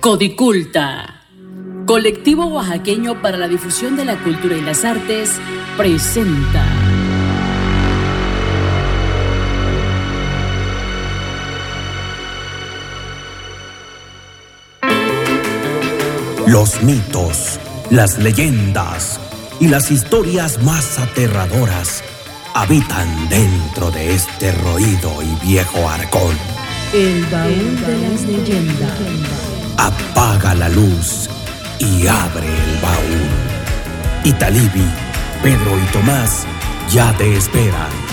Codiculta, colectivo oaxaqueño para la difusión de la cultura y las artes, presenta. Los mitos, las leyendas y las historias más aterradoras habitan dentro de este roído y viejo arcón. El baúl de las leyendas. Apaga la luz y abre el baúl. Italibi, Pedro y Tomás ya te esperan.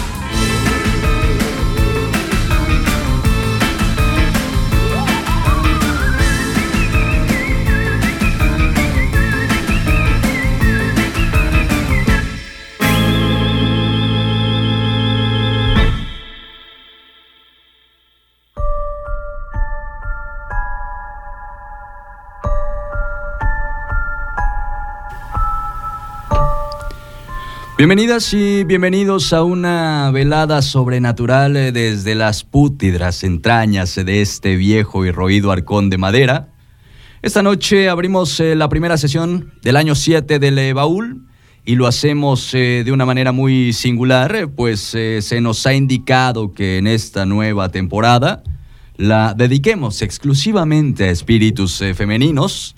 Bienvenidas y bienvenidos a una velada sobrenatural eh, desde las pútidras entrañas de este viejo y roído arcón de madera. Esta noche abrimos eh, la primera sesión del año 7 del eh, baúl y lo hacemos de una manera muy singular, pues se nos ha indicado que en esta nueva temporada la dediquemos exclusivamente a espíritus femeninos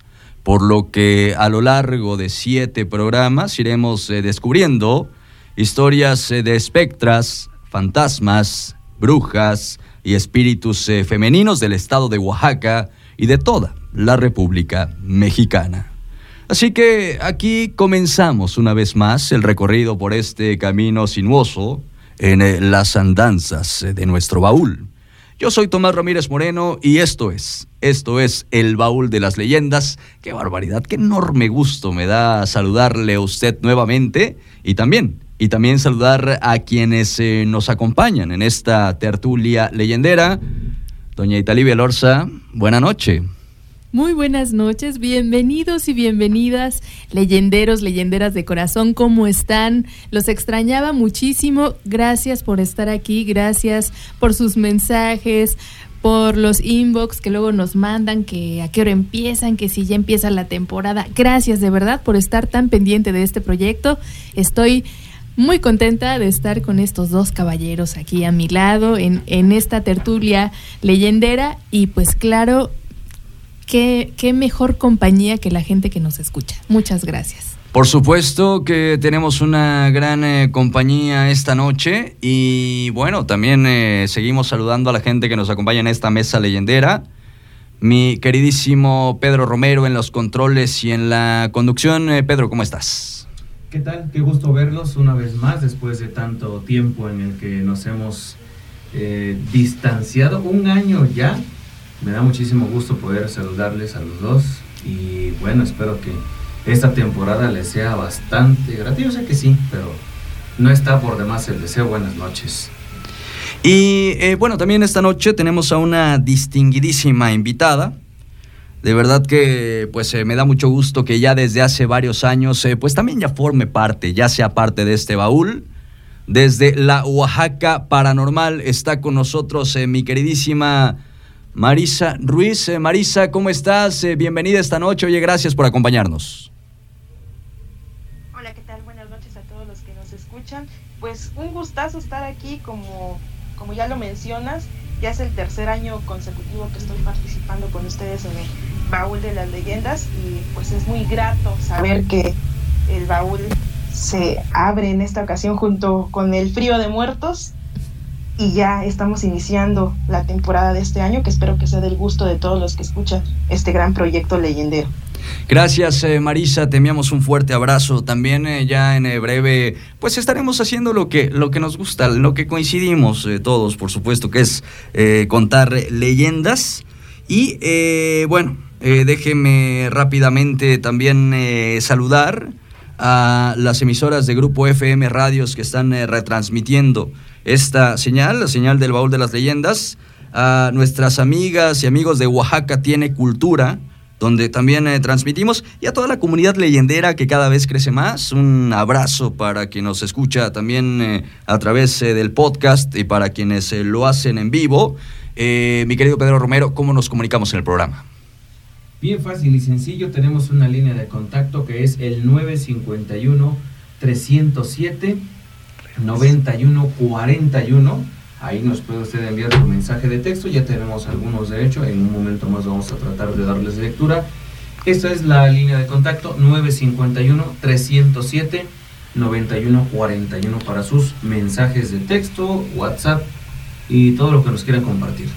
por lo que a lo largo de siete programas iremos eh, descubriendo historias eh, de espectras, fantasmas, brujas y espíritus eh, femeninos del estado de Oaxaca y de toda la República Mexicana. Así que aquí comenzamos una vez más el recorrido por este camino sinuoso en las andanzas de nuestro baúl. Yo soy Tomás Ramírez Moreno y esto es, esto es El Baúl de las Leyendas. Qué barbaridad, qué enorme gusto me da saludarle a usted nuevamente y también, y también saludar a quienes eh, nos acompañan en esta tertulia leyendera. Doña Italibia Lorza, buena noche. Muy buenas noches, bienvenidos y bienvenidas, leyenderos, leyenderas de corazón, ¿cómo están? Los extrañaba muchísimo, gracias por estar aquí, gracias por sus mensajes, por los inbox que luego nos mandan, que a qué hora empiezan, que si ya empieza la temporada. Gracias de verdad por estar tan pendiente de este proyecto. Estoy muy contenta de estar con estos dos caballeros aquí a mi lado en, en esta tertulia leyendera y pues claro, qué, qué mejor compañía que la gente que nos escucha. Muchas gracias. Por supuesto que tenemos una gran eh, compañía esta noche y bueno, también eh, seguimos saludando a la gente que nos acompaña en esta mesa leyendera. Mi queridísimo Pedro Romero en los controles y en la conducción. Eh, Pedro, ¿cómo estás? ¿Qué tal? Qué gusto verlos una vez más después de tanto tiempo en el que nos hemos distanciado. Un año ya me da muchísimo gusto poder saludarles a los dos y bueno, espero que esta temporada les sea bastante grata. Yo sé que sí, pero no está por demás el deseo. Buenas noches. Y eh, bueno, también esta noche tenemos a una distinguidísima invitada. De verdad que pues eh, me da mucho gusto que ya desde hace varios años eh, pues también ya forme parte, ya sea parte de este baúl. Desde la Oaxaca Paranormal está con nosotros mi queridísima Marisa Ruiz. Eh, Marisa, ¿cómo estás? Eh, bienvenida esta noche. Oye, gracias por acompañarnos. Hola, ¿qué tal? Buenas noches a todos los que nos escuchan. Pues un gustazo estar aquí, como, como ya lo mencionas. Ya es el tercer año consecutivo que estoy participando con ustedes en el baúl de las leyendas y pues es muy grato saber que el baúl se abre en esta ocasión junto con el frío de muertos y ya estamos iniciando la temporada de este año que espero que sea del gusto de todos los que escuchan este gran proyecto leyendero. Gracias eh, Marisa, te enviamos un fuerte abrazo. También eh, ya en eh, breve, pues estaremos haciendo lo que, lo que nos gusta, lo que coincidimos todos, por supuesto, que es contar leyendas. Y bueno, déjeme rápidamente también saludar a las emisoras de Grupo FM Radios que están retransmitiendo esta señal, la señal del baúl de las leyendas, a nuestras amigas y amigos de Oaxaca Tiene Cultura, donde también eh, transmitimos, y a toda la comunidad leyendera que cada vez crece más. Un abrazo para quien nos escucha también eh, a través eh, del podcast y para quienes lo hacen en vivo. mi querido Pedro Romero, ¿cómo nos comunicamos en el programa? Bien fácil y sencillo, tenemos una línea de contacto que es el 951 307 9141. Ahí nos puede usted enviar su mensaje de texto, ya tenemos algunos de hecho, en un momento más vamos a tratar de darles lectura. Esta es la línea de contacto 951 307 9141 para sus mensajes de texto, WhatsApp y todo lo que nos quieran compartir.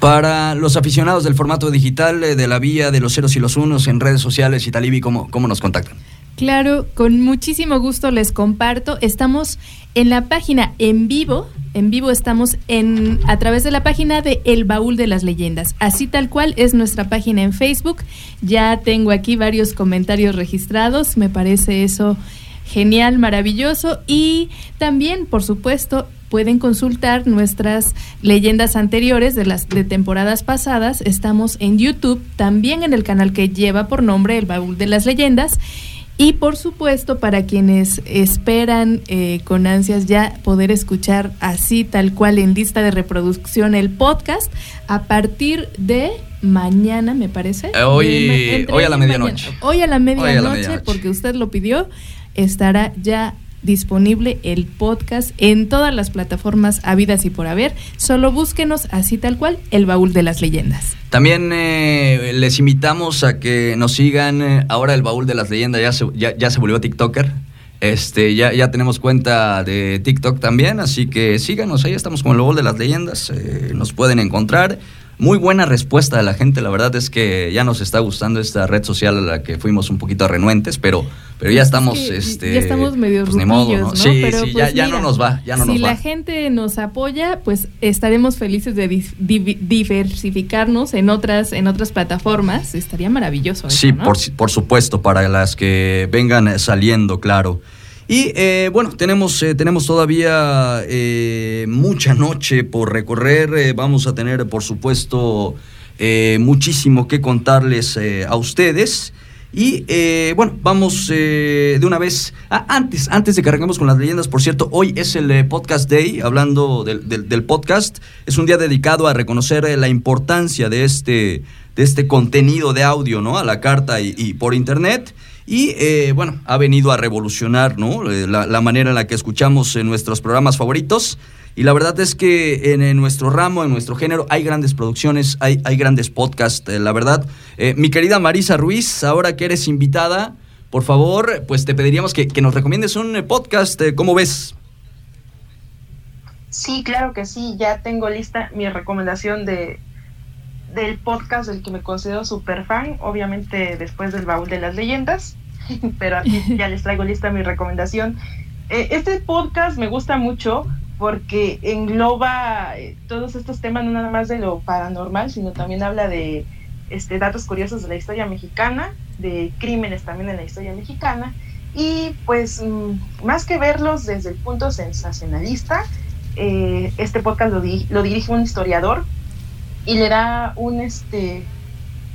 Para los aficionados del formato digital eh, de la vía de los ceros y los unos en redes sociales y Talibi, ¿cómo, ¿cómo nos contactan? Claro, con muchísimo gusto les comparto. Estamos en la página en vivo. En vivo estamos en a través de la página de El Baúl de las Leyendas. Así tal cual es nuestra página en Facebook. Ya tengo aquí varios comentarios registrados. Me parece eso genial, maravilloso. Y también, por supuesto, pueden consultar nuestras leyendas anteriores de las de temporadas pasadas. Estamos en YouTube, también en el canal que lleva por nombre El Baúl de las Leyendas. Y por supuesto, para quienes esperan eh, con ansias ya poder escuchar así, tal cual en lista de reproducción el podcast, a partir de mañana, me parece. Eh, hoy, hoy a la medianoche. Hoy a la medianoche, porque usted lo pidió, estará ya disponible el podcast en todas las plataformas habidas y por haber. Solo búsquenos así tal cual, el baúl de las leyendas. También eh, les invitamos a que nos sigan. eh, ahora el baúl de las leyendas ya se, ya, ya se volvió TikToker. Este, ya, ya tenemos cuenta de TikTok también, así que síganos, ahí estamos con el baúl de las leyendas, eh, nos pueden encontrar. Muy buena respuesta de la gente, la verdad es que ya nos está gustando esta red social a la que fuimos un poquito renuentes, pero, pero ya Es estamos, que este, ya estamos medio pues ni modo, ¿no? Sí, Pero, sí, pues, ya, ya mira, no nos va, ya no si nos va. la gente nos apoya, pues estaremos felices de diversificarnos en otras en otras plataformas. Estaría maravilloso. eso, Sí, ¿no? por, por supuesto, para las que vengan saliendo, claro. Y eh, bueno, tenemos, eh, tenemos todavía eh, mucha noche por recorrer. vamos a tener, por supuesto, muchísimo que contarles a ustedes. Y eh, bueno, vamos de una vez. Ah, antes, antes de que arranquemos con las leyendas, por cierto, hoy es el Podcast Day, hablando del, del- podcast. Es un día dedicado a reconocer la importancia de este, de este contenido de audio, ¿no? A la carta y por internet. Y eh, bueno, ha venido a revolucionar, ¿no? Eh, La, manera en la que escuchamos eh, nuestros programas favoritos. Y la verdad es que en, en nuestro ramo, en nuestro género, hay grandes producciones, hay, hay grandes podcasts, eh, la verdad. Mi querida Marisa Ruiz, ahora que eres invitada, por favor, pues te pediríamos que, que nos recomiendes un podcast. ¿Cómo ves? Sí, claro que sí, ya tengo lista mi recomendación de del podcast del que me considero super fan, obviamente después del baúl de las leyendas, pero aquí ya les traigo lista mi recomendación. Eh, este podcast me gusta mucho porque engloba eh, todos estos temas, no nada más de lo paranormal, sino también habla de este, datos curiosos de la historia mexicana, de crímenes también en la historia mexicana, y pues mm, más que verlos desde el punto sensacionalista, eh, este podcast lo, di- lo dirige un historiador y le da un este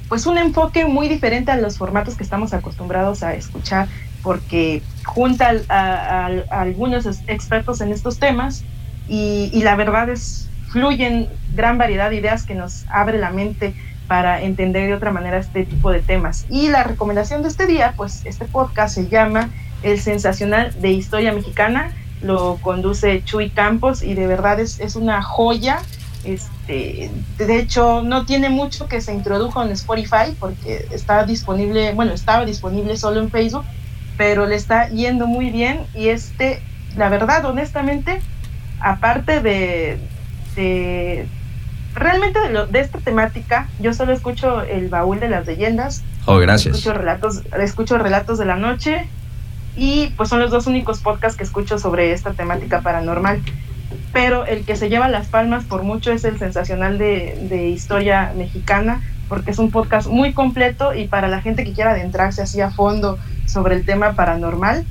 pues un enfoque muy diferente a los formatos que estamos acostumbrados a escuchar porque junta a, algunos expertos en estos temas y, y la verdad es fluyen gran variedad de ideas que nos abre la mente para entender de otra manera este tipo de temas. Y la recomendación de este día, pues este podcast se llama El Sensacional de Historia Mexicana, lo conduce Chuy Campos y de verdad es, es una joya. Este, de hecho, no tiene mucho que se introdujo en Spotify porque está disponible, bueno, estaba disponible solo en Facebook, pero le está yendo muy bien y este, la verdad, honestamente, aparte de, de realmente de, lo- de esta temática, yo solo escucho el baúl de las leyendas, Oh, gracias. escucho relatos, escucho relatos de la noche y pues son los dos únicos podcasts que escucho sobre esta temática paranormal. Pero el que se lleva las palmas por mucho es el sensacional de, de historia mexicana, porque es un podcast muy completo y para la gente que quiera adentrarse así a fondo sobre el tema paranormal,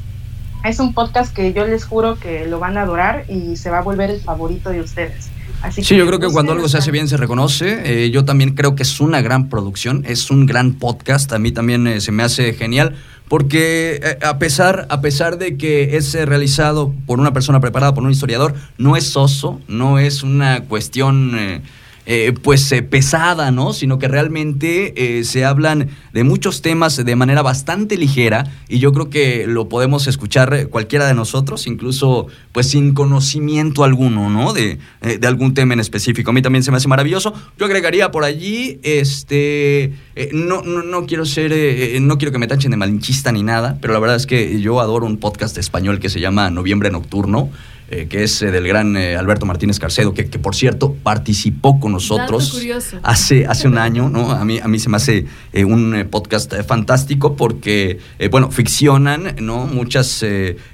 es un podcast que yo les juro que lo van a adorar y se va a volver el favorito de ustedes. Así Sí, yo creo que cuando algo se hace bien se reconoce. Eh, yo también creo que es una gran producción, es un gran podcast. A mí también eh, se me hace genial porque eh, a pesar a pesar de que es realizado por una persona preparada por un historiador, no es soso, no es una cuestión eh, pues eh, pesada, ¿no? Sino que realmente eh, se hablan de muchos temas de manera bastante ligera y yo creo que lo podemos escuchar cualquiera de nosotros, incluso pues sin conocimiento alguno, ¿no? De, de algún tema en específico. A mí también se me hace maravilloso. Yo agregaría por allí, este, no, no, no, quiero ser, no quiero que me tachen de malinchista ni nada, pero la verdad es que yo adoro un podcast español que se llama Noviembre Nocturno. Eh, que es eh, del gran eh, Alberto Martínez Carcedo, que, por cierto participó con nosotros hace, hace un año, ¿no? A mí, a mí se me hace un podcast fantástico porque, bueno, ficcionan, ¿no? Muchas,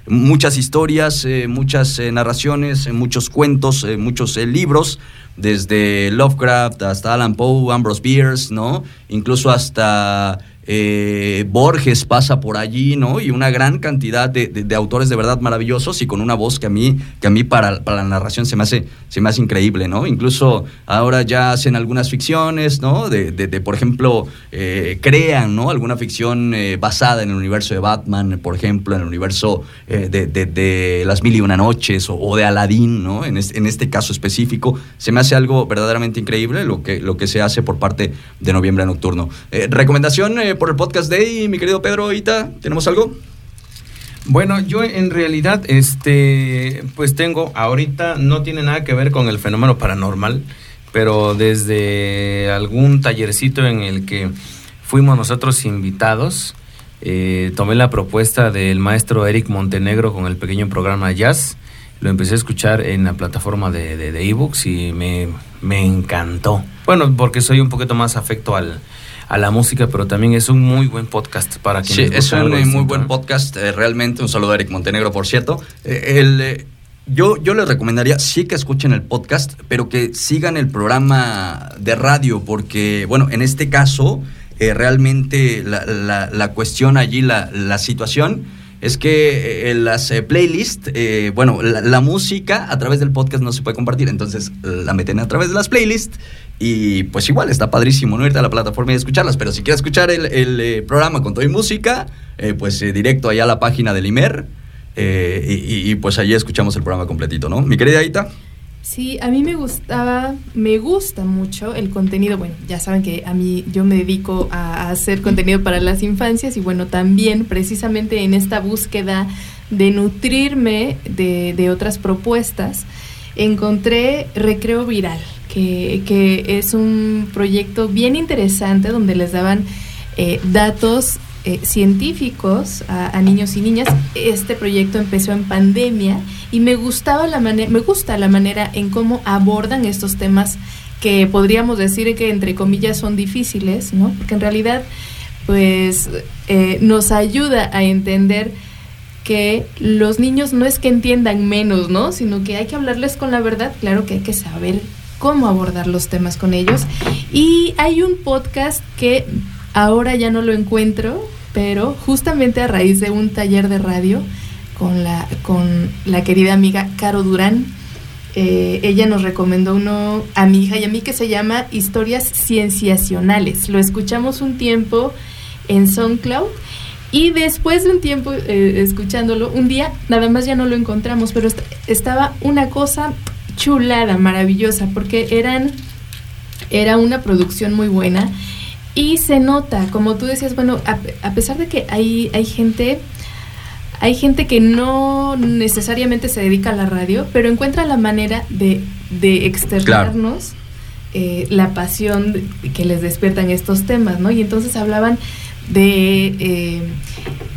muchas historias, muchas narraciones, muchos cuentos, muchos libros desde Lovecraft hasta Alan Poe, Ambrose Bierce, ¿no? Incluso hasta eh, Borges pasa por allí, ¿no? Y una gran cantidad de, autores de verdad maravillosos y con una voz que a mí, que a mí para, la narración se me, hace, se me hace increíble, ¿no? Incluso ahora ya hacen algunas ficciones, ¿no? De, por ejemplo, eh, crean, ¿no? Alguna ficción eh, basada en el universo de Batman, por ejemplo, en el universo de, Las Mil y Una Noches o, de Aladdin, ¿no? En este, en este, caso específico, se me hace algo verdaderamente increíble lo que, lo que se hace por parte de Noviembre Nocturno. recomendación por el podcast Day, mi querido Pedro Ita, ¿tenemos algo? Bueno, yo en realidad, este, pues tengo, ahorita no tiene nada que ver con el fenómeno paranormal, pero desde algún tallercito en el que fuimos nosotros invitados, eh, tomé la propuesta del maestro Eric Montenegro con el pequeño programa Jazz, lo empecé a escuchar en la plataforma de ebooks y me, me encantó. Bueno, porque soy un poquito más afecto al, a la música, pero también es un muy buen podcast para quienes Sí, es un muy buen podcast, eh, realmente. Un saludo a Eric Montenegro, por cierto. Eh, el, eh, yo, yo les recomendaría sí que escuchen el podcast, pero que sigan el programa de radio, porque, bueno, en este caso, realmente la, la, cuestión allí, la, la situación es que en las playlists, bueno, la, música a través del podcast no se puede compartir, entonces la meten a través de las playlists y pues igual está padrísimo no irte a la plataforma y escucharlas, pero si quieres escuchar el, eh, programa con todo y música, eh, pues eh, directo allá a la página del IMER y, pues allí escuchamos el programa completito, ¿no? Mi querida Aita. Sí, a mí me gustaba, me gusta mucho el contenido. Bueno, ya saben que a mí yo me dedico a, hacer contenido para las infancias y bueno, también precisamente en esta búsqueda de nutrirme de, de otras propuestas, encontré Recreo Viral que, es un proyecto bien interesante donde les daban eh, datos eh, científicos a, niños y niñas. Este proyecto empezó en pandemia y me gustaba la manera, me gusta la manera en cómo abordan estos temas que podríamos decir que entre comillas son difíciles, ¿no? Porque en realidad, pues, eh, nos ayuda a entender que los niños no es que entiendan menos, ¿no? Sino que hay que hablarles con la verdad, claro que hay que saber cómo abordar los temas con ellos. Y hay un podcast que ahora ya no lo encuentro, pero justamente a raíz de un taller de radio con la, con la querida amiga Caro Durán, eh, ella nos recomendó uno a mi hija y a mí que se llama Historias Cienciacionales. Lo escuchamos un tiempo en SoundCloud. Y después de un tiempo eh, escuchándolo, un día nada más ya no lo encontramos, pero estaba una cosa chulada, maravillosa, porque eran, era una producción muy buena y se nota, como tú decías, bueno, a, pesar de que hay, hay gente, hay gente que no necesariamente se dedica a la radio, pero encuentra la manera de, de externarnos eh, la pasión que les despiertan estos temas, ¿no? Y entonces hablaban de eh,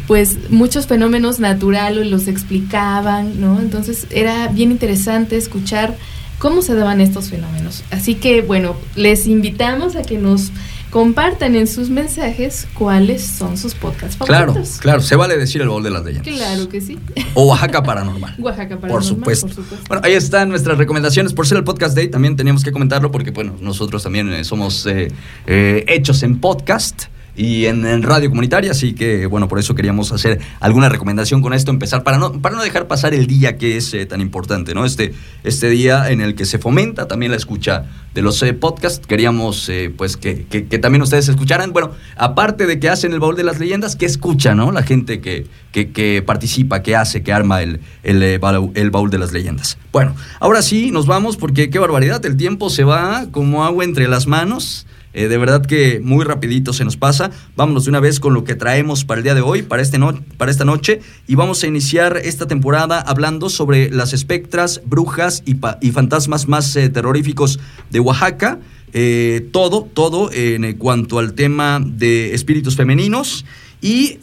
pues muchos fenómenos naturales los explicaban, ¿no? Entonces era bien interesante escuchar cómo se daban estos fenómenos. Así que bueno, les invitamos a que nos compartan en sus mensajes cuáles son sus podcasts favoritos. Claro, claro, se vale decir el bol de las leyendas. Claro que sí. O Oaxaca Paranormal. Oaxaca Paranormal, por supuesto. Bueno, ahí están nuestras recomendaciones. Por ser el podcast day, también teníamos que comentarlo porque, bueno, nosotros también eh, somos eh, eh, hechos en podcast. Y en, radio comunitaria, así que bueno, por eso queríamos hacer alguna recomendación con esto, empezar para no, para no dejar pasar el día que es eh, tan importante, ¿no? Este, este día en el que se fomenta también la escucha de los eh, podcasts, queríamos eh, pues que, también ustedes escucharan, bueno, aparte de que hacen el baúl de las leyendas, que escucha, ¿no? La gente que, que, participa, que hace, que arma el, el, el baúl de las leyendas. Bueno, ahora sí, nos vamos porque qué barbaridad, el tiempo se va como agua entre las manos. Eh, de verdad que muy rapidito se nos pasa. Vámonos de una vez con lo que traemos para el día de hoy, para, este para esta noche. Y vamos a iniciar esta temporada hablando sobre las espectras, brujas y, y fantasmas más eh, terroríficos de Oaxaca. Eh, todo, todo en cuanto al tema de espíritus femeninos. Y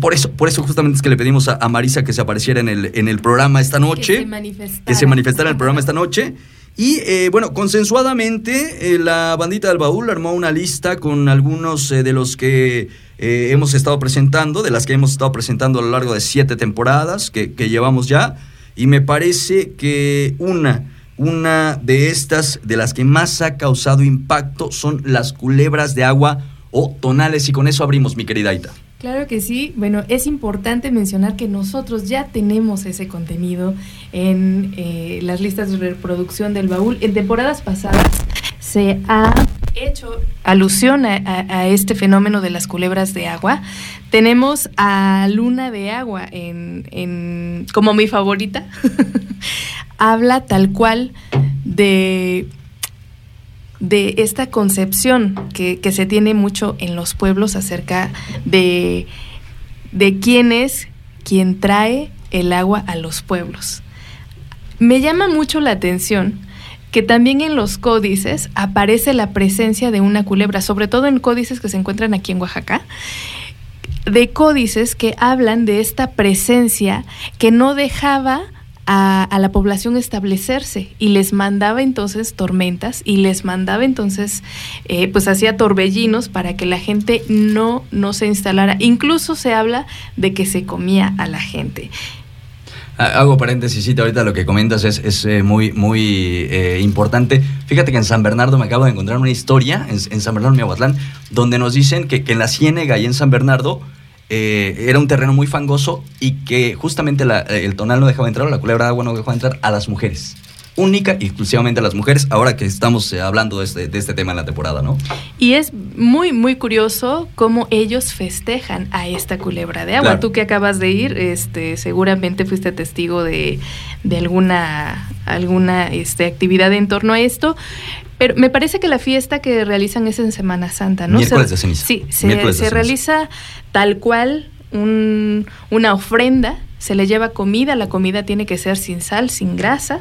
por eso, por eso justamente es que le pedimos a, Marisa que se apareciera en el, en el programa esta noche. Que se manifestara en el programa esta noche. Y eh, bueno, consensuadamente eh, la bandita del baúl armó una lista con algunos eh, de los que hemos estado presentando, de las que hemos estado presentando a lo largo de siete temporadas que, llevamos ya. Y me parece que una, una de estas, de las que más ha causado impacto, son las culebras de agua o tonales. Y con eso abrimos, mi querida Aita. Claro que sí. Bueno, es importante mencionar que nosotros ya tenemos ese contenido en eh, las listas de reproducción del baúl. En temporadas pasadas se ha hecho alusión a, este fenómeno de las culebras de agua. Tenemos a Luna de Agua en como mi favorita. Habla tal cual de de esta concepción que, se tiene mucho en los pueblos acerca de, de quién es quien trae el agua a los pueblos. Me llama mucho la atención que también en los códices aparece la presencia de una culebra, sobre todo en códices que se encuentran aquí en Oaxaca, de códices que hablan de esta presencia que no dejaba a, la población establecerse y les mandaba entonces tormentas y les mandaba entonces, eh, pues hacía torbellinos para que la gente no, no se instalara. Incluso se habla de que se comía a la gente. Hago paréntesis, ahorita lo que comentas es, eh, muy, muy eh, importante. Fíjate que en San Bernardo me acabo de encontrar una historia, en, San Bernardo, Miahuatlán, donde nos dicen que, que en la Ciénega y en San Bernardo eh, era un terreno muy fangoso y que justamente eh, el tonal no dejaba entrar, la culebra de agua no dejaba entrar a las mujeres. Única y exclusivamente a las mujeres, ahora que estamos eh, hablando de este, de este tema en la temporada, ¿no? Y es muy, muy curioso cómo ellos festejan a esta culebra de agua. Tú que acabas de ir, este, seguramente fuiste testigo de, de alguna, alguna este, actividad en torno a esto. Pero me parece que la fiesta que realizan es en Semana Santa, ¿no? Miércoles de ceniza. Sí, se, realiza tal cual una ofrenda, se le lleva comida, la comida tiene que ser sin sal, sin grasa.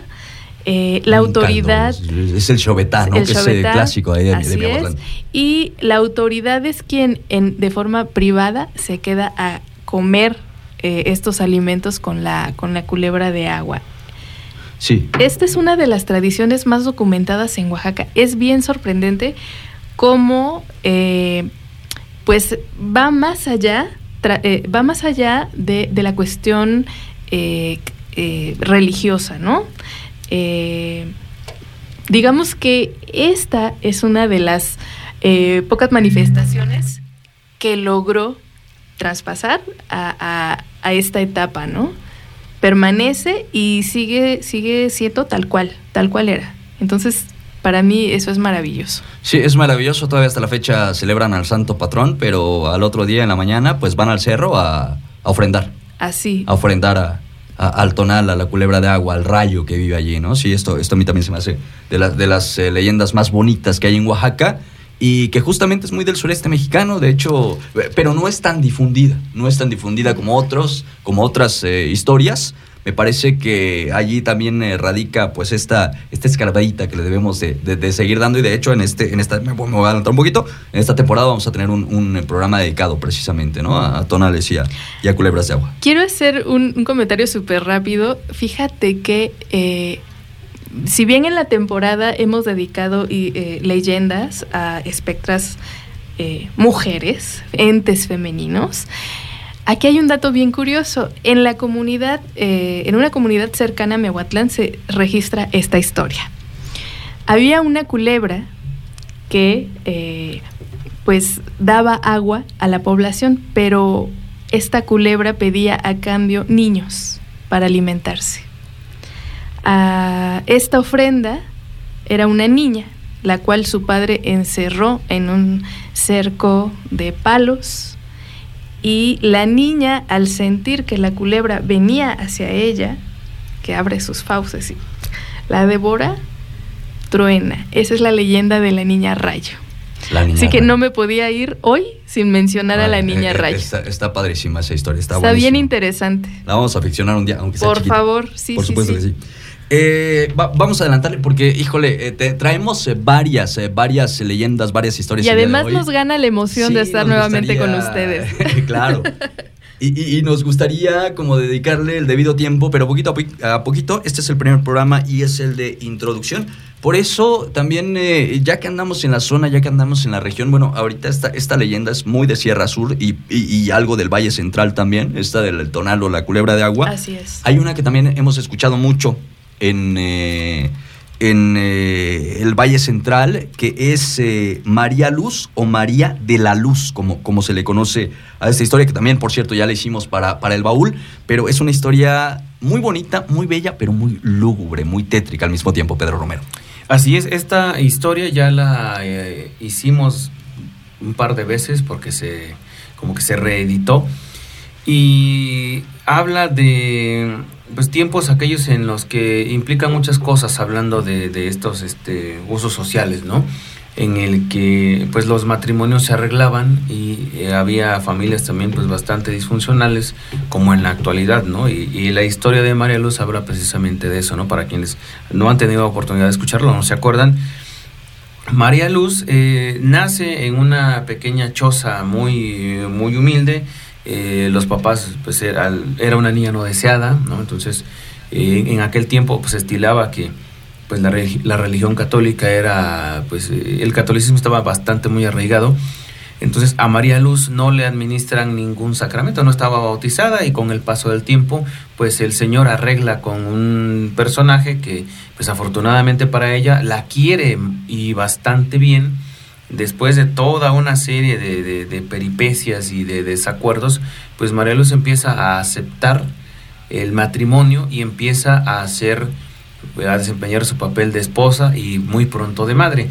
Eh, la autoridad... Es el chovetá, ¿no? que es el clásico de, de Y la autoridad es quien en, de forma privada se queda a comer eh, estos alimentos con la, con la culebra de agua. Sí. Esta es una de las tradiciones más documentadas en Oaxaca. Es bien sorprendente cómo eh, pues va más allá, eh, va más allá de, la cuestión eh, religiosa, ¿no? digamos que esta es una de las pocas manifestaciones que logró traspasar a, a esta etapa, ¿no? Permanece y sigue, sigue siendo tal cual, tal cual era. Entonces, para mí eso es maravilloso. Sí, es maravilloso. Todavía hasta la fecha celebran al santo patrón, pero al otro día en la mañana pues van al cerro a, ofrendar. Así. A ofrendar a, al tonal, a la culebra de agua, al rayo que vive allí, ¿no? Sí, esto, esto a mí también se me hace de, de las eh, leyendas más bonitas que hay en Oaxaca y que justamente es muy del sureste mexicano, de hecho, pero no es tan difundida, no es tan difundida como otros, como otras eh, historias. Me parece que allí también eh, radica pues esta, esta escarbadita que le debemos de, seguir dando y de hecho en este, en esta, me voy a adelantar un poquito, en esta temporada vamos a tener un, programa dedicado precisamente ¿no? a, tonales y a, culebras de agua. Quiero hacer un, comentario súper rápido. Fíjate que eh, si bien en la temporada hemos dedicado eh, leyendas a espectras eh, mujeres, entes femeninos, aquí hay un dato bien curioso. En la comunidad, eh, en una comunidad cercana a Mehuatlán se registra esta historia. Había una culebra que pues daba agua a la población, pero esta culebra pedía a cambio niños para alimentarse. Esta ofrenda era una niña, la cual su padre encerró en un cerco de palos y la niña al sentir que la culebra venía hacia ella, que abre sus fauces y la devora, truena. Esa es la leyenda de la niña rayo. Así que no me podía ir hoy sin mencionar a la niña eh, eh, Rayo. Está, padrísima esa historia, está, está bien interesante. La vamos a ficcionar un día, aunque sea Por favor, sí, Por supuesto que sí. Eh, vamos a adelantarle porque, híjole, traemos varias, varias leyendas, varias historias. Y además nos gana la emoción de estar nuevamente con ustedes. claro. Y, nos gustaría como dedicarle el debido tiempo, pero poquito a, poquito. Este es el primer programa y es el de introducción. Por eso también, eh, ya que andamos en la zona, ya que andamos en la región, bueno, ahorita esta, esta leyenda es muy de Sierra Sur y, algo del Valle Central también, esta del Tonal la Culebra de Agua. Así es. Hay una que también hemos escuchado mucho en... Eh, en eh, el Valle Central, que es eh, María Luz o María de la Luz, como, como se le conoce a esta historia, que también, por cierto, ya la hicimos para, para el baúl, pero es una historia muy bonita, muy bella, pero muy lúgubre, muy tétrica al mismo tiempo, Pedro Romero. Así es, esta historia ya la hicimos un par de veces porque se como que se reeditó y habla de pues tiempos aquellos en los que implican muchas cosas hablando de, estos este, usos sociales, ¿no? En el que pues los matrimonios se arreglaban y eh, había familias también pues bastante disfuncionales como en la actualidad, ¿no? Y, la historia de María Luz habla precisamente de eso, ¿no? Para quienes no han tenido oportunidad de escucharlo, no se acuerdan. María Luz eh, nace en una pequeña choza muy, muy humilde, eh, los papás, pues era, era, una niña no deseada, ¿no? Entonces, eh, en aquel tiempo, pues estilaba que pues la, la, religión católica era, pues eh, el catolicismo estaba bastante muy arraigado. Entonces a María Luz no le administran ningún sacramento, no estaba bautizada y con el paso del tiempo, pues el Señor arregla con un personaje que, pues afortunadamente para ella, la quiere y bastante bien después de toda una serie de, peripecias y de desacuerdos, pues María Luz empieza a aceptar el matrimonio y empieza a hacer, a desempeñar su papel de esposa y muy pronto de madre.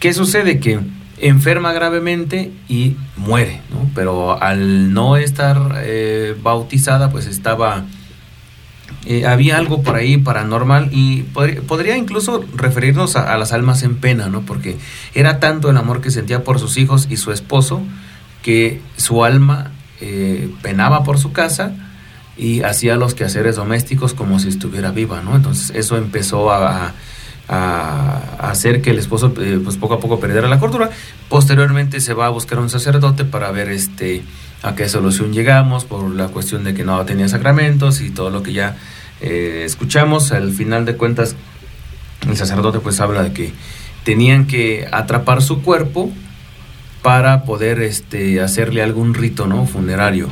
¿Qué sucede? Que enferma gravemente y muere, ¿no? Pero al no estar eh, bautizada, pues estaba eh, había algo por ahí paranormal y podría, incluso referirnos a, las almas en pena, ¿no? Porque era tanto el amor que sentía por sus hijos y su esposo que su alma eh, penaba por su casa y hacía los quehaceres domésticos como si estuviera viva, ¿no? Entonces eso empezó a, hacer que el esposo eh, pues poco a poco perdiera la cordura. Posteriormente se va a buscar un sacerdote para ver este a qué solución llegamos por la cuestión de que no tenía sacramentos y todo lo que ya eh, escuchamos. Al final de cuentas, el sacerdote pues habla de que tenían que atrapar su cuerpo para poder este, hacerle algún rito ¿no? funerario.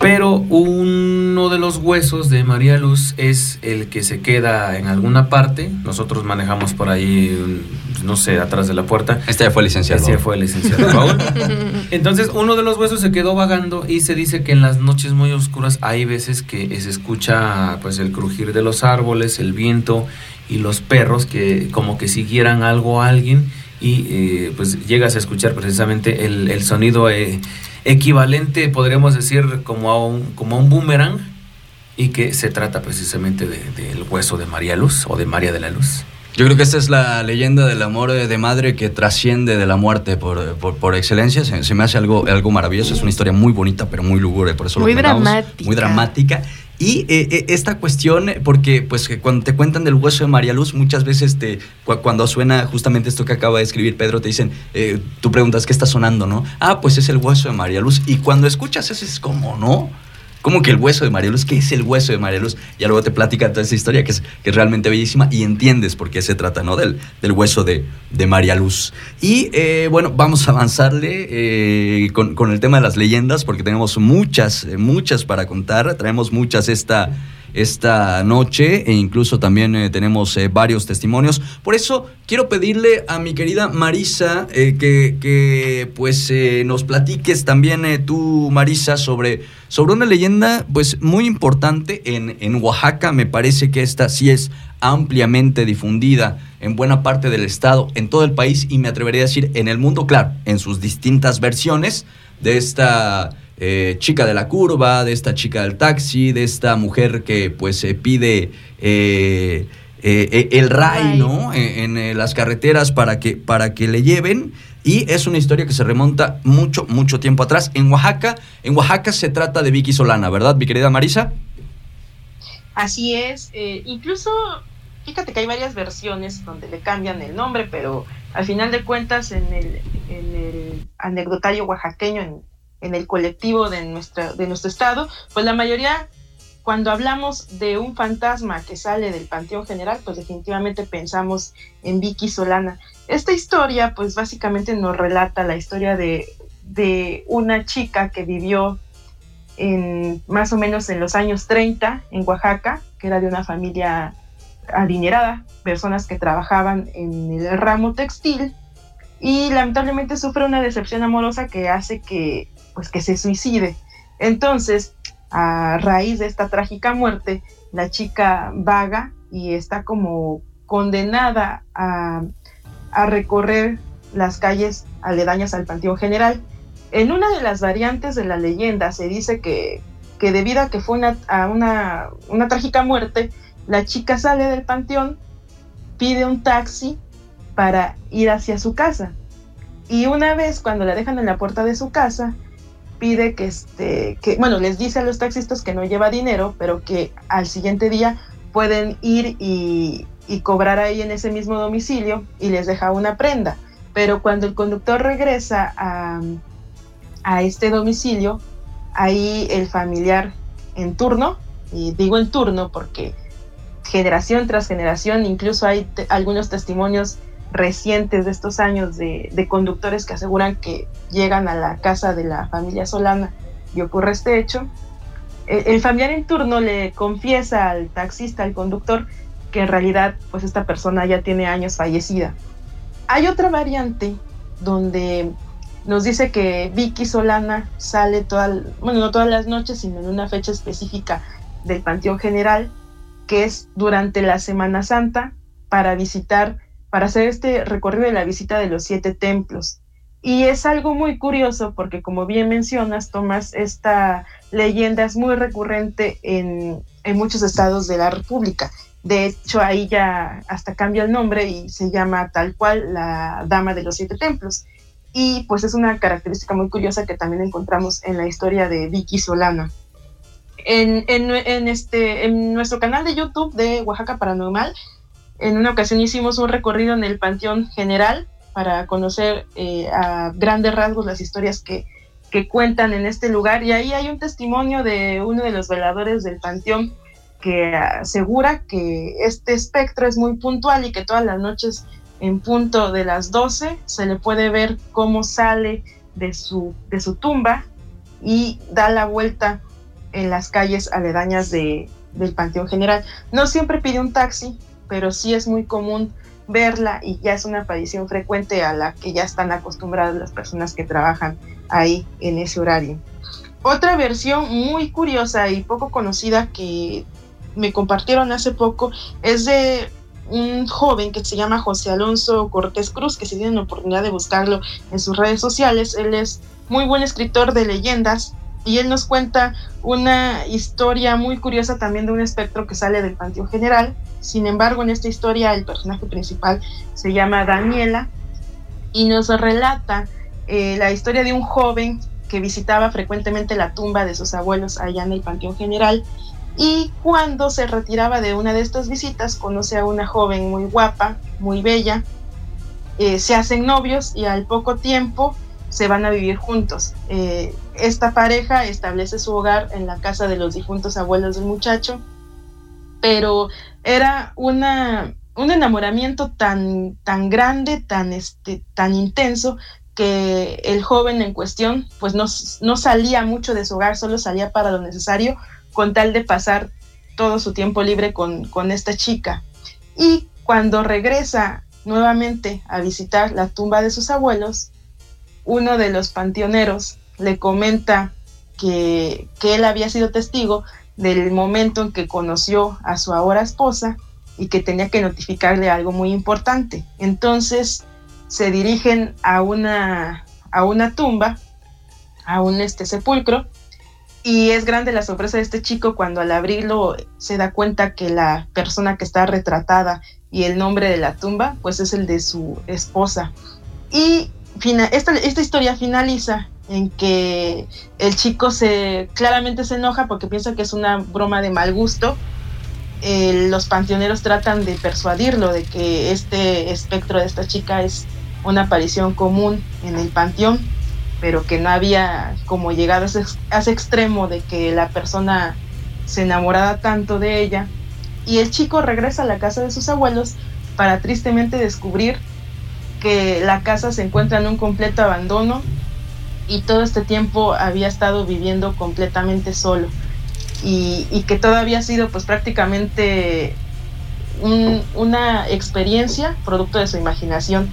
Pero uno de los huesos de María Luz es el que se queda en alguna parte. Nosotros manejamos por ahí, no sé, atrás de la puerta. Este ya fue licenciado. Este ya fue licenciado. Entonces, uno de los huesos se quedó vagando y se dice que en las noches muy oscuras hay veces que se escucha pues el crujir de los árboles, el viento y los perros que como que siguieran algo a alguien y eh, pues llegas a escuchar precisamente el, el sonido. Eh, equivalente, podríamos decir, como a un, como un boomerang, y que se trata precisamente del hueso de María Luz o de María de la Luz. Yo creo que esta es la leyenda del amor de madre que trasciende de la muerte por, por, excelencia. Se, me hace algo, algo maravilloso. Es una historia muy bonita, pero muy lúgubre. Por eso muy dramática. Muy dramática. Y eh, eh, esta cuestión, porque pues cuando te cuentan del hueso de María Luz, muchas veces te, cuando suena justamente esto que acaba de escribir Pedro, te dicen, eh, tú preguntas, ¿qué está sonando, no? Ah, pues es el hueso de María Luz. Y cuando escuchas eso es como, ¿no? ¿Cómo que el hueso de María Luz? ¿Qué es el hueso de María Luz? Ya luego te platica toda esa historia que es, que es realmente bellísima y entiendes por qué se trata, ¿no? Del, del hueso de, de María Luz. Y eh, bueno, vamos a avanzarle eh, con, el tema de las leyendas porque tenemos muchas, muchas para contar. Traemos muchas esta, esta noche e incluso también eh, tenemos eh, varios testimonios. Por eso quiero pedirle a mi querida Marisa que, que, pues nos platiques también tú, Marisa, sobre, sobre una leyenda pues muy importante en, en Oaxaca. Me parece que esta sí es ampliamente difundida en buena parte del estado, en todo el país y me atrevería a decir en el mundo, claro, en sus distintas versiones de esta eh, chica de la curva, de esta chica del taxi, de esta mujer que pues se pide eh, eh, el ray, ¿no? En, las carreteras para que, para que le lleven. Y es una historia que se remonta mucho, mucho tiempo atrás. En Oaxaca, en Oaxaca se trata de Vicky Solana, ¿verdad, mi querida Marisa? Así es. incluso Fíjate que hay varias versiones donde le cambian el nombre, pero al final de cuentas en el, en el anecdotario oaxaqueño, en, el colectivo de, nuestra, de nuestro estado, pues la mayoría, cuando hablamos de un fantasma que sale del Panteón General, pues definitivamente pensamos en Vicky Solana. Esta historia, pues básicamente nos relata la historia de, de una chica que vivió en más o menos en los años 30 en Oaxaca, que era de una familia adinerada, personas que trabajaban en el ramo textil y lamentablemente sufre una decepción amorosa que hace que pues que se suicide. Entonces, a raíz de esta trágica muerte, la chica vaga y está como condenada a, recorrer las calles aledañas al Panteón General. En una de las variantes de la leyenda se dice que, que debido a que fue una, a una, una trágica muerte, la chica sale del panteón, pide un taxi para ir hacia su casa. Y una vez cuando la dejan en la puerta de su casa, pide que este, que, bueno, les dice a los taxistas que no lleva dinero, pero que al siguiente día pueden ir y, cobrar ahí en ese mismo domicilio y les deja una prenda. Pero cuando el conductor regresa a, a este domicilio, ahí el familiar en turno, y digo en turno porque generación tras generación, incluso hay algunos testimonios recientes de estos años de, conductores que aseguran que llegan a la casa de la familia Solana y ocurre este hecho. El, familiar en turno le confiesa al taxista, al conductor, que en realidad pues esta persona ya tiene años fallecida. Hay otra variante donde nos dice que Vicky Solana sale toda, bueno, no todas las noches, sino en una fecha específica del Panteón General que es durante la Semana Santa para visitar, para hacer este recorrido de la visita de los siete templos. Y es algo muy curioso porque como bien mencionas, Tomás, esta leyenda es muy recurrente en, en muchos estados de la República. De hecho, ahí ya hasta cambia el nombre y se llama tal cual la Dama de los Siete Templos. Y pues es una característica muy curiosa que también encontramos en la historia de Vicky Solana. En, este, en nuestro canal de YouTube de Oaxaca Paranormal, en una ocasión hicimos un recorrido en el Panteón General para conocer eh, a grandes rasgos las historias que, que cuentan en este lugar. Y ahí hay un testimonio de uno de los veladores del Panteón que asegura que este espectro es muy puntual y que todas las noches en punto de las 12 se le puede ver cómo sale de su, de su tumba y da la vuelta en las calles aledañas de, del Panteón General. No siempre pide un taxi, pero sí es muy común verla y ya es una aparición frecuente a la que ya están acostumbradas las personas que trabajan ahí en ese horario. Otra versión muy curiosa y poco conocida que me compartieron hace poco es de un joven que se llama José Alonso Cortés Cruz, que si tienen la oportunidad de buscarlo en sus redes sociales, él es muy buen escritor de leyendas y él nos cuenta una historia muy curiosa también de un espectro que sale del Panteón General. Sin embargo, en esta historia el personaje principal se llama Daniela y nos relata eh, la historia de un joven que visitaba frecuentemente la tumba de sus abuelos allá en el Panteón General y cuando se retiraba de una de estas visitas conoce a una joven muy guapa, muy bella, eh, se hacen novios y al poco tiempo se van a vivir juntos. Eh, esta pareja establece su hogar en la casa de los difuntos abuelos del muchacho, pero era una, un enamoramiento tan, tan grande, tan, este, tan intenso, que el joven en cuestión pues no, no salía mucho de su hogar, solo salía para lo necesario con tal de pasar todo su tiempo libre con, con esta chica. Y cuando regresa nuevamente a visitar la tumba de sus abuelos, uno de los panteoneros le comenta que, que, él había sido testigo del momento en que conoció a su ahora esposa y que tenía que notificarle algo muy importante. Entonces se dirigen a una, a una tumba, a un este, sepulcro, y es grande la sorpresa de este chico cuando al abrirlo se da cuenta que la persona que está retratada y el nombre de la tumba, pues es el de su esposa. Y esta, esta historia finaliza en que el chico se claramente se enoja porque piensa que es una broma de mal gusto. los panteoneros tratan de persuadirlo de que este espectro de esta chica es una aparición común en el panteón, pero que no había como llegado a ese, a ese extremo de que la persona se enamorara tanto de ella. Y el chico regresa a la casa de sus abuelos para tristemente descubrir que la casa se encuentra en un completo abandono y todo este tiempo había estado viviendo completamente solo y, que todavía ha sido pues prácticamente una experiencia producto de su imaginación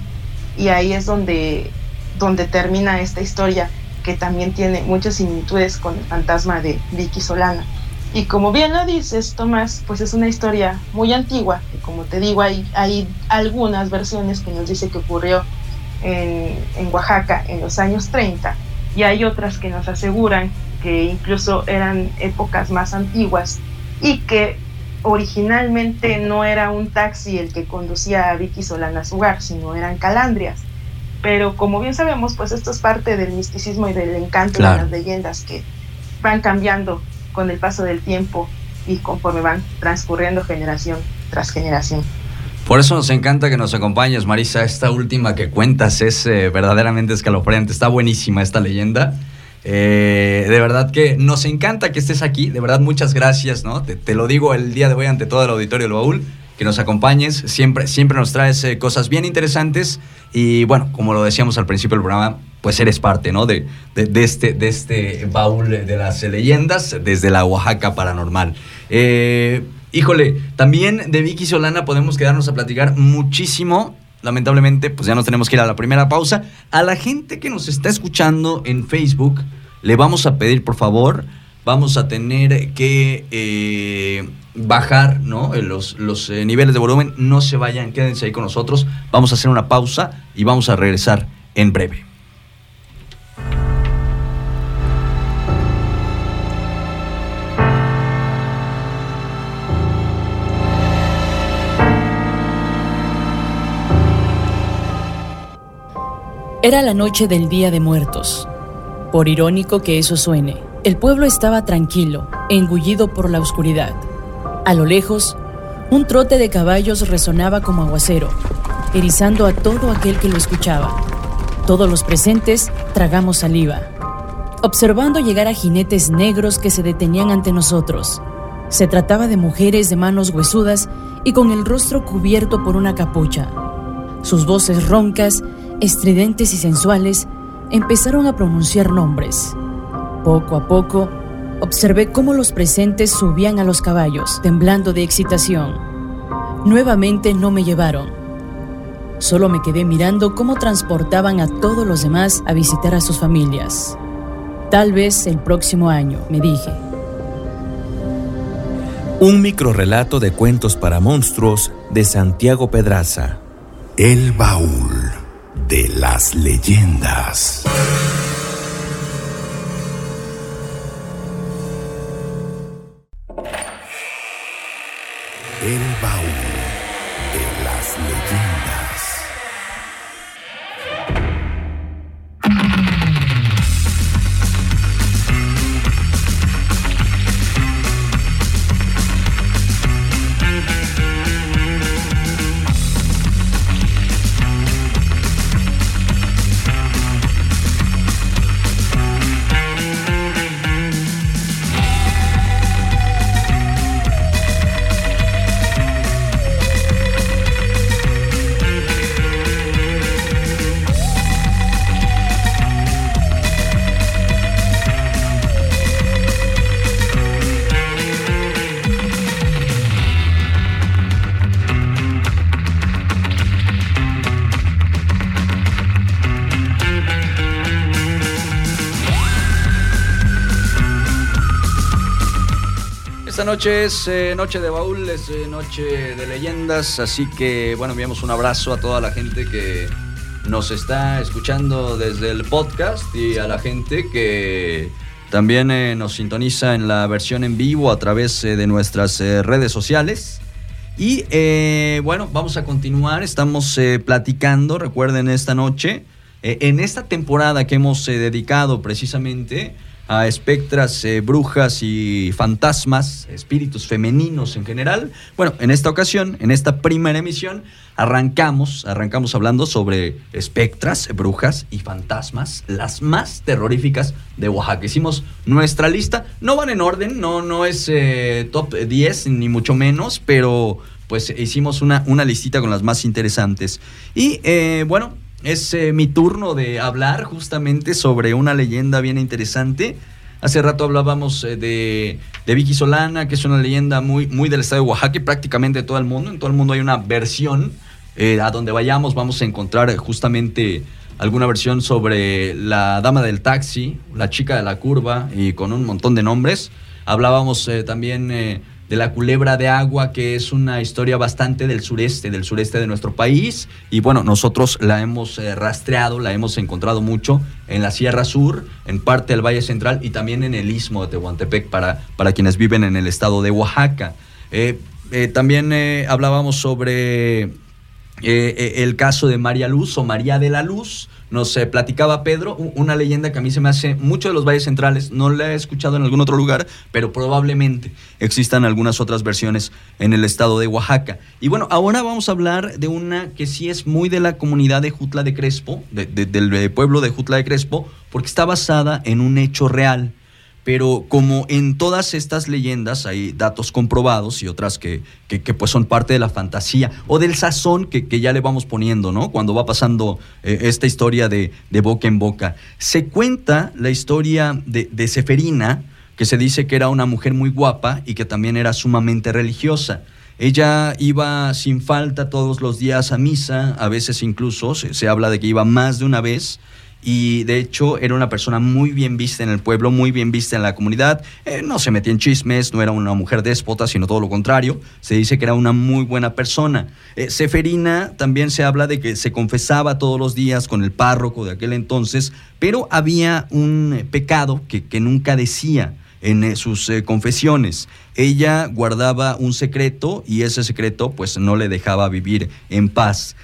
y ahí es donde, donde termina esta historia que también tiene muchas similitudes con el fantasma de Vicky Solana. Y como bien lo dices, Tomás, pues es una historia muy antigua, y como te digo, hay, hay algunas versiones que nos dice que ocurrió en, en Oaxaca en los años 30, y hay otras que nos aseguran que incluso eran épocas más antiguas y que originalmente no era un taxi el que conducía a Vicky Solana a su hogar, sino eran calandrias. Pero como bien sabemos, pues esto es parte del misticismo y del encanto de las leyendas que van cambiando con el paso del tiempo y conforme van transcurriendo generación tras generación. Por eso nos encanta que nos acompañes, Marisa. Esta última que cuentas es eh, verdaderamente escalofriante. Está buenísima esta leyenda. Eh, de verdad que nos encanta que estés aquí. De verdad, muchas gracias, ¿no? Te, lo digo el día de hoy ante todo el auditorio del baúl. Que nos acompañes. Siempre, siempre nos traes eh, cosas bien interesantes. Y bueno, como lo decíamos al principio del programa, pues eres parte, ¿no? De, de, este, de este baúl de las leyendas desde la Oaxaca paranormal. Eh, híjole, también de Vicky Solana podemos quedarnos a platicar muchísimo lamentablemente, pues ya nos tenemos que ir a la primera pausa. A la gente que nos está escuchando en Facebook, le vamos a pedir, por favor, vamos a tener que eh, bajar ¿no? Eh, los, los eh, niveles de volumen. No se vayan, quédense ahí con nosotros. Vamos a hacer una pausa y vamos a regresar en breve. Era la noche del Día de Muertos. Por irónico que eso suene, el pueblo estaba tranquilo, engullido por la oscuridad. A lo lejos, un trote de caballos resonaba como aguacero, erizando a todo aquel que lo escuchaba. Todos los presentes tragamos saliva, observando llegar a jinetes negros que se detenían ante nosotros. Se trataba de mujeres de manos huesudas y con el rostro cubierto por una capucha. Sus voces roncas estridentes y sensuales, empezaron a pronunciar nombres. Poco a poco, observé cómo los presentes subían a los caballos, temblando de excitación. Nuevamente no me llevaron. Solo me quedé mirando cómo transportaban a todos los demás a visitar a sus familias. Tal vez el próximo año, me dije. Un microrrelato de cuentos para monstruos de Santiago Pedraza. El baúl de las leyendas. Noche es eh, noche de baúl, es eh, noche de leyendas, así que bueno, enviamos un abrazo a toda la gente que nos está escuchando desde el podcast y a la gente que también eh, nos sintoniza en la versión en vivo a través de nuestras redes sociales. Y bueno, vamos a continuar, estamos platicando, recuerden esta noche, en esta temporada que hemos dedicado precisamente a espectras, eh, brujas y fantasmas, espíritus femeninos en general. Bueno, en esta ocasión, en esta primera emisión, arrancamos, arrancamos hablando sobre espectras, brujas y fantasmas, las más terroríficas de Oaxaca. Hicimos nuestra lista, no van en orden, no, no es eh, top 10 ni mucho menos, pero pues hicimos una, una listita con las más interesantes. Y eh, bueno, es eh, mi turno de hablar justamente sobre una leyenda bien interesante. Hace rato hablábamos eh, de, de, Vicky Solana, que es una leyenda muy, muy del estado de Oaxaca y prácticamente de todo el mundo. En todo el mundo hay una versión. Eh, a donde vayamos vamos a encontrar justamente alguna versión sobre la dama del taxi, la chica de la curva y con un montón de nombres. Hablábamos también de la culebra de agua, que es una historia bastante del sureste, del sureste de nuestro país. Y bueno, nosotros la hemos eh, rastreado, la hemos encontrado mucho en la Sierra Sur, en parte del Valle Central y también en el Istmo de Tehuantepec para, para quienes viven en el estado de Oaxaca. Eh, eh, también hablábamos sobre el caso de María Luz o María de la Luz, nos platicaba Pedro, una leyenda que a mí se me hace mucho de los valles centrales, no la he escuchado en algún otro lugar, pero probablemente existan algunas otras versiones en el estado de Oaxaca. Y bueno, ahora vamos a hablar de una que sí es muy de la comunidad de Jutla de Crespo, del eh, pueblo de Jutla de Crespo, porque está basada en un hecho real pero como en todas estas leyendas hay datos comprobados y otras que, pues son parte de la fantasía o del sazón que, ya le vamos poniendo, ¿no? Cuando va pasando eh, esta historia de, boca en boca. Se cuenta la historia de, de Seferina, que se dice que era una mujer muy guapa y que también era sumamente religiosa. Ella iba sin falta todos los días a misa, a veces incluso se, se habla de que iba más de una vez y de hecho era una persona muy bien vista en el pueblo, muy bien vista en la comunidad. Eh, no se metía en chismes, no era una mujer déspota, sino todo lo contrario. Se dice que era una muy buena persona. Eh, Seferina también se habla de que se confesaba todos los días con el párroco de aquel entonces, pero había un pecado que, que nunca decía en eh, sus confesiones. Ella guardaba un secreto y ese secreto pues no le dejaba vivir en paz.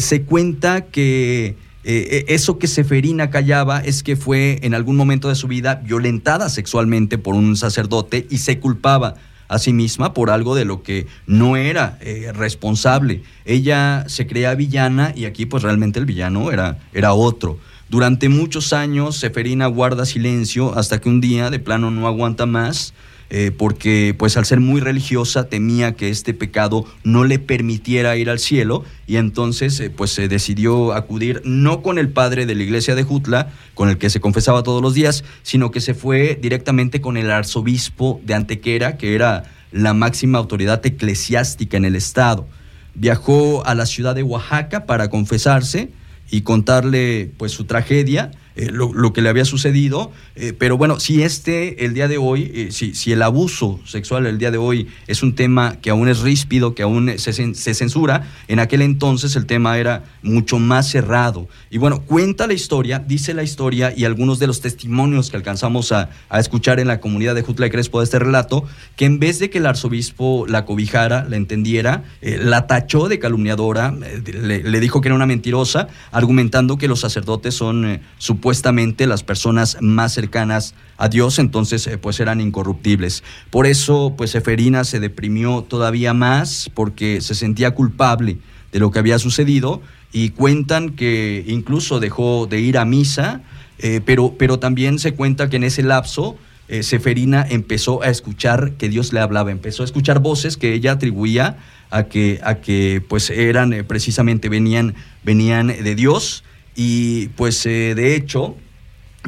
se cuenta que eh, eh, eso que Seferina callaba es que fue en algún momento de su vida violentada sexualmente por un sacerdote y se culpaba a sí misma por algo de lo que no era eh, responsable. Ella se creía villana y aquí pues realmente el villano era, era otro. Durante muchos años Seferina guarda silencio hasta que un día de plano no aguanta más eh, porque pues al ser muy religiosa temía que este pecado no le permitiera ir al cielo y entonces eh, pues se decidió acudir no con el padre de la iglesia de Jutla, con el que se confesaba todos los días, sino que se fue directamente con el arzobispo de Antequera, que era la máxima autoridad eclesiástica en el estado. Viajó a la ciudad de Oaxaca para confesarse y contarle pues su tragedia eh, lo, que le había sucedido. Eh, pero bueno, si este, el día de hoy, eh, si, el abuso sexual el día de hoy es un tema que aún es ríspido, que aún se, censura, en aquel entonces el tema era mucho más cerrado. Y bueno, cuenta la historia, dice la historia y algunos de los testimonios que alcanzamos a, escuchar en la comunidad de Jutla de Crespo de este relato, que en vez de que el arzobispo la cobijara, la entendiera, la tachó de calumniadora, le, le, dijo que era una mentirosa, argumentando que los sacerdotes son su supuestamente las personas más cercanas a Dios, entonces eh, pues eran incorruptibles. Por eso pues Seferina se deprimió todavía más porque se sentía culpable de lo que había sucedido y cuentan que incluso dejó de ir a misa, eh, pero, pero también se cuenta que en ese lapso eh, Seferina empezó a escuchar que Dios le hablaba, empezó a escuchar voces que ella atribuía a que, a que pues eran precisamente, venían, venían de Dios y pues eh, de hecho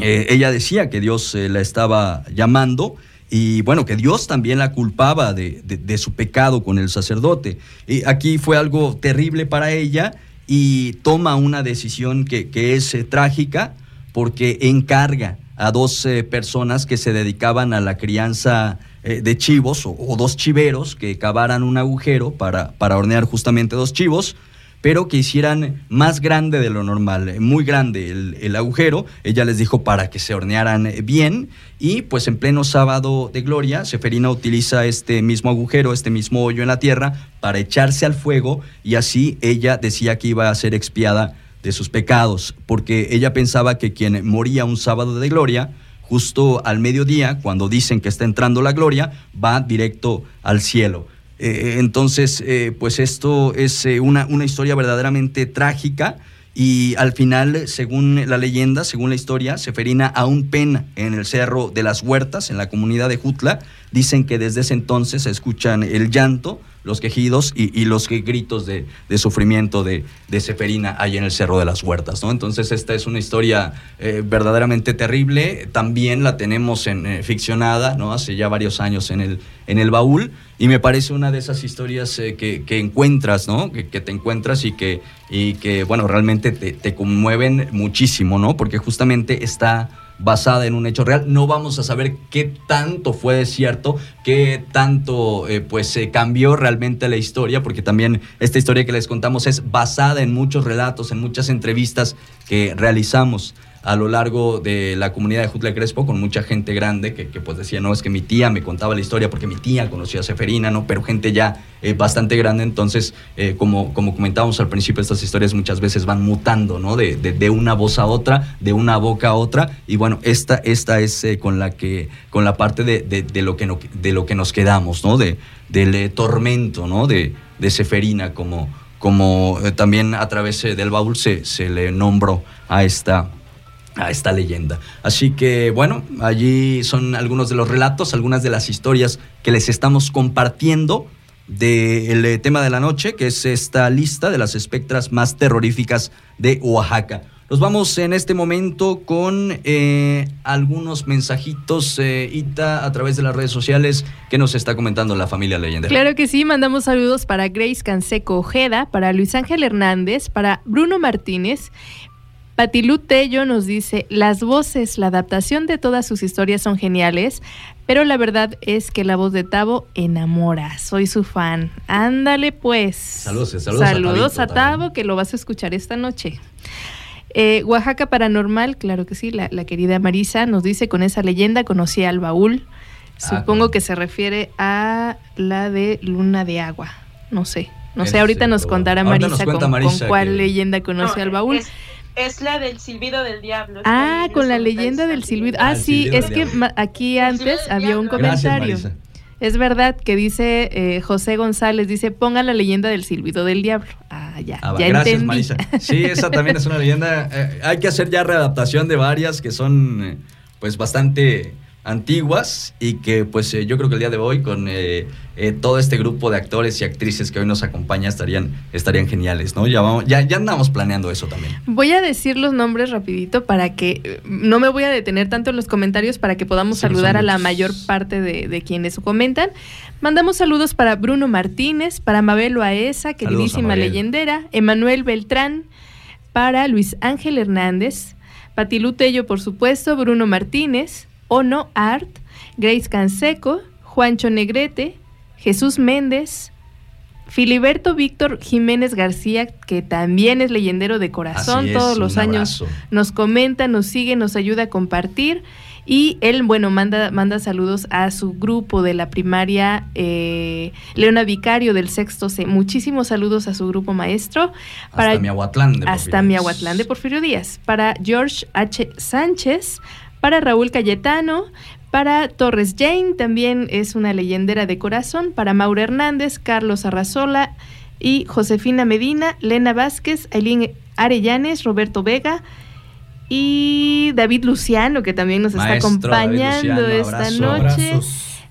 eh, ella decía que Dios eh, la estaba llamando y bueno, que Dios también la culpaba de, su pecado con el sacerdote. Y aquí fue algo terrible para ella y toma una decisión que, es trágica porque encarga a dos personas que se dedicaban a la crianza eh, de chivos o, o, dos chiveros que cavaran un agujero para, para hornear justamente dos chivos pero que hicieran más grande de lo normal, muy grande el, agujero. Ella les dijo para que se hornearan bien y pues en pleno sábado de gloria, Seferina utiliza este mismo agujero, este mismo hoyo en la tierra para echarse al fuego y así ella decía que iba a ser expiada de sus pecados, porque ella pensaba que quien moría un sábado de gloria, justo al mediodía, cuando dicen que está entrando la gloria, va directo al cielo. Eh, entonces, eh, pues esto es eh, una, una, historia verdaderamente trágica y al final, según la leyenda, según la historia, Seferina aún pena en el Cerro de las Huertas, en la comunidad de Jutla. Dicen que desde ese entonces se escuchan el llanto los quejidos y, los gritos de, sufrimiento de, de, Seferina ahí en el Cerro de las Huertas. ¿no? Entonces esta es una historia eh, verdaderamente terrible. También la tenemos en, eh, ficcionada, ¿no? hace ya varios años en el, baúl. Y me parece una de esas historias eh, que, encuentras, ¿no? Que, te encuentras y que, y que bueno, realmente te, te conmueven muchísimo, ¿no? Porque justamente está basada en un hecho real. No vamos a saber qué tanto fue cierto, qué tanto eh, pues se cambió realmente la historia, porque también esta historia que les contamos es basada en muchos relatos, en muchas entrevistas que realizamos a lo largo de la comunidad de Jutla Crespo con mucha gente grande que, pues decía, no, es que mi tía me contaba la historia porque mi tía conocía a Seferina, ¿no? Pero gente ya eh, bastante grande, entonces, eh, como, como comentábamos al principio, estas historias muchas veces van mutando, ¿no? De, de, una voz a otra, de una boca a otra, y bueno, esta, esta es eh, con la que, con la parte de, de, lo, que de lo que nos quedamos, ¿no? De, del tormento, ¿no? De, de Seferina, como, como también a través del baúl se, se le nombró a esta a esta leyenda. Así que bueno, allí son algunos de los relatos, algunas de las historias que les estamos compartiendo del eh, tema de la noche, que es esta lista de las espectras más terroríficas de Oaxaca. Nos vamos en este momento con eh, algunos mensajitos, eh, Ita, a través de las redes sociales que nos está comentando la familia leyenda. Claro que sí, mandamos saludos para Grace Canseco Ojeda, para Luis Ángel Hernández, para Bruno Martínez, Patilú Tello nos dice, las voces, la adaptación de todas sus historias son geniales, pero la verdad es que la voz de Tavo enamora. Soy su fan. Ándale pues. Saludos, saludos. Saludos a, Tavo, que lo vas a escuchar esta noche. Eh, Oaxaca Paranormal, claro que sí, la, querida Marisa nos dice, con esa leyenda conocí al baúl. Ah, Supongo que se refiere a la de Luna de Agua. No sé. No sé, ahorita nos contará Marisa, con, cuál leyenda conoce al baúl. Es la del silbido del diablo. Ah, con la leyenda del silbido. Ah, sí, es que aquí antes había un comentario. es verdad que dice eh, José González, dice, ponga la leyenda del silbido del diablo. Ah, ya, ah, ya gracias, entendí. Marisa. Sí, esa también es una leyenda. Eh, hay que hacer ya readaptación de varias que son, eh, pues, bastante antiguas y que pues eh, yo creo que el día de hoy con eh, eh, todo este grupo de actores y actrices que hoy nos acompaña estarían, estarían geniales, ¿no? Ya, vamos, ya, ya andamos planeando eso también. Voy a decir los nombres rapidito para que no me voy a detener tanto en los comentarios para que podamos saludar a la mayor parte de, quienes comentan. Mandamos saludos para Bruno Martínez, para Mabel Aesa, queridísima leyendera, Emanuel Beltrán, para Luis Ángel Hernández, Patilu Tello, por supuesto, Bruno Martínez, Ono Art, Grace Canseco, Juancho Negrete, Jesús Méndez, Filiberto Víctor Jiménez García, que también es leyendero de corazón, todos los años nos comenta, nos sigue, nos ayuda a compartir. Y él, bueno, manda, manda saludos a su grupo de la primaria eh, Leona Vicario del sexto C. Muchísimos saludos a su grupo maestro. Para, hasta Miahuatlán de Porfirio Hasta Miahuatlán de Porfirio Díaz. Para George H. Sánchez, para Raúl Cayetano, para Torres Jane, también es una leyendera de corazón, para Mauro Hernández, Carlos Arrazola y Josefina Medina, Lena Vázquez, Aileen Arellanes, Roberto Vega y David Luciano, que también nos está acompañando esta noche.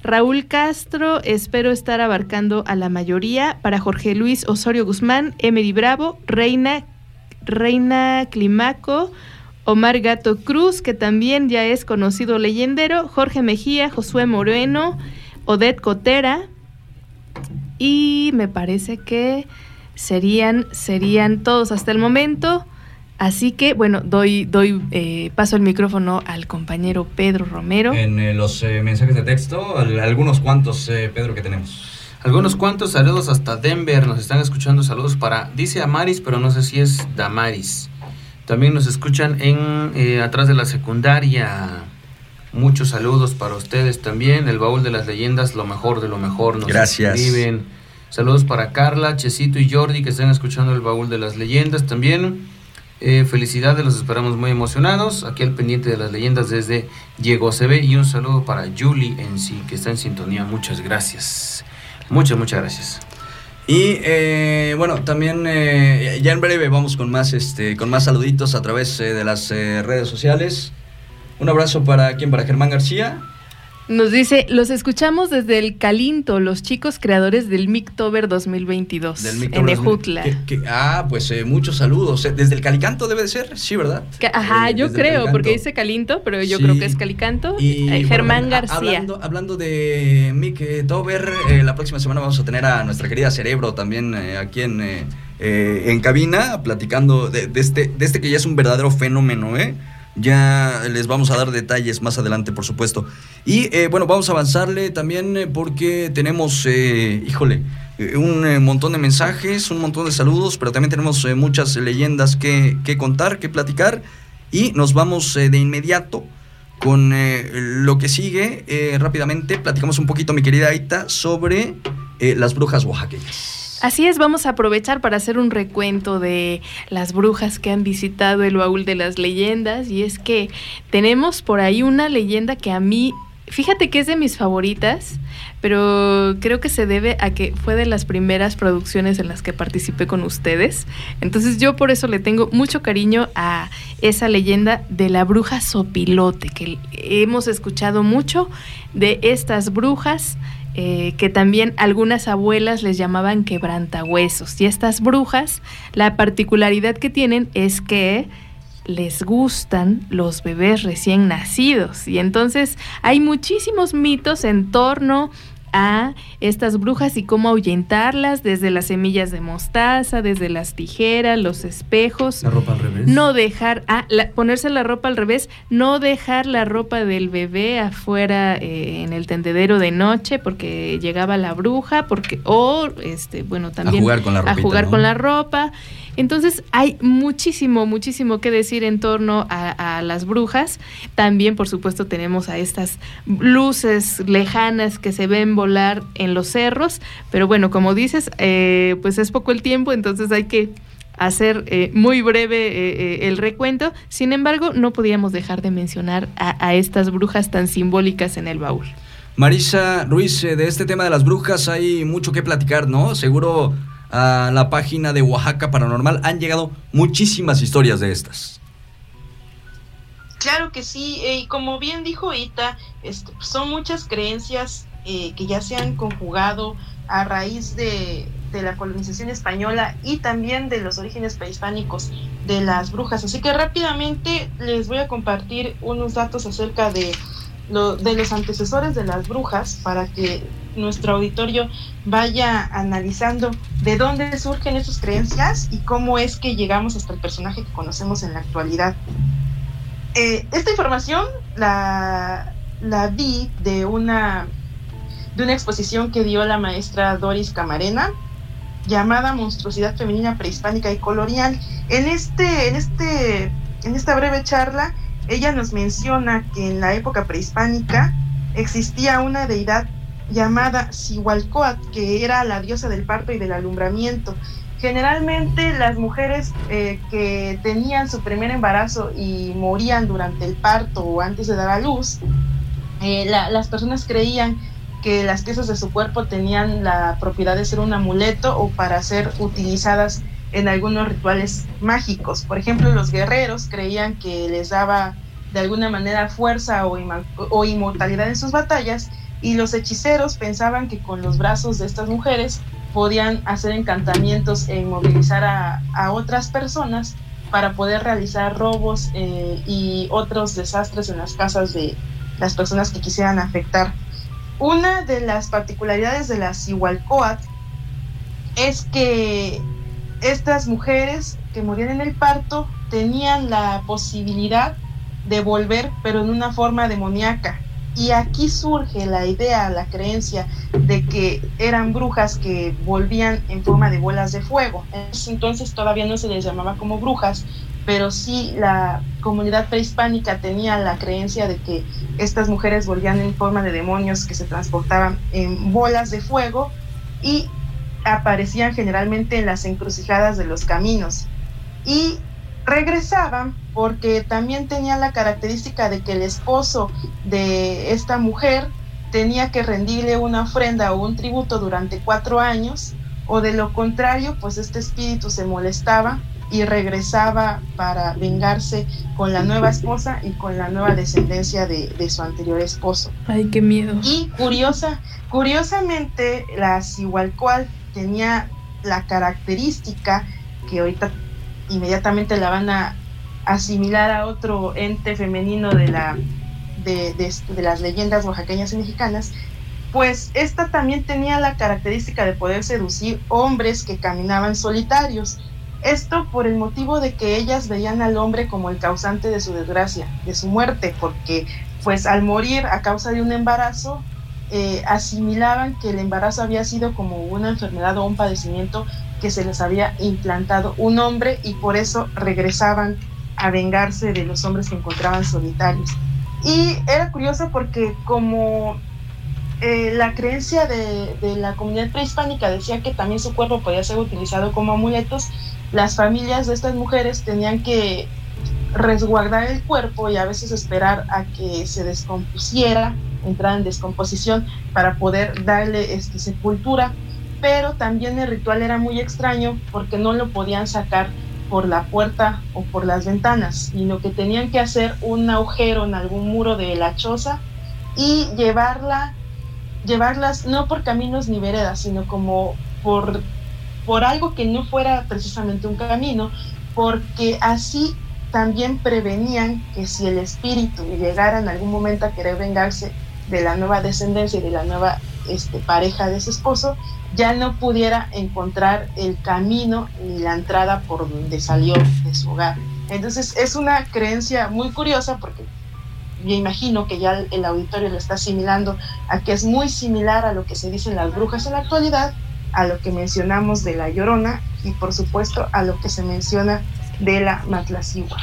Raúl Castro, espero estar abarcando a la mayoría. Para Jorge Luis Osorio Guzmán, Emery Bravo, Reina, Reina Climaco, Omar Gato Cruz, que también ya es conocido leyendero, Jorge Mejía, Josué Moreno, Odette Cotera, y me parece que serían, serían todos hasta el momento. Así que, bueno, doy, doy eh, paso el micrófono al compañero Pedro Romero. En eh, los eh, mensajes de texto, algunos cuantos, Pedro, que tenemos. Algunos cuantos saludos hasta Denver, nos están escuchando, saludos para, dice Amaris, pero no sé si es Damaris. También nos escuchan en atrás de la secundaria. Muchos saludos para ustedes también. El baúl de las leyendas, lo mejor de lo mejor. Nos Gracias. Escriben. Saludos para Carla, Chesito y Jordi que están escuchando el baúl de las leyendas también. Eh, felicidades, los esperamos muy emocionados. Aquí al pendiente de las leyendas desde Diego CB y un saludo para Julie en sí, que está en sintonía. Muchas gracias. Muchas, muchas gracias. Y eh, bueno, también eh, ya en breve vamos con más, este, con más saluditos a través de las redes sociales. Un abrazo para quien, para Germán García. Nos dice, los escuchamos desde el Calinto, los chicos creadores del Mictober 2022 del en Ejutla. ah, pues eh, muchos saludos. Eh, ¿Desde el Calicanto debe de ser? Sí, ¿verdad? ajá, eh, yo creo, porque dice Calinto, pero yo creo que es Calicanto. Y, Germán García. Hablando, de Mictober, la próxima semana vamos a tener a nuestra querida Cerebro también aquí en, en cabina, platicando de, de, este, de este que ya es un verdadero fenómeno, ¿eh? Ya les vamos a dar detalles más adelante, por supuesto. Y eh, bueno, vamos a avanzarle también eh, porque tenemos, eh, híjole, un montón de mensajes, un montón de saludos, pero también tenemos muchas leyendas que, que, contar, que platicar. Y nos vamos de inmediato con lo que sigue. rápidamente platicamos un poquito, mi querida Aita, sobre las brujas oaxaqueñas. Así es, vamos a aprovechar para hacer un recuento de las brujas que han visitado el baúl de las leyendas y es que tenemos por ahí una leyenda que a mí, fíjate que es de mis favoritas, pero creo que se debe a que fue de las primeras producciones en las que participé con ustedes. Entonces yo por eso le tengo mucho cariño a esa leyenda de la bruja sopilote, que hemos escuchado mucho de estas brujas eh, que también algunas abuelas les llamaban quebrantahuesos. Y estas brujas, la particularidad que tienen es que les gustan los bebés recién nacidos. Y entonces hay muchísimos mitos en torno estas brujas y cómo ahuyentarlas desde las semillas de mostaza, desde las tijeras, los espejos. La ropa al revés. No dejar, ah, ponerse la ropa al revés, no dejar la ropa del bebé afuera eh, en el tendedero de noche porque llegaba la bruja, porque, o, este, bueno, también a jugar con la, a jugar con la ropa. Entonces hay muchísimo, muchísimo que decir en torno a, las brujas. También, por supuesto, tenemos a estas luces lejanas que se ven volar en los cerros. Pero bueno, como dices, eh, pues es poco el tiempo, entonces hay que hacer eh, muy breve eh, el recuento. Sin embargo, no podíamos dejar de mencionar a, a estas brujas tan simbólicas en el baúl. Marisa Ruiz, de este tema de las brujas hay mucho que platicar, ¿no? Seguro a la página de Oaxaca Paranormal han llegado muchísimas historias de estas. Claro que sí, eh, y como bien dijo Ita, este, son muchas creencias eh, que ya se han conjugado a raíz de, de, la colonización española y también de los orígenes prehispánicos de las brujas. Así que rápidamente les voy a compartir unos datos acerca de de los antecesores de las brujas para que nuestro auditorio vaya analizando de dónde surgen esas creencias y cómo es que llegamos hasta el personaje que conocemos en la actualidad. Eh, esta información la, la vi de una, de una exposición que dio la maestra Doris Camarena llamada Monstruosidad Femenina Prehispánica y Colonial. En, este, en, este, en esta breve charla, ella nos menciona que en la época prehispánica existía una deidad llamada Sihualcoat, que era la diosa del parto y del alumbramiento. Generalmente las mujeres eh, que tenían su primer embarazo y morían durante el parto o antes de dar a luz, eh, las personas creían que las piezas de su cuerpo tenían la propiedad de ser un amuleto o para ser utilizadas en algunos rituales mágicos. Por ejemplo, los guerreros creían que les daba de alguna manera fuerza o, o inmortalidad en sus batallas y los hechiceros pensaban que con los brazos de estas mujeres podían hacer encantamientos e inmovilizar a, otras personas para poder realizar robos eh, y otros desastres en las casas de las personas que quisieran afectar. Una de las particularidades de las Igualcoat es que estas mujeres que morían en el parto tenían la posibilidad de volver, pero en una forma demoníaca. Y aquí surge la idea, la creencia de que eran brujas que volvían en forma de bolas de fuego. Entonces todavía no se les llamaba como brujas, pero sí la comunidad prehispánica tenía la creencia de que estas mujeres volvían en forma de demonios que se transportaban en bolas de fuego y aparecían generalmente en las encrucijadas de los caminos. Y regresaban porque también tenía la característica de que el esposo de esta mujer tenía que rendirle una ofrenda o un tributo durante cuatro años, o de lo contrario, pues este espíritu se molestaba y regresaba para vengarse con la nueva esposa y con la nueva descendencia de, de su anterior esposo. Ay, qué miedo. Y curiosa, curiosamente, la Cihualcoal tenía la característica que ahorita inmediatamente la van a asimilar a otro ente femenino de, la, de, de, las leyendas oaxaqueñas y mexicanas, pues esta también tenía la característica de poder seducir hombres que caminaban solitarios. Esto por el motivo de que ellas veían al hombre como el causante de su desgracia, de su muerte, porque pues al morir a causa de un embarazo, eh, asimilaban que el embarazo había sido como una enfermedad o un padecimiento que se les había implantado un hombre y por eso regresaban a vengarse de los hombres que encontraban solitarios. Y era curioso porque como eh, la creencia de, de, la comunidad prehispánica decía que también su cuerpo podía ser utilizado como amuletos, las familias de estas mujeres tenían que resguardar el cuerpo y a veces esperar a que se descompusiera, entrar en descomposición para poder darle este, sepultura. Pero también el ritual era muy extraño porque no lo podían sacar por la puerta o por las ventanas, sino que tenían que hacer un agujero en algún muro de la choza y llevarla, llevarlas no por caminos ni veredas, sino como por, por algo que no fuera precisamente un camino, porque así también prevenían que si el espíritu llegara en algún momento a querer vengarse de la nueva descendencia y de la nueva este, pareja de su esposo, ya no pudiera encontrar el camino ni la entrada por donde salió de su hogar. Entonces es una creencia muy curiosa porque me imagino que ya el auditorio lo está asimilando a que es muy similar a lo que se dicen las brujas en la actualidad, a lo que mencionamos de la llorona y por supuesto a lo que se menciona de la matlacigua.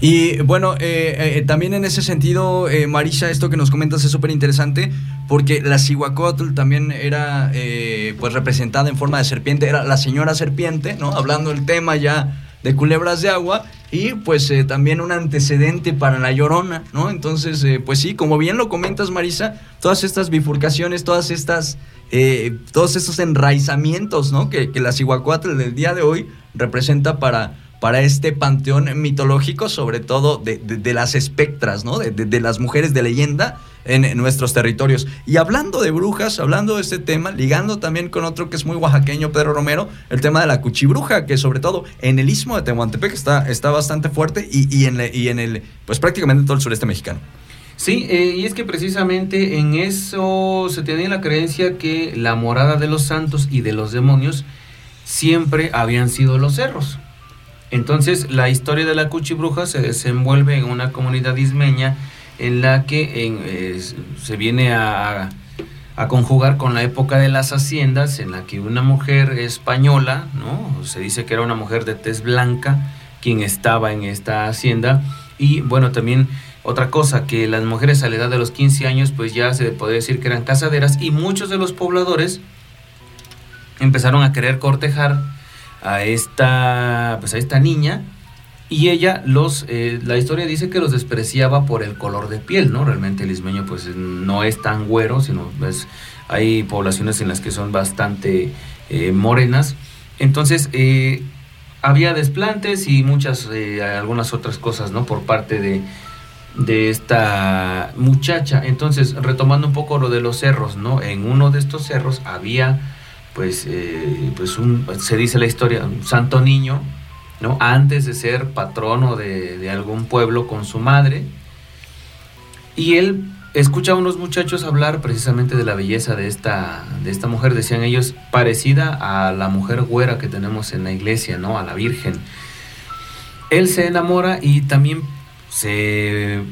Y bueno, eh, eh, también en ese sentido, eh, Marisa, esto que nos comentas es súper interesante porque la Cihuacotl también era eh, pues representada en forma de serpiente, era la señora serpiente, ¿no? Hablando el tema ya de culebras de agua y pues eh, también un antecedente para la llorona, ¿no? Entonces, eh, pues sí, como bien lo comentas Marisa, todas estas bifurcaciones, todas estas, todos estos enraizamientos, ¿no? Que, que la Cihuacotl del día de hoy representa para para este panteón mitológico, sobre todo de, las espectras, ¿no? De, las mujeres de leyenda en, nuestros territorios. Y hablando de brujas, hablando de este tema, ligando también con otro que es muy oaxaqueño, Pedro Romero, el tema de la cuchibruja, que sobre todo en el istmo de Tehuantepec está, está bastante fuerte y, y, en, y en el, pues prácticamente en todo el sureste mexicano. Sí, eh, y es que precisamente en eso se tenía la creencia que la morada de los santos y de los demonios siempre habían sido los cerros. Entonces, la historia de la cuchibruja se desenvuelve en una comunidad ismeña en la que eh, se viene a, conjugar con la época de las haciendas, en la que una mujer española, ¿no? Se dice que era una mujer de tez blanca quien estaba en esta hacienda. Y bueno, también otra cosa, que las mujeres a la edad de los 15 años, pues ya se puede decir que eran casaderas y muchos de los pobladores empezaron a querer cortejar a esta, pues a esta niña y ella los, eh, la historia dice que los despreciaba por el color de piel, ¿no? Realmente el ismeño pues no es tan güero, sino pues, hay poblaciones en las que son bastante eh, morenas. Entonces eh, había desplantes y muchas, algunas otras cosas, ¿no? Por parte de, de esta muchacha. Entonces, retomando un poco lo de los cerros, ¿no? En uno de estos cerros había pues, eh, pues un, se dice la historia, un santo niño, ¿no? Antes de ser patrono de, algún pueblo con su madre. Y él escucha a unos muchachos hablar precisamente de la belleza de esta, de esta mujer, decían ellos, parecida a la mujer güera que tenemos en la iglesia, ¿no? A la Virgen. él se enamora y también se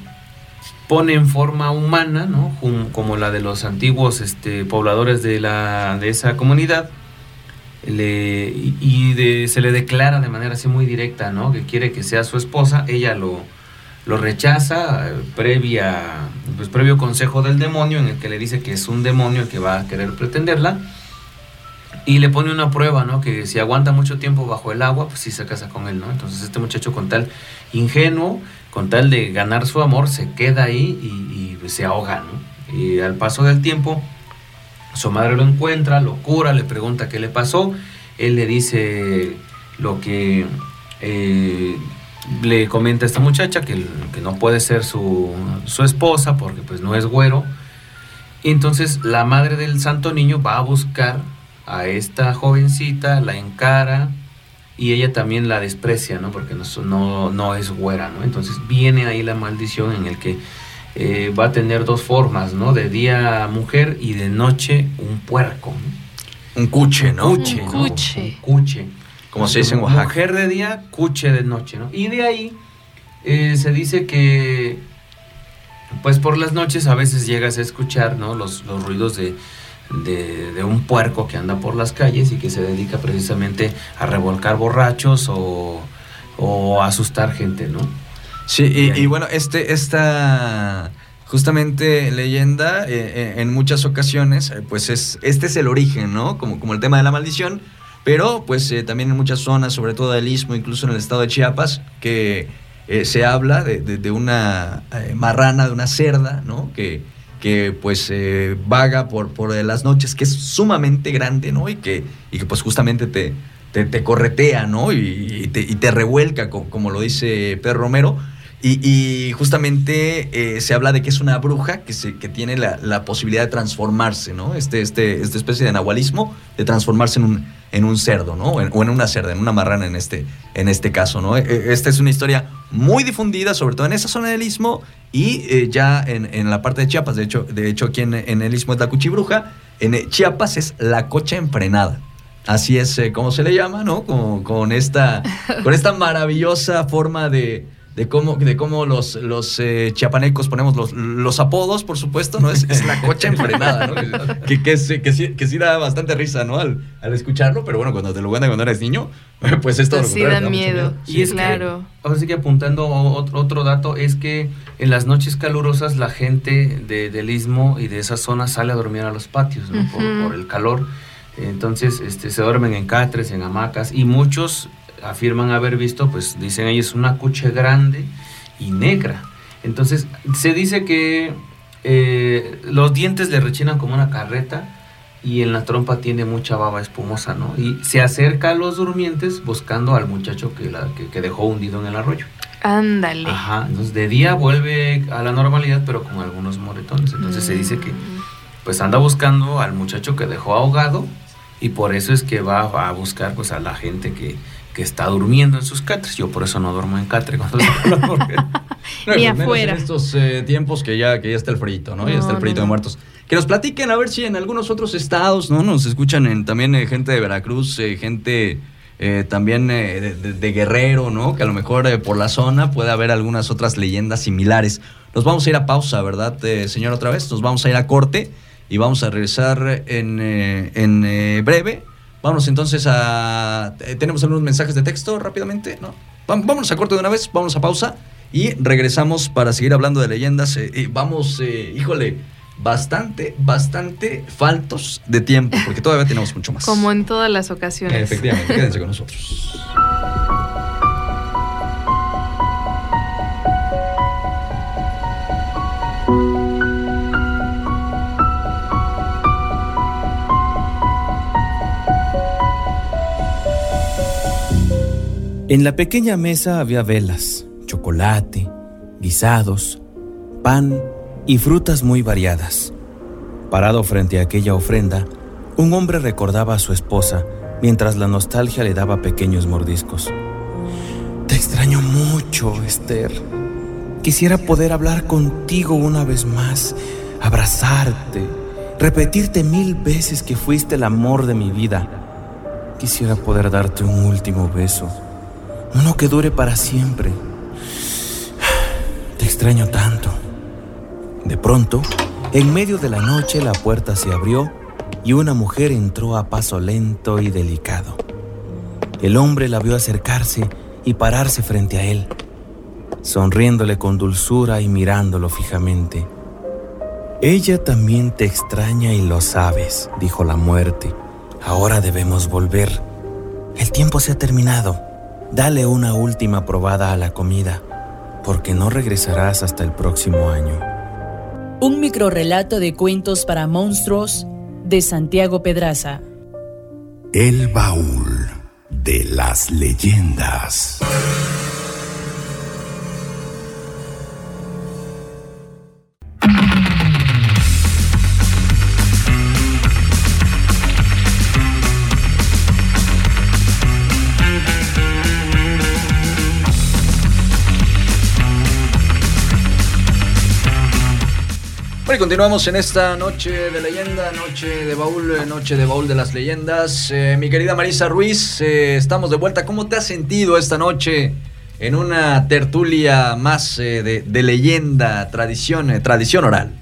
pone en forma humana, ¿no? como la de los antiguos este, pobladores de, la, de esa comunidad, le, y se le declara de manera así muy directa, ¿no? que quiere que sea su esposa, ella lo, lo rechaza eh, previa, pues, previo consejo del demonio en el que le dice que es un demonio el que va a querer pretenderla y le pone una prueba, ¿no? Que si aguanta mucho tiempo bajo el agua, pues sí se casa con él, ¿no? Entonces este muchacho con tal ingenuo, con tal de ganar su amor, se queda ahí y, se ahoga, ¿no? Y al paso del tiempo, su madre lo encuentra, lo cura, le pregunta qué le pasó, él le dice lo que eh, le comenta a esta muchacha, que, que no puede ser su, su esposa porque pues no es güero. Y entonces la madre del santo niño va a buscar a esta jovencita, la encara y ella también la desprecia, ¿no? Porque no, no, es güera, ¿no? Entonces viene ahí la maldición en el que eh, va a tener dos formas, ¿no? De día mujer y de noche un puerco. Un cuche, ¿no? Un cuche. Un cuche. Como se dice en Oaxaca. Mujer de día, cuche de noche, ¿no? Y de ahí eh, se dice que, pues por las noches a veces llegas a escuchar, ¿no? Los, los ruidos de de, un puerco que anda por las calles y que se dedica precisamente a revolcar borrachos o, a asustar gente, ¿no? Sí, y, bueno, este, esta justamente leyenda, eh, eh, en muchas ocasiones, eh, pues es, este es el origen, ¿no? Como, como el tema de la maldición, pero pues también en muchas zonas, sobre todo del Istmo, incluso en el estado de Chiapas, que se habla de, de una marrana, de una cerda, ¿no? Que, que pues eh, vaga por, por las noches, que es sumamente grande, ¿no? Y que, y que pues justamente te, te, corretea, ¿no? Y, te, y te, revuelca, como, lo dice Pedro Romero. Y, justamente eh, se habla de que es una bruja que, se, que tiene la, posibilidad de transformarse, ¿no? Este, este, esta especie de nahualismo, de transformarse en un, en un cerdo, ¿no? O en, una cerda, en una marrana en este, en este caso, ¿no? E, e, esta es una historia muy difundida, sobre todo en esa zona del istmo y eh, ya en, la parte de Chiapas. De hecho, de hecho aquí en, el istmo es la cuchibruja. En Chiapas es la cocha enfrenada. Así es como se le llama, ¿no? con, esta, con esta maravillosa forma de, de cómo, de cómo los, los eh, chiapanecos ponemos los, los apodos, por supuesto, ¿no? Es, es la cocha enfrenada, ¿no? que, que, que, sí, que sí da bastante risa, ¿no? Al, al, escucharlo, pero bueno, cuando te lo cuentan cuando eres niño, pues es todo pues sí da miedo. Y es claro. ahora sí que apuntando otro, otro dato, es que en las noches calurosas la gente de, del istmo y de esa zona sale a dormir a los patios, ¿no? por, por, el calor. Entonces, este, se duermen en catres, en hamacas, y muchos afirman haber visto, pues dicen ellos, una cuche grande y negra. Entonces, se dice que eh, los dientes le rechinan como una carreta y en la trompa tiene mucha baba espumosa, ¿no? Y se acerca a los durmientes buscando al muchacho que, la, que, dejó hundido en el arroyo. Ándale. Ajá, entonces de día vuelve a la normalidad, pero con algunos moretones. Entonces se dice que pues anda buscando al muchacho que dejó ahogado y por eso es que va a buscar pues a la gente que, que está durmiendo en sus catres. Yo por eso no duermo en catre cuando Ni afuera. En estos eh, tiempos que ya, que ya está el frito, ¿no? ya está el frito de muertos. Que nos platiquen a ver si en algunos otros estados, ¿no? Nos escuchan en, también eh, gente de Veracruz, eh, gente también de, Guerrero, ¿no? Que a lo mejor por la zona puede haber algunas otras leyendas similares. Nos vamos a ir a pausa, ¿verdad, señor? Otra vez. Nos vamos a ir a corte y vamos a regresar en, en breve Vámonos entonces a... Eh, ¿Tenemos algunos mensajes de texto rápidamente? ¿No? Vámonos a corte de una vez, vamos a pausa y regresamos para seguir hablando de leyendas. Eh, vamos, eh, híjole, bastante, bastante faltos de tiempo, porque todavía tenemos mucho más. Como en todas las ocasiones. Efectivamente, quédense con nosotros. En la pequeña mesa había velas, chocolate, guisados, pan y frutas muy variadas. Parado frente a aquella ofrenda, un hombre recordaba a su esposa mientras la nostalgia le daba pequeños mordiscos. Te extraño mucho, Esther. Quisiera poder hablar contigo una vez más, abrazarte, repetirte mil veces que fuiste el amor de mi vida. Quisiera poder darte un último beso Uno que dure para siempre. Te extraño tanto. De pronto, en medio de la noche la puerta se abrió y una mujer entró a paso lento y delicado. El hombre la vio acercarse y pararse frente a él, sonriéndole con dulzura y mirándolo fijamente. Ella también te extraña y lo sabes, dijo la muerte. Ahora debemos volver. El tiempo se ha terminado. Dale una última probada a la comida, porque no regresarás hasta el próximo año. Un microrelato de cuentos para monstruos de Santiago Pedraza. El baúl de las leyendas. Continuamos en esta noche de leyenda, noche de baúl, eh, noche de baúl de las leyendas. Eh, mi querida Marisa Ruiz, eh, estamos de vuelta. ¿Cómo te has sentido esta noche en una tertulia más de, leyenda, tradición, tradición oral?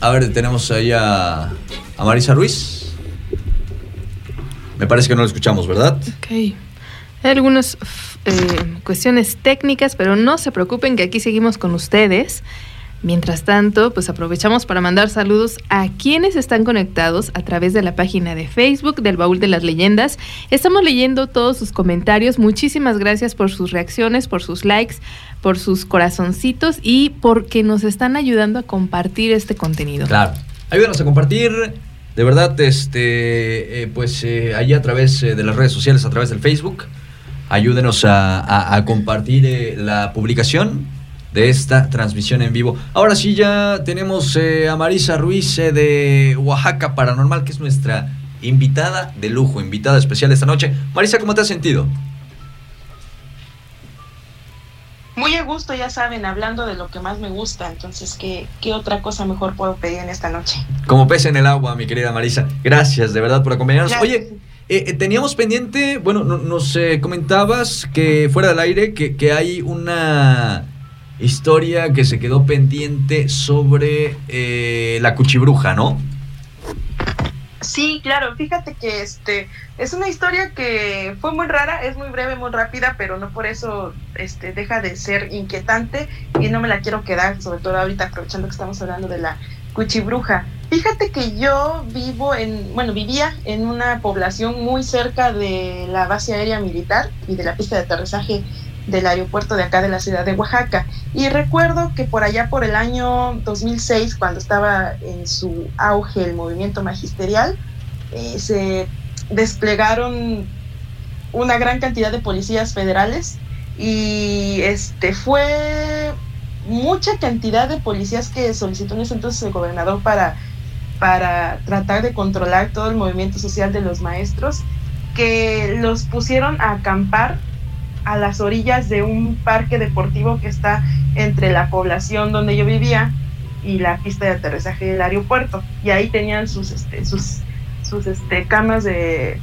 A ver, tenemos ahí a, Marisa Ruiz. Me parece que no lo escuchamos, ¿verdad? Ok. Hay algunos eh, cuestiones técnicas, pero no se preocupen que aquí seguimos con ustedes. Mientras tanto, pues aprovechamos para mandar saludos a quienes están conectados a través de la página de Facebook del Baúl de las Leyendas. Estamos leyendo todos sus comentarios. Muchísimas gracias por sus reacciones, por sus likes, por sus corazoncitos y porque nos están ayudando a compartir este contenido. Claro, ayúdanos a compartir. De verdad, este, eh, pues eh, ahí a través de las redes sociales, a través del Facebook ayúdenos a, compartir eh, la publicación de esta transmisión en vivo. Ahora sí, ya tenemos eh, a Marisa Ruiz eh, de Oaxaca Paranormal, que es nuestra invitada de lujo, invitada especial esta noche. Marisa, ¿cómo te has sentido? Muy a gusto, ya saben, hablando de lo que más me gusta. Entonces, ¿qué, qué otra cosa mejor puedo pedir en esta noche? Como pez en el agua, mi querida Marisa. Gracias de verdad por acompañarnos. Oye, eh, eh, teníamos pendiente, bueno, nos eh, comentabas que fuera del aire que, hay una historia que se quedó pendiente sobre la cuchibruja, ¿no? Sí, claro, fíjate que este es una historia que fue muy rara, es muy breve, muy rápida, pero no por eso este deja de ser inquietante y no me la quiero quedar, sobre todo ahorita aprovechando que estamos hablando de la cuchibruja. Fíjate que yo vivo en, bueno, vivía en una población muy cerca de la base aérea militar y de la pista de aterrizaje del aeropuerto de acá de la ciudad de Oaxaca. Y recuerdo que por allá por el año 2006, cuando estaba en su auge el movimiento magisterial, eh, se desplegaron una gran cantidad de policías federales y este fue mucha cantidad de policías que solicitó en ese entonces el gobernador para para tratar de controlar todo el movimiento social de los maestros, que los pusieron a acampar a las orillas de un parque deportivo que está entre la población donde yo vivía y la pista de aterrizaje del aeropuerto. Y ahí tenían sus, este, sus, sus este, camas de,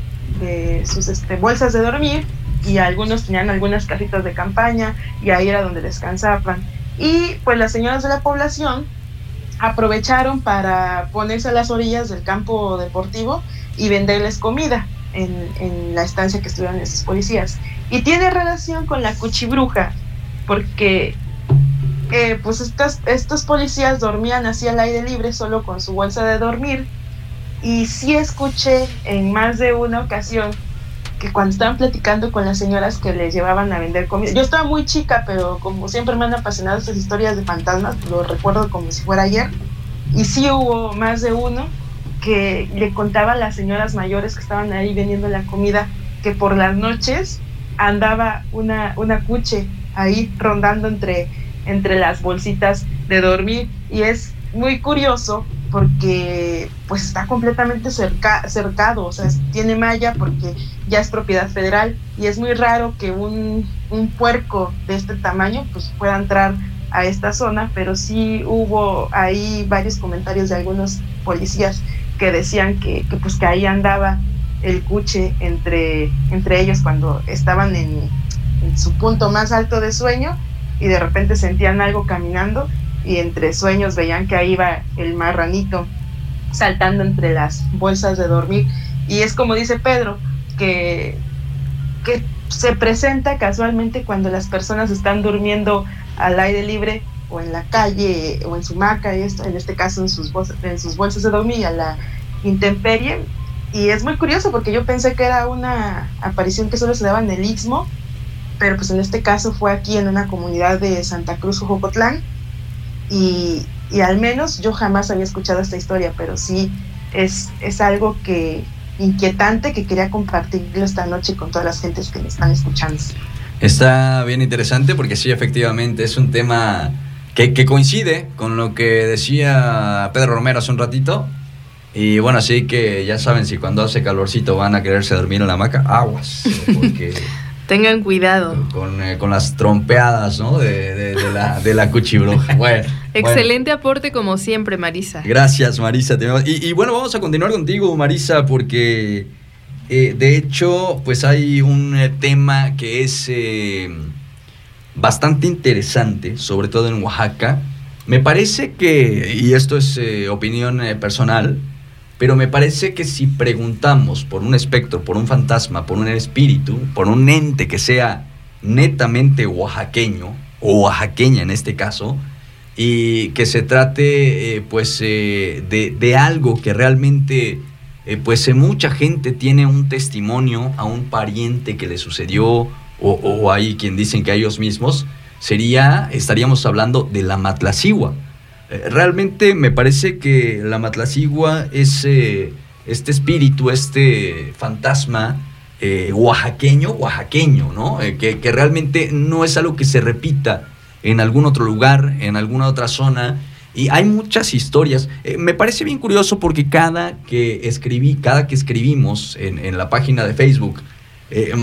sus este, bolsas de dormir y algunos tenían algunas casitas de campaña y ahí era donde descansaban. Y pues las señoras de la población aprovecharon para ponerse a las orillas del campo deportivo y venderles comida en, la estancia que estuvieron esos policías. Y tiene relación con la cuchibruja, porque eh, pues estas, estos policías dormían así al aire libre solo con su bolsa de dormir. Y sí escuché en más de una ocasión que cuando estaban platicando con las señoras que les llevaban a vender comida, yo estaba muy chica, pero como siempre me han apasionado estas historias de fantasmas, lo recuerdo como si fuera ayer, y sí hubo más de uno que le contaba a las señoras mayores que estaban ahí vendiendo la comida que por las noches andaba una, una cuche ahí rondando entre, entre las bolsitas de dormir y es muy curioso porque pues está completamente cerca, cercado, o sea, tiene malla porque ya es propiedad federal y es muy raro que un, puerco de este tamaño pues pueda entrar a esta zona, pero sí hubo ahí varios comentarios de algunos policías que decían que, pues que ahí andaba el cuche entre, entre ellos cuando estaban en su punto más alto de sueño y de repente sentían algo caminando y entre sueños veían que ahí iba el marranito saltando entre las bolsas de dormir. Y es como dice Pedro, que, que se presenta casualmente cuando las personas están durmiendo al aire libre o en la calle o en su maca, y esto, en este caso en sus, bolsas, en sus bolsas de dormir a la intemperie. Y es muy curioso porque yo pensé que era una aparición que solo se daba en el Istmo, pero pues en este caso fue aquí en una comunidad de Santa Cruz, Jocotlán, y, y al menos yo jamás había escuchado esta historia, pero sí es, es algo que inquietante que quería compartirlo esta noche con todas las gentes que me están escuchando. Está bien interesante porque sí, efectivamente, es un tema que, que, coincide con lo que decía Pedro Romero hace un ratito. Y bueno, así que ya saben, si cuando hace calorcito van a quererse dormir en la hamaca, aguas. Porque Tengan cuidado. Con, eh, con las trompeadas, ¿no? De, de, de la, de la cuchibruja. Bueno, Excelente bueno. aporte como siempre, Marisa. Gracias, Marisa. Y, y, bueno, vamos a continuar contigo, Marisa, porque eh, de hecho, pues hay un eh, tema que es eh, bastante interesante, sobre todo en Oaxaca. Me parece que, y esto es opinión personal, pero me parece que si preguntamos por un espectro, por un fantasma, por un espíritu, por un ente que sea netamente oaxaqueño, o oaxaqueña en este caso, y que se trate eh, pues eh, de, de, algo que realmente eh, pues mucha gente tiene un testimonio a un pariente que le sucedió o, hay quien dicen que a ellos mismos, sería, estaríamos hablando de la matlacigua. Realmente me parece que la matlacigua es este espíritu, este fantasma oaxaqueño, oaxaqueño, ¿no? que, que realmente no es algo que se repita en algún otro lugar, en alguna otra zona. Y hay muchas historias. Eh, me parece bien curioso porque cada que escribí, cada que escribimos en la página de Facebook, eh,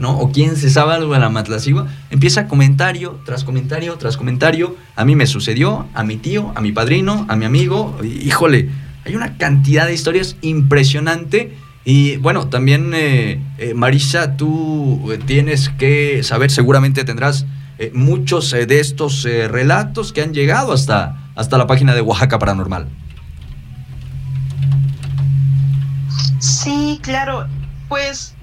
¿no? O quién se sabe algo de la Matlacigua, empieza comentario tras comentario tras comentario. A mí me sucedió, a mi tío, a mi padrino, a mi amigo. Híjole, hay una cantidad de historias impresionante. Y bueno, también, eh, eh, Marisa, tú tienes que saber, seguramente tendrás eh, muchos eh, de estos eh, relatos que han llegado hasta, hasta la página de Oaxaca Paranormal. Sí, claro. Pues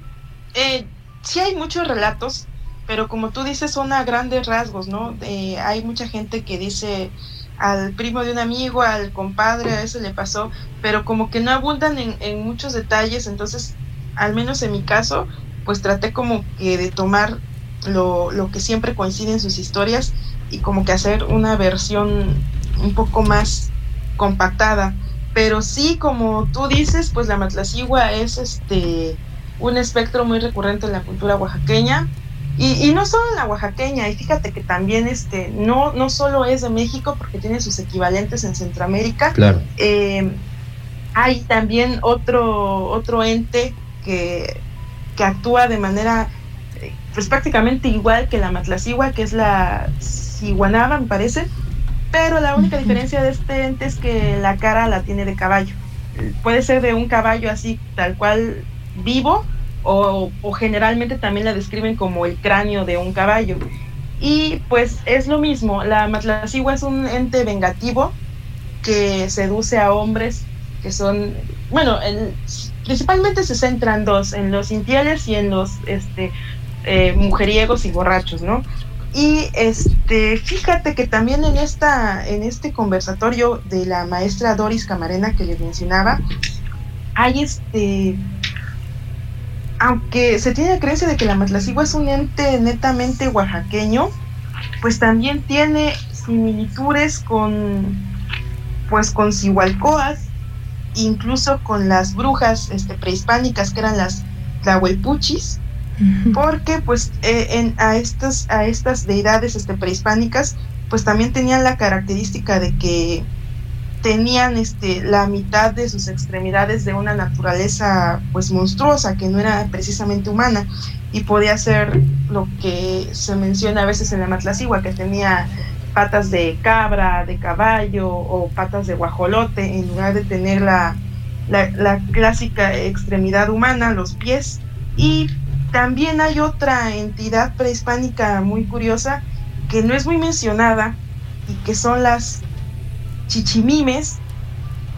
eh, sí hay muchos relatos, pero como tú dices, son a grandes rasgos, ¿no? Hay mucha gente que dice al primo de un amigo, al compadre, a eso le pasó, pero como que no abundan en, en muchos detalles, entonces, al menos en mi caso, pues traté como que de tomar lo, lo, que siempre coincide en sus historias y como que hacer una versión un poco más compactada. Pero sí, como tú dices, pues la matlacigua es este un espectro muy recurrente en la cultura oaxaqueña. Y, y, no solo en la oaxaqueña, y fíjate que también este, no, no solo es de México, porque tiene sus equivalentes en Centroamérica. Claro. Eh, hay también otro, otro ente que, que actúa de manera pues prácticamente igual que la matlacigua, que es la ciguanaba, me parece, pero la única diferencia de este ente es que la cara la tiene de caballo. Puede ser de un caballo así, tal cual vivo, o, generalmente también la describen como el cráneo de un caballo. Y pues es lo mismo, la matlacigua es un ente vengativo que seduce a hombres que son, bueno, principalmente se centran dos, en los infieles y en los este, eh, mujeriegos y borrachos, ¿no? Y este, fíjate que también en esta, en este conversatorio de la maestra Doris Camarena que les mencionaba, hay este, aunque se tiene la creencia de que la Matlacigua es un ente netamente oaxaqueño, pues también tiene similitudes con, pues con Cihualcoas, incluso con las brujas este, prehispánicas que eran las Tlahuelpuchis, porque pues eh, en, a, estas, a estas deidades este, prehispánicas pues también tenían la característica de que tenían este, la mitad de sus extremidades de una naturaleza pues monstruosa que no era precisamente humana y podía ser lo que se menciona a veces en la matlacigua que tenía patas de cabra, de caballo o patas de guajolote en lugar de tener la, la, clásica extremidad humana, los pies. Y también hay otra entidad prehispánica muy curiosa que no es muy mencionada y que son las chichimimes,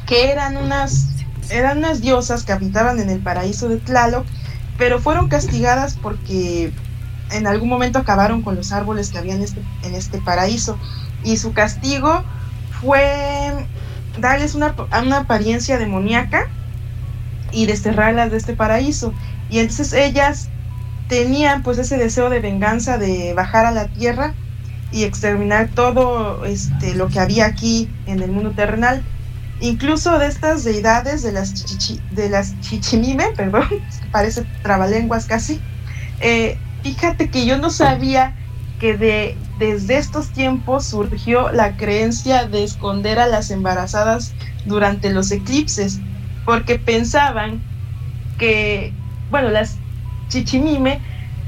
que eran unas, eran unas diosas que habitaban en el paraíso de Tlaloc, pero fueron castigadas porque en algún momento acabaron con los árboles que había en este, en este paraíso. Y su castigo fue darles una, una apariencia demoníaca y desterrarlas de este paraíso. Y entonces ellas tenían pues ese deseo de venganza de bajar a la tierra y exterminar todo este, lo que había aquí en el mundo terrenal. Incluso de estas deidades, de las, de las chichimime, perdón, parece trabalenguas casi, eh, fíjate que yo no sabía que de, desde estos tiempos surgió la creencia de esconder a las embarazadas durante los eclipses, porque pensaban que, bueno, las chichimime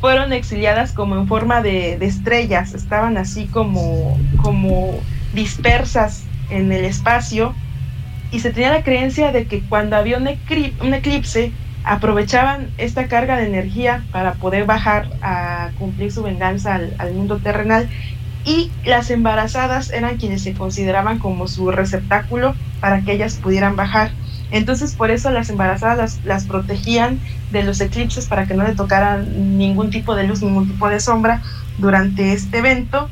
fueron exiliadas como en forma de, estrellas, estaban así como, como dispersas en el espacio y se tenía la creencia de que cuando había un, un eclipse aprovechaban esta carga de energía para poder bajar a cumplir su venganza al, mundo terrenal y las embarazadas eran quienes se consideraban como su receptáculo para que ellas pudieran bajar. Entonces por eso las embarazadas las, las, protegían de los eclipses para que no le tocaran ningún tipo de luz, ningún tipo de sombra durante este evento,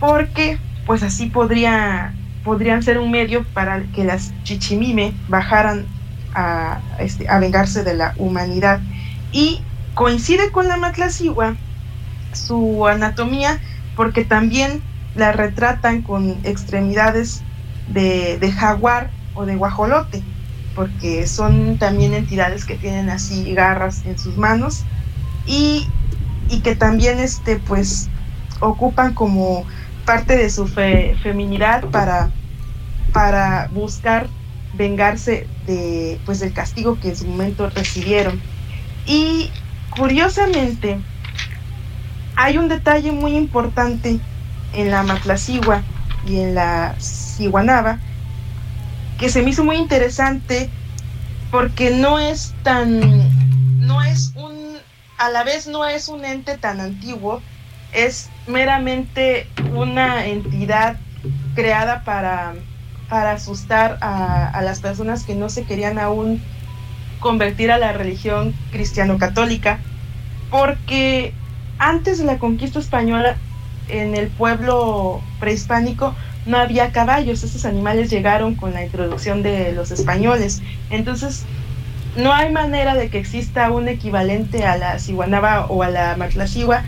porque pues así podría, podrían ser un medio para que las chichimime bajaran a, este, a vengarse de la humanidad. Y coincide con la Matlacigua su anatomía porque también la retratan con extremidades de, de, jaguar o de guajolote, porque son también entidades que tienen así garras en sus manos y, y que también este, pues, ocupan como parte de su feminidad para, para buscar vengarse de, pues, del castigo que en su momento recibieron. Y curiosamente, hay un detalle muy importante en la Matlacigua y en la Ciguanaba que se me hizo muy interesante porque no es tan, no es un, a la vez no es un ente tan antiguo, es meramente una entidad creada para para asustar a, las personas que no se querían aún convertir a la religión cristiano-católica, porque antes de la conquista española en el pueblo prehispánico no había caballos, esos animales llegaron con la introducción de los españoles. Entonces, no hay manera de que exista un equivalente a la ciguanaba o a la matlacigua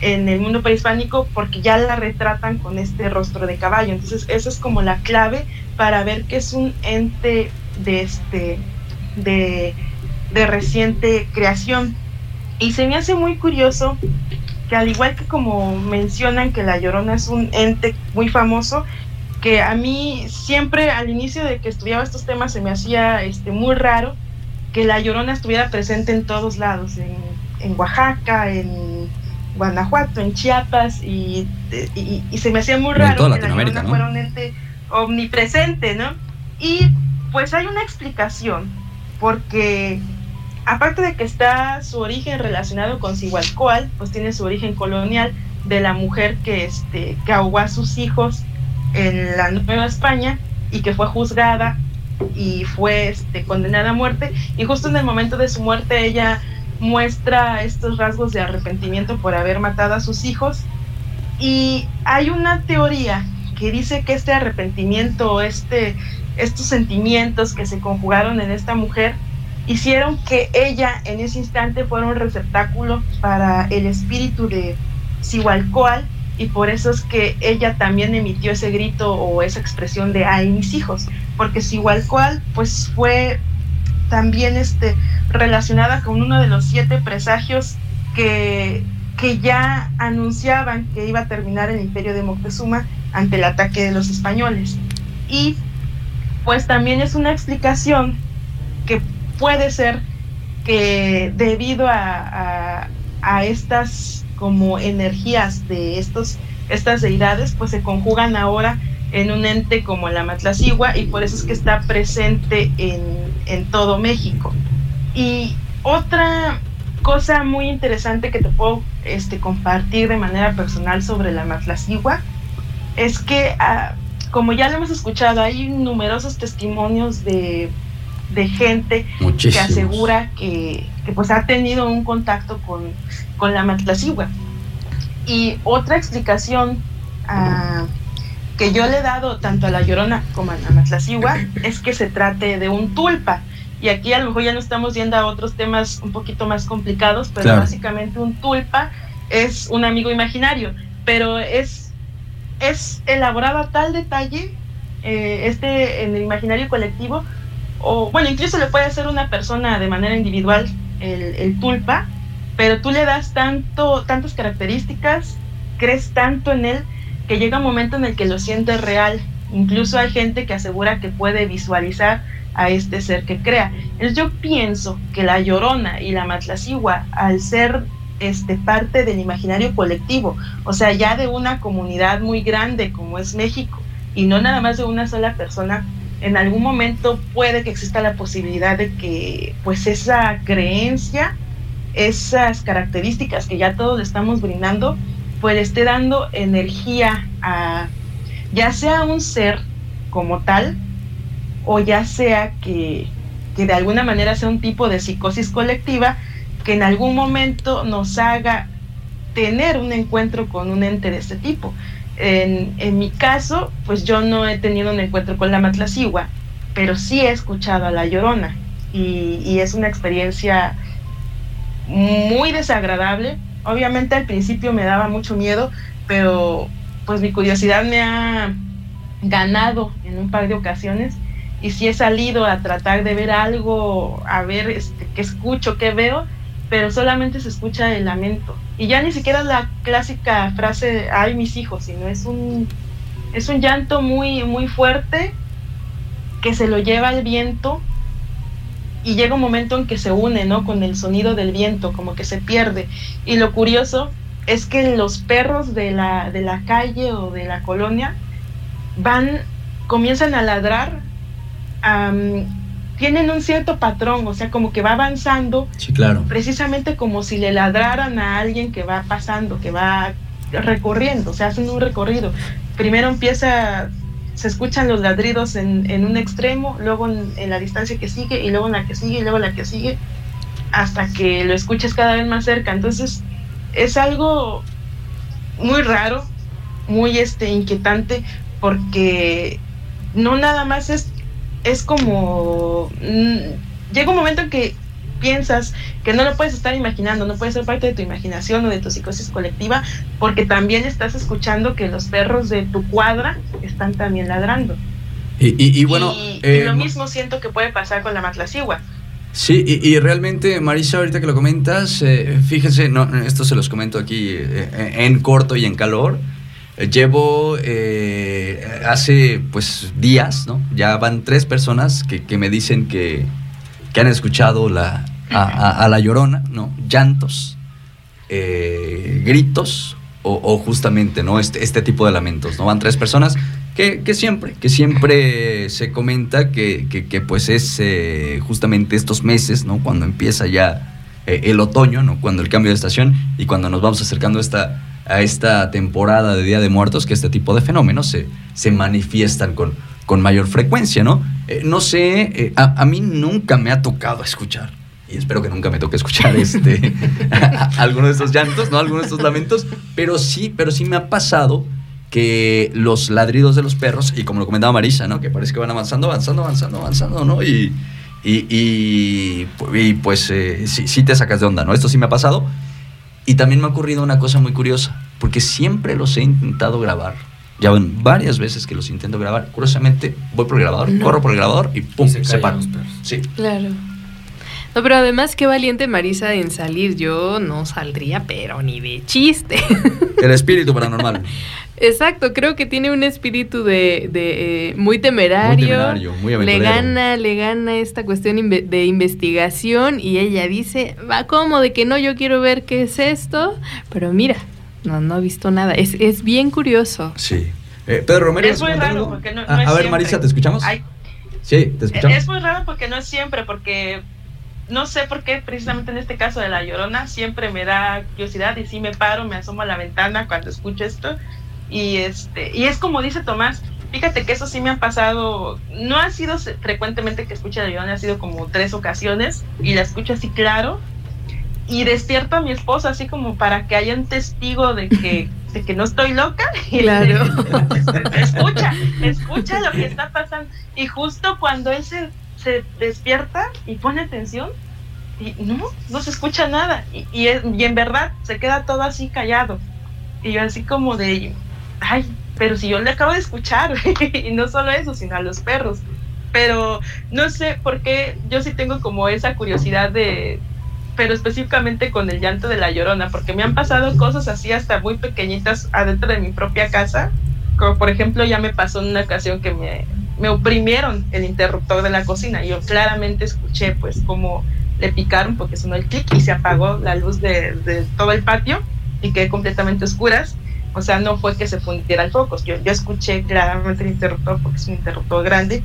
en el mundo prehispánico porque ya la retratan con este rostro de caballo. Entonces, eso es como la clave para ver que es un ente de este de, de reciente creación. Y se me hace muy curioso que al igual que como mencionan que la Llorona es un ente muy famoso, que a mí siempre al inicio de que estudiaba estos temas se me hacía este, muy raro que la Llorona estuviera presente en todos lados, en, en Oaxaca, en Guanajuato, en Chiapas, y, se me hacía muy raro que la fuera un ente omnipresente, ¿no? Y pues hay una explicación, porque aparte de que está su origen relacionado con Cihualcoal, pues tiene su origen colonial de la mujer que, este, que ahogó a sus hijos en la Nueva España y que fue juzgada y fue este, condenada a muerte. Y justo en el momento de su muerte ella muestra estos rasgos de arrepentimiento por haber matado a sus hijos. Y hay una teoría que dice que este arrepentimiento, este, estos sentimientos que se conjugaron en esta mujer, hicieron que ella en ese instante fuera un receptáculo para el espíritu de Sihualcoal y por eso es que ella también emitió ese grito o esa expresión de ay mis hijos, porque Sihualcoal pues fue también este, relacionada con uno de los siete presagios que, que ya anunciaban que iba a terminar el imperio de Moctezuma ante el ataque de los españoles. Y pues también es una explicación que puede ser que debido a, a, estas como energías de estos, estas deidades, pues se conjugan ahora en un ente como la Matlacigua y por eso es que está presente en, en todo México. Y otra cosa muy interesante que te puedo este, compartir de manera personal sobre la matlacigua es que, ah, como ya lo hemos escuchado, hay numerosos testimonios de, de gente que asegura que, que, pues ha tenido un contacto con, con la matlacigua. Y otra explicación ah, que yo le he dado tanto a la Llorona como a la Matlacigua es que se trate de un tulpa. Y aquí a lo mejor ya no estamos yendo a otros temas un poquito más complicados, pero básicamente un tulpa es un amigo imaginario, pero es, es elaborado a tal detalle eh, este en el imaginario colectivo, o bueno, incluso le puede hacer una persona de manera individual el, el tulpa, pero tú le das tanto, tantas características, crees tanto en él, que llega un momento en el que lo sientes real. Incluso hay gente que asegura que puede visualizar a este ser que crea. Entonces yo pienso que la llorona y la matlacigua, al ser este, parte del imaginario colectivo, o sea, ya de una comunidad muy grande como es México, y no nada más de una sola persona, en algún momento puede que exista la posibilidad de que pues esa creencia esas características que ya todos le estamos brindando, pues esté dando energía a ya sea un ser como tal, o ya sea que, que de alguna manera sea un tipo de psicosis colectiva que en algún momento nos haga tener un encuentro con un ente de este tipo. En, mi caso, pues yo no he tenido un encuentro con la matlacigua, pero sí he escuchado a la llorona y, es una experiencia muy desagradable. Obviamente al principio me daba mucho miedo, pero pues mi curiosidad me ha ganado en un par de ocasiones y si he salido a tratar de ver algo, a ver este, qué escucho, qué veo, pero solamente se escucha el lamento. Y ya ni siquiera la clásica frase, ay mis hijos, sino es un, es un llanto muy, muy fuerte que se lo lleva el viento y llega un momento en que se une, ¿no? Con el sonido del viento, como que se pierde. Y lo curioso es que los perros de la, de la calle o de la colonia van, comienzan a ladrar, tienen un cierto patrón, o sea, como que va avanzando. Sí, claro. Precisamente como si le ladraran a alguien que va pasando, que va recorriendo, o sea, hacen un recorrido. Primero empieza se escuchan los ladridos en, en un extremo, luego en, la distancia que sigue, y luego en la que sigue, y luego en la que sigue, hasta que lo escuches cada vez más cerca. Entonces, es algo muy raro, muy este, inquietante, porque no nada más es, es como... Mm, llega un momento en que piensas que no lo puedes estar imaginando, no puede ser parte de tu imaginación o de tu psicosis colectiva, porque también estás escuchando que los perros de tu cuadra están también ladrando. Y, bueno... Y, lo eh, mismo siento que puede pasar con la matlacigua. Sí, y, realmente, Marisa, ahorita que lo comentas, eh, fíjense, no, esto se los comento aquí eh, en corto y en calor. Llevo hace pues días, ¿no? Ya van tres personas que, que me dicen que, que han escuchado la, a, la llorona, ¿no? Llantos, eh, gritos o, justamente, ¿no? Este, este tipo de lamentos, ¿no? Van tres personas que, siempre, que siempre se comenta que, que, pues es eh, justamente estos meses, ¿no? Cuando empieza ya eh, el otoño, ¿no? Cuando el cambio de estación y cuando nos vamos acercando a esta, a esta temporada de Día de Muertos, que este tipo de fenómenos se, se manifiestan con, con mayor frecuencia, ¿no? no sé, a, a, mí nunca me ha tocado escuchar y espero que nunca me toque escuchar este alguno de estos llantos, ¿no? Algunos de estos lamentos, pero sí, pero sí me ha pasado que los ladridos de los perros, y como lo comentaba Marisa, ¿no? Que parece que van avanzando, avanzando, avanzando, avanzando, ¿no? Y, y, pues eh, sí, sí te sacas de onda, ¿no? Esto sí me ha pasado. Y también me ha ocurrido una cosa muy curiosa, porque siempre los he intentado grabar. Ya ven varias veces que los intento grabar. Curiosamente, voy por el grabador, corro por el grabador y pum, se, se paran. Sí. Claro. No, pero además qué valiente Marisa en salir. Yo no saldría, pero ni de chiste. El espíritu paranormal. Exacto, creo que tiene un espíritu de, eh, muy temerario. Muy temerario, muy Le gana, le gana esta cuestión de investigación y ella dice, va como de que no, yo quiero ver qué es esto, pero mira, no, no ha visto nada. Es, es bien curioso. Sí. Eh, Pedro Romero. Es muy raro porque no, a, ver, Marisa, ¿te escuchamos? Sí, te escuchamos. Es muy raro porque no es siempre, porque no sé por qué, precisamente en este caso de La Llorona, siempre me da curiosidad y sí me paro, me asomo a la ventana cuando escucho esto. Y, este, y es como dice Tomás, fíjate que eso sí me ha pasado, no ha sido frecuentemente que escuche La Llorona, ha sido como tres ocasiones y la escucho así claro. Y despierto a mi esposo así como para que haya un testigo de que, de que no estoy loca. Claro. escucha, escucha lo que está pasando. Y justo cuando él se se despierta y pone atención y no, no se escucha nada. Y, y, en verdad se queda todo así callado. Y yo así como de, ay, pero si yo le acabo de escuchar, y no solo eso, sino a los perros. Pero no sé por qué yo sí tengo como esa curiosidad de, pero específicamente con el llanto de la llorona, porque me han pasado cosas así hasta muy pequeñitas adentro de mi propia casa. Como por ejemplo ya me pasó en una ocasión que me, me oprimieron el interruptor de la cocina. Yo claramente escuché pues como le picaron porque sonó el clic y se apagó la luz de, todo el patio y quedé completamente oscuras. O sea, no fue que se fundiera el foco. Yo, yo escuché claramente el interruptor porque es un interruptor grande.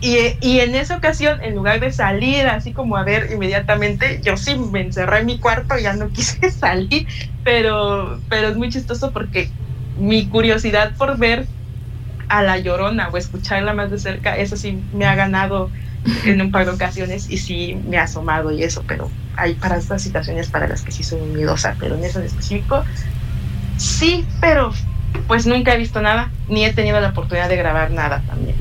Y, y, en esa ocasión, en lugar de salir así como a ver inmediatamente, yo sí me encerré en mi cuarto, ya no quise salir, pero, pero es muy chistoso porque mi curiosidad por ver a la llorona o escucharla más de cerca, eso sí me ha ganado en un par de ocasiones y sí me ha asomado y eso, pero hay para estas situaciones para las que sí soy miedosa, pero en eso en específico, sí, pero pues nunca he visto nada, ni he tenido la oportunidad de grabar nada también.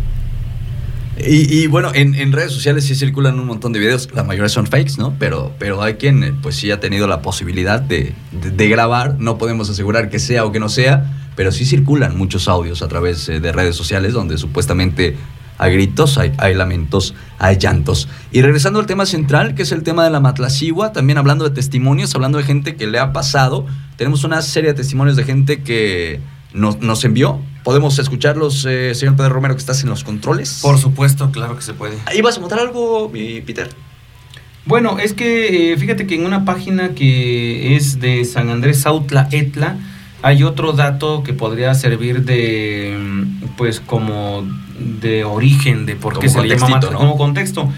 Y, bueno, en, redes sociales sí circulan un montón de videos, la mayoría son fakes, ¿no? Pero, pero hay quien eh, pues sí ha tenido la posibilidad de, de grabar, no podemos asegurar que sea o que no sea, pero sí circulan muchos audios a través eh, de redes sociales donde supuestamente hay gritos, hay, lamentos, hay llantos. Y regresando al tema central, que es el tema de la matlacigua, también hablando de testimonios, hablando de gente que le ha pasado, tenemos una serie de testimonios de gente que nos, nos envió. ¿Podemos escucharlos, eh, señor Pedro Romero, que estás en los controles? Por supuesto, claro que se puede. ¿Ibas a montar algo, mi Peter? Bueno, es que eh, fíjate que en una página que es de San Andrés Sautla Etla, hay otro dato que podría servir de, pues, como de origen de por qué se le llama como contexto.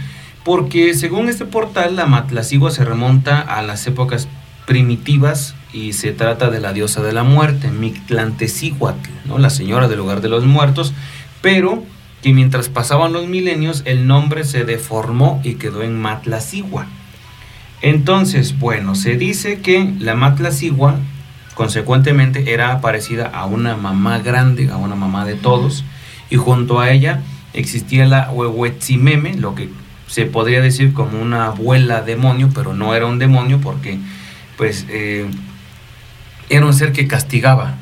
Porque según este portal, la Matlacigua se remonta a las épocas primitivas y se trata de la diosa de la muerte, Mictlantecihuatl, ¿no? la señora del lugar de los muertos, pero que mientras pasaban los milenios el nombre se deformó y quedó en Matlacigua. Entonces, bueno, se dice que la Matlacigua Consecuentemente era parecida a una mamá grande, a una mamá de todos, y junto a ella existía la Huehuetzimeme, lo que se podría decir como una abuela demonio, pero no era un demonio porque pues eh, era un ser que castigaba.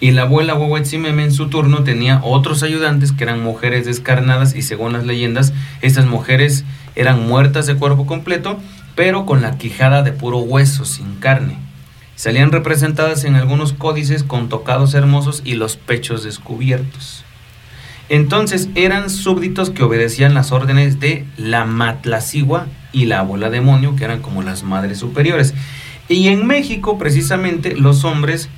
Y la abuela Huehuetzimeme en su turno tenía otros ayudantes que eran mujeres descarnadas y según las leyendas, estas mujeres eran muertas de cuerpo completo, pero con la quijada de puro hueso, sin carne. Salían representadas en algunos códices con tocados hermosos y los pechos descubiertos. Entonces eran súbditos que obedecían las órdenes de la Matlacigua y la abuela demonio, que eran como las madres superiores. Y en México, precisamente, los hombres,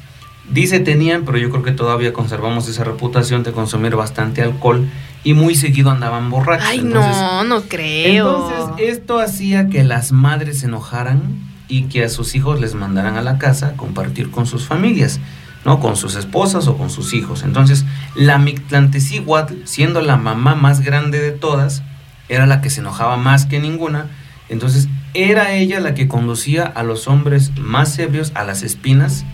dice tenían, pero yo creo que todavía conservamos esa reputación de consumir bastante alcohol y muy seguido andaban borrachos. Ay, no, no creo. Entonces, esto hacía que las madres se enojaran y que a sus hijos les mandaran a la casa compartir con sus familias, ¿no? Con sus esposas o con sus hijos. Entonces, la Mictlantecihuatl, siendo la mamá más grande de todas, era la que se enojaba más que ninguna. Entonces, era ella la que conducía a los hombres más ebrios a las espinas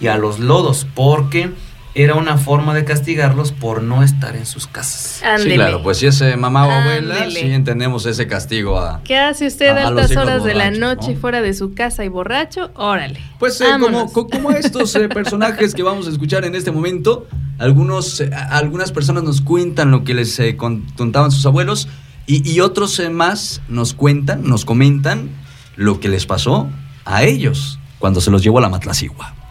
y a los lodos, porque era una forma de castigarlos por no estar en sus casas. Sí, claro, pues si es mamá o abuela, sí entendemos ese castigo a. ¿Qué hace usted a, altas horas de la noche fuera de su casa y borracho? Órale. Pues eh, como, como, estos eh, personajes que vamos a escuchar en este momento, algunos, eh, algunas personas nos cuentan lo que les contaban sus abuelos y, y otros más nos cuentan, nos comentan lo que les pasó a ellos cuando se los llevó a la Matlacigua.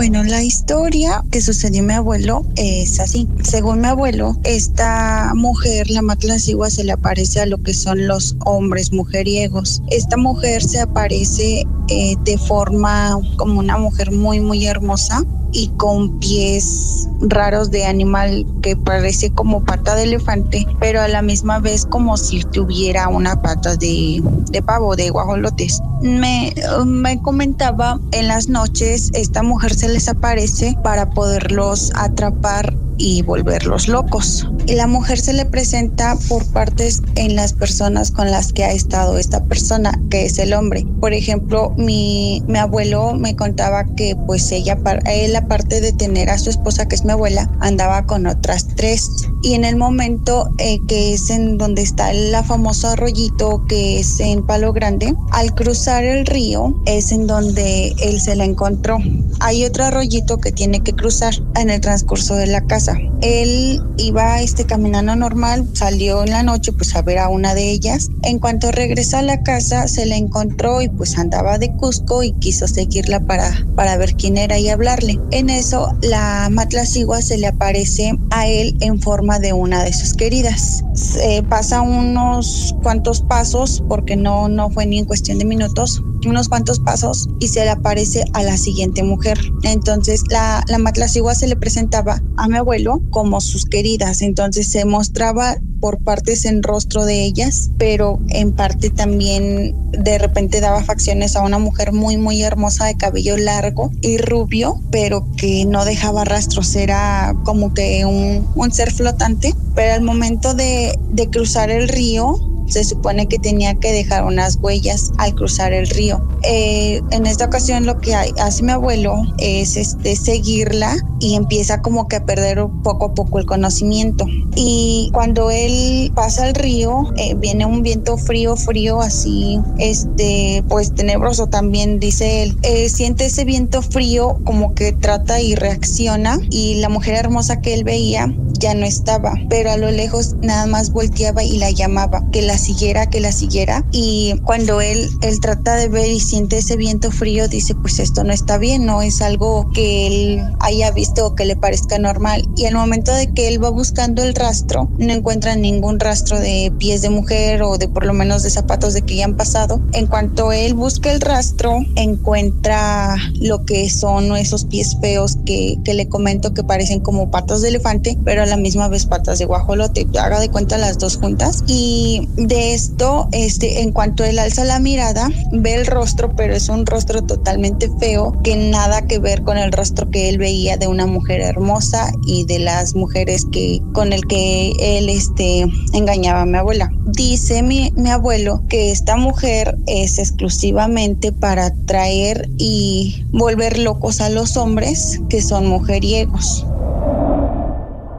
Bueno, la historia que sucedió a mi abuelo es así. Según mi abuelo, esta mujer, la Matlacigua, se le aparece a lo que son los hombres mujeriegos. Esta mujer se aparece eh, de forma como una mujer muy, muy hermosa y con pies raros de animal que parece como pata de elefante, pero a la misma vez como si tuviera una pata de, de pavo, de guajolotes. Me, me comentaba en las noches esta mujer se les aparece para poderlos atrapar y volverlos locos. Y la mujer se le presenta por partes en las personas con las que ha estado esta persona, que es el hombre. Por ejemplo, mi, mi abuelo me contaba que pues ella, él aparte de tener a su esposa, que es mi abuela, andaba con otras tres. Y en el momento eh, que es en donde está el famoso arroyito, que es en Palo Grande, al cruzar el río es en donde él se la encontró. Hay otro arroyito que tiene que cruzar en el transcurso de la casa. Él iba este, caminando normal, salió en la noche pues a ver a una de ellas. En cuanto regresa a la casa se la encontró y pues andaba de Cusco y quiso seguirla para, para ver quién era y hablarle. En eso la Matlacigua se le aparece a él en forma de una de sus queridas. Se pasa unos cuantos pasos porque no, no fue ni en cuestión de minutos unos cuantos pasos y se le aparece a la siguiente mujer. Entonces la, la matlacigua se le presentaba a mi abuelo como sus queridas, entonces se mostraba por partes en rostro de ellas, pero en parte también de repente daba facciones a una mujer muy muy hermosa de cabello largo y rubio, pero que no dejaba rastros, era como que un, un ser flotante, pero al momento de, de cruzar el río se supone que tenía que dejar unas huellas al cruzar el río. Eh, en esta ocasión lo que hace mi abuelo es este, seguirla y empieza como que a perder poco a poco el conocimiento. Y cuando él pasa el río, eh, viene un viento frío, frío, así, este, pues tenebroso también, dice él. Eh, siente ese viento frío como que trata y reacciona y la mujer hermosa que él veía ya no estaba, pero a lo lejos nada más volteaba y la llamaba, que la siguiera, que la siguiera. Y cuando él, él trata de ver y siente ese viento frío, dice, pues esto no está bien, no es algo que él haya visto o que le parezca normal. Y al momento de que él va buscando el rastro, no encuentra ningún rastro de pies de mujer o de por lo menos de zapatos de que ya han pasado. En cuanto él busca el rastro, encuentra lo que son esos pies feos que, que le comento que parecen como patas de elefante, pero la misma vez patas de guajolote. Haga de cuenta las dos juntas. Y de esto, este, en cuanto él alza la mirada, ve el rostro, pero es un rostro totalmente feo que nada que ver con el rostro que él veía de una mujer hermosa y de las mujeres que con el que él este, engañaba a mi abuela. Dice mi, mi abuelo que esta mujer es exclusivamente para atraer y volver locos a los hombres que son mujeriegos.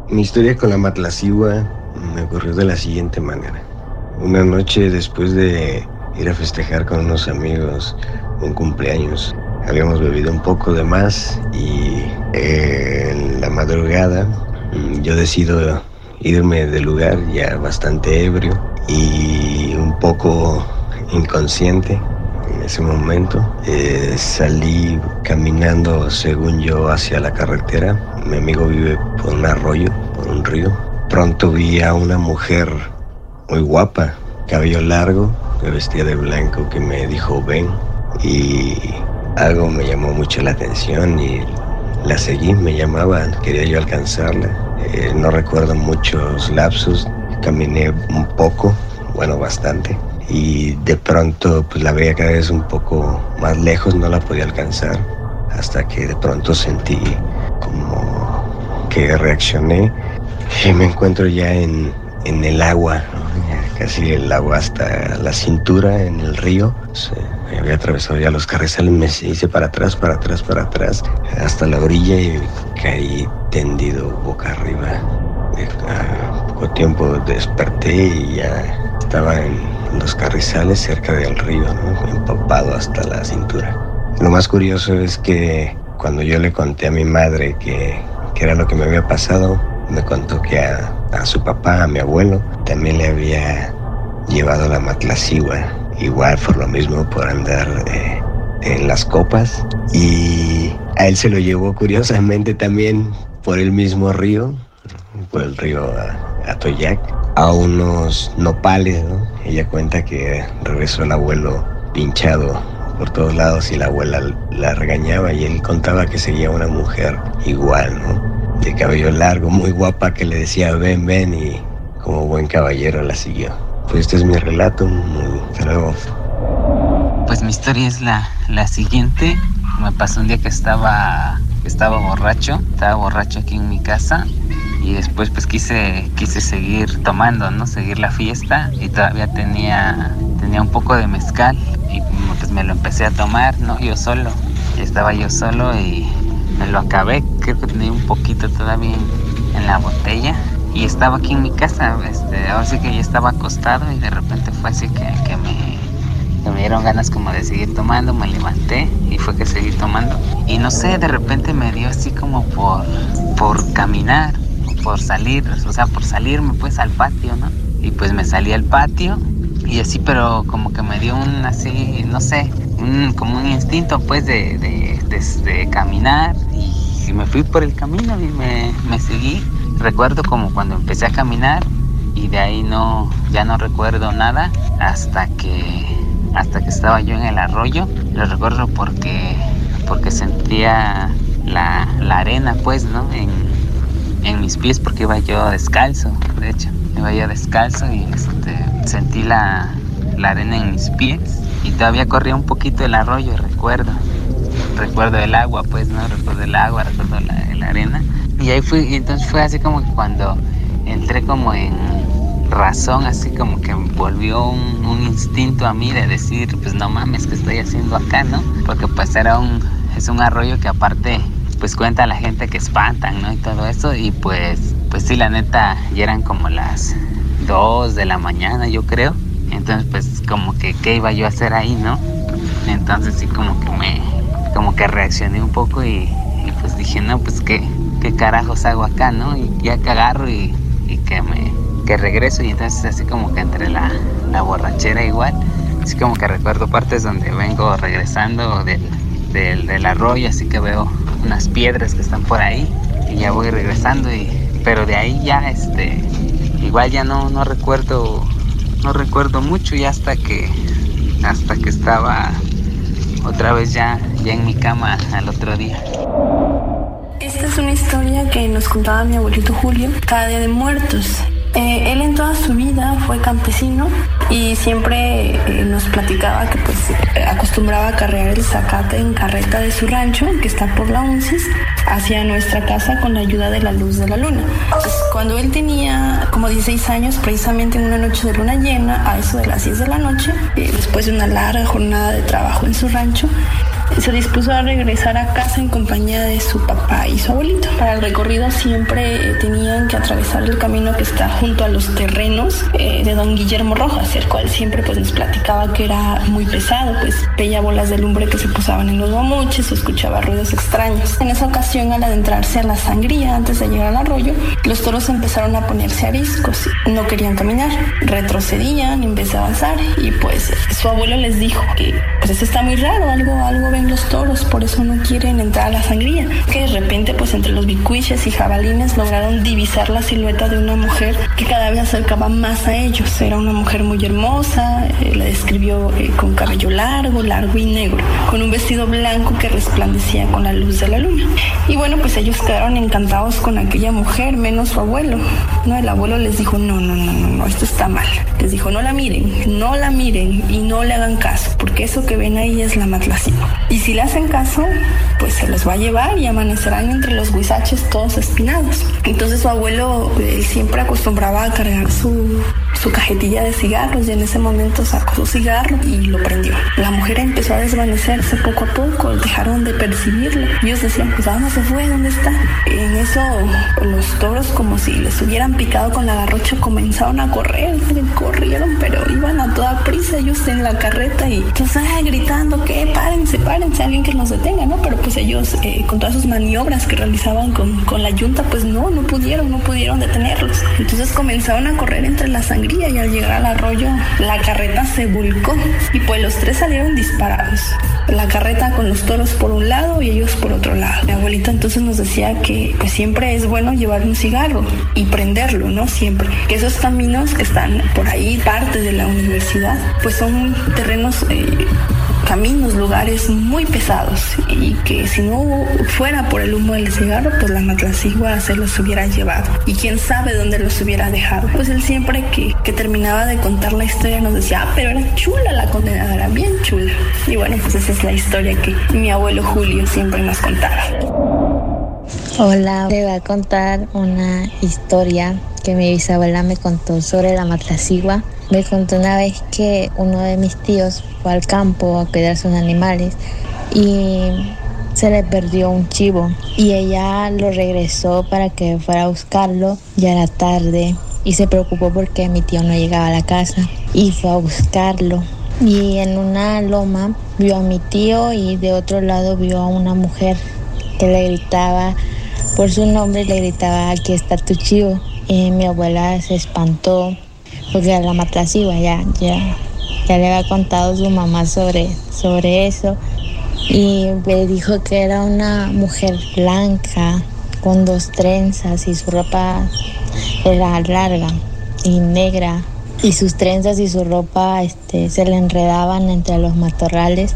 Mi historia con la matlacigua me ocurrió de la siguiente manera. Una noche después de ir a festejar con unos amigos un cumpleaños, habíamos bebido un poco de más y en la madrugada mm, yo decido irme del lugar ya bastante ebrio y un poco inconsciente en ese momento. Eh, salí caminando, según yo, hacia la carretera. Mi amigo vive por un arroyo, por un río. Pronto vi a una mujer muy guapa, cabello largo, que vestía de blanco, que me dijo ven. Y algo me llamó mucho la atención y la seguí, me llamaba, quería yo alcanzarla. Eh, no recuerdo muchos lapsos, caminé un poco, bueno, bastante y de pronto pues la veía cada vez un poco más lejos, no la podía alcanzar, hasta que de pronto sentí como que reaccioné y me encuentro ya en, en el agua, casi el agua hasta la cintura en el río. me había atravesado ya los carrizales, me hice para atrás, para atrás, para atrás, hasta la orilla y caí tendido boca arriba. A poco tiempo desperté y ya estaba en los carrizales cerca del río, empapado hasta la cintura. Lo más curioso es que cuando yo le conté a mi madre que, era lo que me había pasado, me contó que a, su papá, a mi abuelo, también le había llevado la matlacigua, igual por lo mismo, por andar eh, en las copas. Y a él se lo llevó curiosamente también por el mismo río, por el río Atoyac a unos nopales, ¿no? Ella cuenta que regresó el abuelo pinchado por todos lados y la abuela la regañaba y él contaba que seguía una mujer igual, ¿no? De cabello largo, muy guapa, que le decía ven, ven y como buen caballero la siguió. Pues este es mi relato, hasta luego. Pues mi historia es la, la siguiente. Me pasó un día que estaba, estaba borracho, estaba borracho aquí en mi casa y después pues quise quise seguir tomando no seguir la fiesta y todavía tenía tenía un poco de mezcal y pues me lo empecé a tomar no yo solo estaba yo solo y me lo acabé creo que tenía un poquito todavía en, la botella y estaba aquí en mi casa este ahora sí que yo estaba acostado y de repente fue así que, que me me dieron ganas como de seguir tomando, me levanté y fue que seguí tomando. Y no sé, de repente me dio así como por, por caminar por salir, o sea, por salirme pues al patio, ¿no? Y pues me salí al patio y así, pero como que me dio un así, no sé, un, como un instinto pues de, de, caminar y, me fui por el camino y me, me seguí. Recuerdo como cuando empecé a caminar y de ahí no, ya no recuerdo nada hasta que, hasta que estaba yo en el arroyo. Lo recuerdo porque, porque sentía la, la arena pues, ¿no? En, en mis pies porque iba yo descalzo, de hecho. Iba yo descalzo y este, sentí la, arena en mis pies y todavía corría un poquito el arroyo, recuerdo. Recuerdo el agua, pues, ¿no? Recuerdo el agua, recuerdo la, arena. Y ahí fui, entonces fue así como que cuando entré como en razón, así como que volvió un, un, instinto a mí de decir, pues no mames, ¿qué estoy haciendo acá, no? Porque pues era un, es un arroyo que aparte pues cuenta la gente que espantan, ¿no? Y todo eso. Y pues, pues sí, la neta, ya eran como las 2 de la mañana, yo creo. Entonces, pues como que, ¿qué iba yo a hacer ahí, no? Entonces sí, como que me, como que reaccioné un poco y, pues dije, no, pues qué, qué carajos hago acá, ¿no? Y ya que agarro y, que me, que regreso y entonces así como que entre la, la borrachera igual, así como que recuerdo partes donde vengo regresando del, del, del arroyo, así que veo unas piedras que están por ahí y ya voy regresando y pero de ahí ya este igual ya no no recuerdo no recuerdo mucho y hasta que hasta que estaba otra vez ya ya en mi cama al otro día. Esta es una historia que nos contaba mi abuelito Julio cada día de muertos. Eh, él en toda su vida fue campesino y siempre eh, nos platicaba que pues acostumbraba a cargar el zacate en carreta de su rancho, que está por la UNCIS, hacia nuestra casa con la ayuda de la luz de la luna. cuando él tenía como 16 años, precisamente en una noche de luna llena, a eso de las 10 de la noche, eh, después de una larga jornada de trabajo en su rancho, se dispuso a regresar a casa en compañía de su papá y su abuelito. Para el recorrido siempre tenían que atravesar el camino que está junto a los terrenos eh, de don Guillermo Rojas, el cual siempre pues nos platicaba que era muy pesado, pues veía bolas de lumbre que se posaban en los guamuches o escuchaba ruidos extraños. En esa ocasión, al adentrarse a la sangría antes de llegar al arroyo, los toros empezaron a ponerse ariscos, no querían caminar, retrocedían en vez de avanzar y pues su abuelo les dijo que pues eso está muy raro, algo, algo los toros, por eso no quieren entrar a la sangría. Que de repente, pues entre los bicuiches y jabalines lograron divisar la silueta de una mujer que cada vez acercaba más a ellos. Era una mujer muy hermosa, eh, la describió eh, con cabello largo, largo y negro, con un vestido blanco que resplandecía con la luz de la luna. Y bueno, pues ellos quedaron encantados con aquella mujer, menos su abuelo. No, el abuelo les dijo, no, no, no, no, no, esto está mal. Les dijo, no la miren, no la miren y no le hagan caso, porque eso que ven ahí es la matlacina. Y si le hacen caso, pues se los va a llevar y amanecerán entre los guisaches todos espinados. Entonces su abuelo siempre acostumbraba a cargar su, su cajetilla de cigarros y en ese momento sacó su cigarro y lo prendió. La mujer empezó a desvanecerse poco a poco, dejaron de percibirlo. Ellos decían, pues ¿a dónde se fue? ¿Dónde está? En eso los toros como si les hubieran picado con la garrocha comenzaron a correr, corrieron, pero iban a toda prisa ellos en la carreta y entonces gritando que párense, párense alguien que nos detenga, ¿no? Pero pues ellos, eh, con todas sus maniobras que realizaban con, con, la yunta, pues no, no pudieron, no pudieron detenerlos. Entonces comenzaron a correr entre la y al llegar al arroyo, la carreta se volcó y pues los tres salieron disparados. La carreta con los toros por un lado y ellos por otro lado. Mi abuelita entonces nos decía que pues siempre es bueno llevar un cigarro y prenderlo, ¿no? Siempre. Que esos caminos que están por ahí, parte de la universidad, pues son terrenos... Eh, caminos lugares muy pesados y que si no fuera por el humo del cigarro, pues la matlacigua se los hubiera llevado y quién sabe dónde los hubiera dejado. Pues él siempre que, que terminaba de contar la historia nos decía, ah, pero era chula la condenadora, bien chula. Y bueno, pues esa es la historia que mi abuelo Julio siempre nos contaba. Hola, te voy a contar una historia que mi bisabuela me contó sobre la matlacigua. Me contó una vez que uno de mis tíos fue al campo a cuidar sus animales y se le perdió un chivo y ella lo regresó para que fuera a buscarlo. Ya era tarde y se preocupó porque mi tío no llegaba a la casa y fue a buscarlo. Y en una loma vio a mi tío y de otro lado vio a una mujer que le gritaba por su nombre, le gritaba aquí está tu chivo. Y mi abuela se espantó porque la matlacigua, ya, ya, ya le había contado su mamá sobre, sobre eso. Y me dijo que era una mujer blanca con dos trenzas y su ropa era larga y negra. Y sus trenzas y su ropa este, se le enredaban entre los matorrales.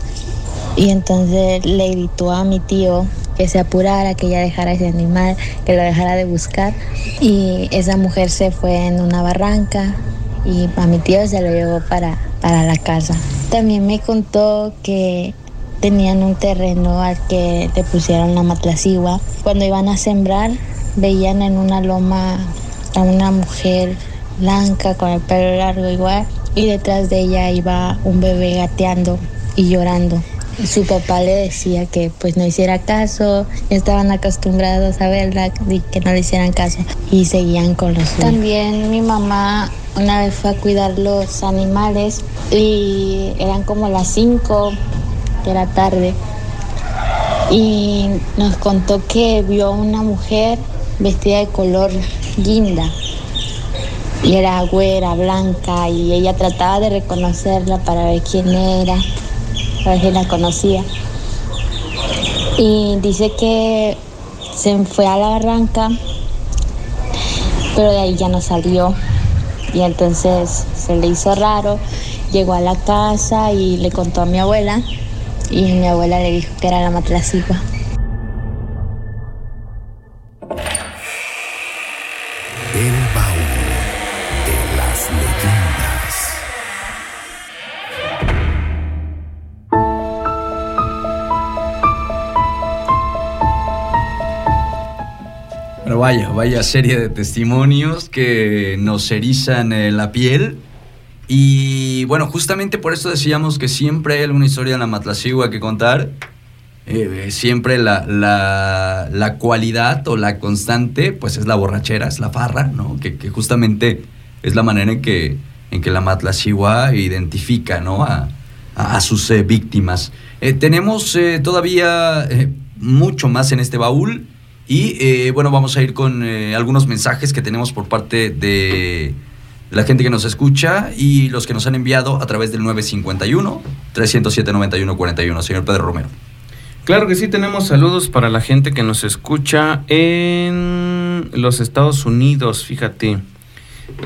Y entonces le gritó a mi tío que se apurara, que ella dejara ese animal, que lo dejara de buscar. Y esa mujer se fue en una barranca y a mi tío se lo llevó para, para la casa. También me contó que tenían un terreno al que le pusieron la matlacigua. Cuando iban a sembrar, veían en una loma a una mujer blanca con el pelo largo igual y detrás de ella iba un bebé gateando y llorando. Su papá le decía que pues no hiciera caso, estaban acostumbrados a verla y que no le hicieran caso y seguían con los También mi mamá una vez fue a cuidar los animales y eran como las 5 de la tarde y nos contó que vio a una mujer vestida de color guinda y era güera, blanca y ella trataba de reconocerla para ver quién era a ver si la conocía. Y dice que se fue a la barranca, pero de ahí ya no salió. Y entonces se le hizo raro, llegó a la casa y le contó a mi abuela y mi abuela le dijo que era la matlacigua. Vaya, vaya serie de testimonios que nos erizan eh, la piel. Y bueno, justamente por eso decíamos que siempre hay alguna historia en la Matlacigua que contar. Eh, siempre la, la, cualidad o la constante, pues es la borrachera, es la farra, ¿no? Que, justamente es la manera en que, en que la Matlacigua identifica, ¿no? A, a, sus eh, víctimas. tenemos todavía mucho más en este baúl. Y eh, bueno, vamos a ir con eh, algunos mensajes que tenemos por parte de la gente que nos escucha y los que nos han enviado a través del 951-307-9141. Señor Pedro Romero. Claro que sí, tenemos saludos para la gente que nos escucha en los Estados Unidos, fíjate.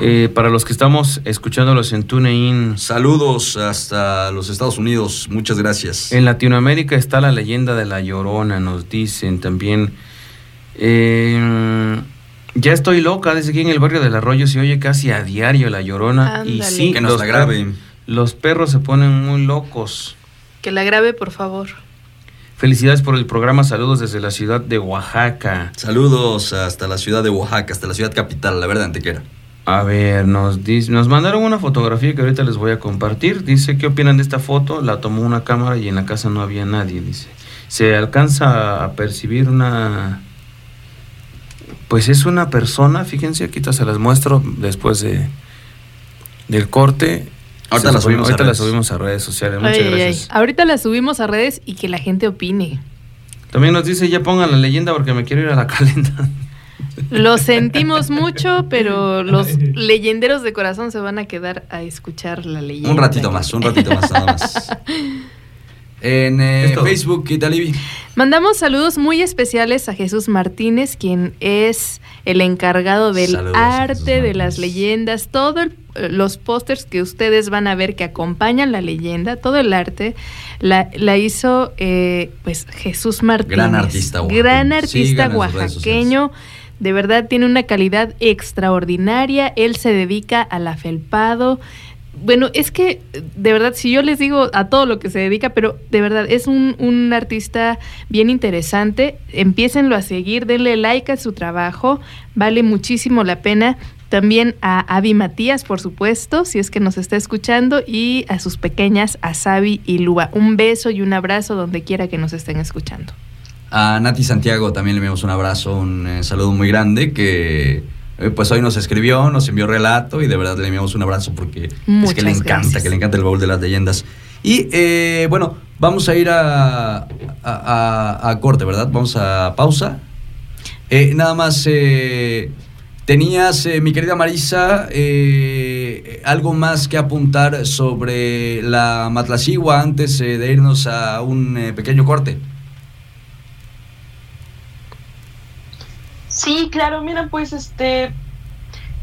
Eh, para los que estamos escuchándolos en TuneIn. Saludos hasta los Estados Unidos, muchas gracias. En Latinoamérica está la leyenda de la Llorona, nos dicen también eh, ya estoy loca, desde aquí en el barrio del Arroyo se oye casi a diario la llorona. Y sí, que nos la grabe. Los perros se ponen muy locos. Que la grabe, por favor. Felicidades por el programa, saludos desde la ciudad de Oaxaca. Saludos hasta la ciudad de Oaxaca, hasta la ciudad capital, la verdad, Antequera. A ver, nos, dice, nos mandaron una fotografía que ahorita les voy a compartir. Dice, ¿qué opinan de esta foto? La tomó una cámara y en la casa no había nadie, dice. Se alcanza a percibir una pues es una persona, fíjense, aquí se las muestro después de del corte. Ahorita, la subimos, ahorita subimos, a redes sociales. Muchas gracias. Ahorita la subimos a redes y que la gente opine. También nos dice, ya pongan la leyenda porque me quiero ir a la calenda. Lo sentimos mucho, pero los leyenderos de corazón se van a quedar a escuchar la leyenda. Un ratito más, un ratito más nada más. En eh, Facebook, ¿qué tal, Mandamos saludos muy especiales a Jesús Martínez, quien es el encargado del arte de las leyendas. Todo el los pósters que ustedes van a ver que acompañan la leyenda, todo el arte, la, la hizo eh, pues Jesús Martínez. Gran artista oaxaqueño. Gran artista oaxaqueño. De verdad tiene una calidad extraordinaria. Él se dedica al afelpado. Bueno, es que de verdad, si yo les digo a todo lo que se dedica, pero de verdad es un, un artista bien interesante. Empiécenlo a seguir, denle like a su trabajo, vale muchísimo la pena. También a Avi Matías, por supuesto, si es que nos está escuchando, y a sus pequeñas, a Sabi y Lua. Un beso y un abrazo donde quiera que nos estén escuchando. A Nati Santiago también le enviamos un abrazo, un eh, saludo muy grande que pues hoy nos escribió, nos envió relato y de verdad le enviamos un abrazo porque es que le encanta, gracias. que le encanta el baúl de las leyendas. Y eh, bueno, vamos a ir a, a, a- a corte, ¿verdad? Vamos a pausa. Eh, nada más, eh, tenías, eh, mi querida Marisa, eh, algo más que apuntar sobre la Matlacigua antes eh, de irnos a un eh, pequeño corte. Sí, claro, mira, pues este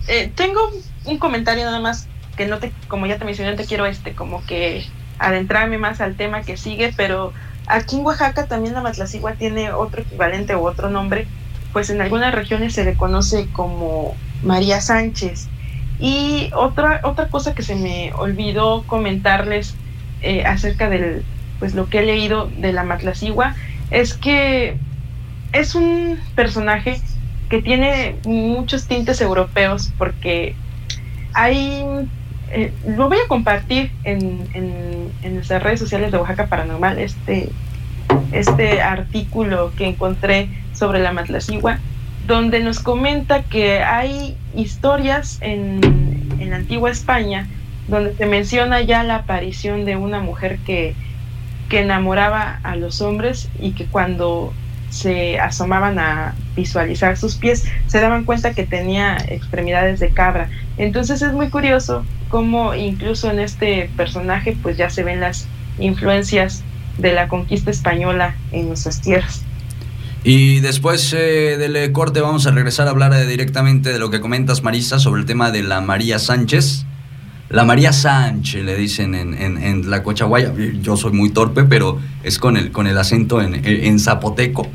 eh, tengo un comentario nada más que no te, como ya te mencioné, te quiero este como que adentrarme más al tema que sigue, pero aquí en Oaxaca también la Matlacigua tiene otro equivalente o otro nombre, pues en algunas regiones se le conoce como María Sánchez. Y otra, otra cosa que se me olvidó comentarles eh, acerca del, pues lo que he leído de la Matlacigua, es que es un personaje que tiene muchos tintes europeos porque hay eh, lo voy a compartir en, en, redes sociales de Oaxaca Paranormal este este artículo que encontré sobre la Matlacigua donde nos comenta que hay historias en, en la antigua España donde se menciona ya la aparición de una mujer que, que enamoraba a los hombres y que cuando se asomaban a visualizar sus pies, se daban cuenta que tenía extremidades de cabra. Entonces es muy curioso cómo incluso en este personaje pues ya se ven las influencias de la conquista española en nuestras tierras. Y después eh, del eh, corte vamos a regresar a hablar eh, directamente de lo que comentas, Marisa, sobre el tema de la María Sánchez. La María Sánchez, le dicen en, la Cochaguaya. Yo soy muy torpe, pero es con el, con el acento en, zapoteco,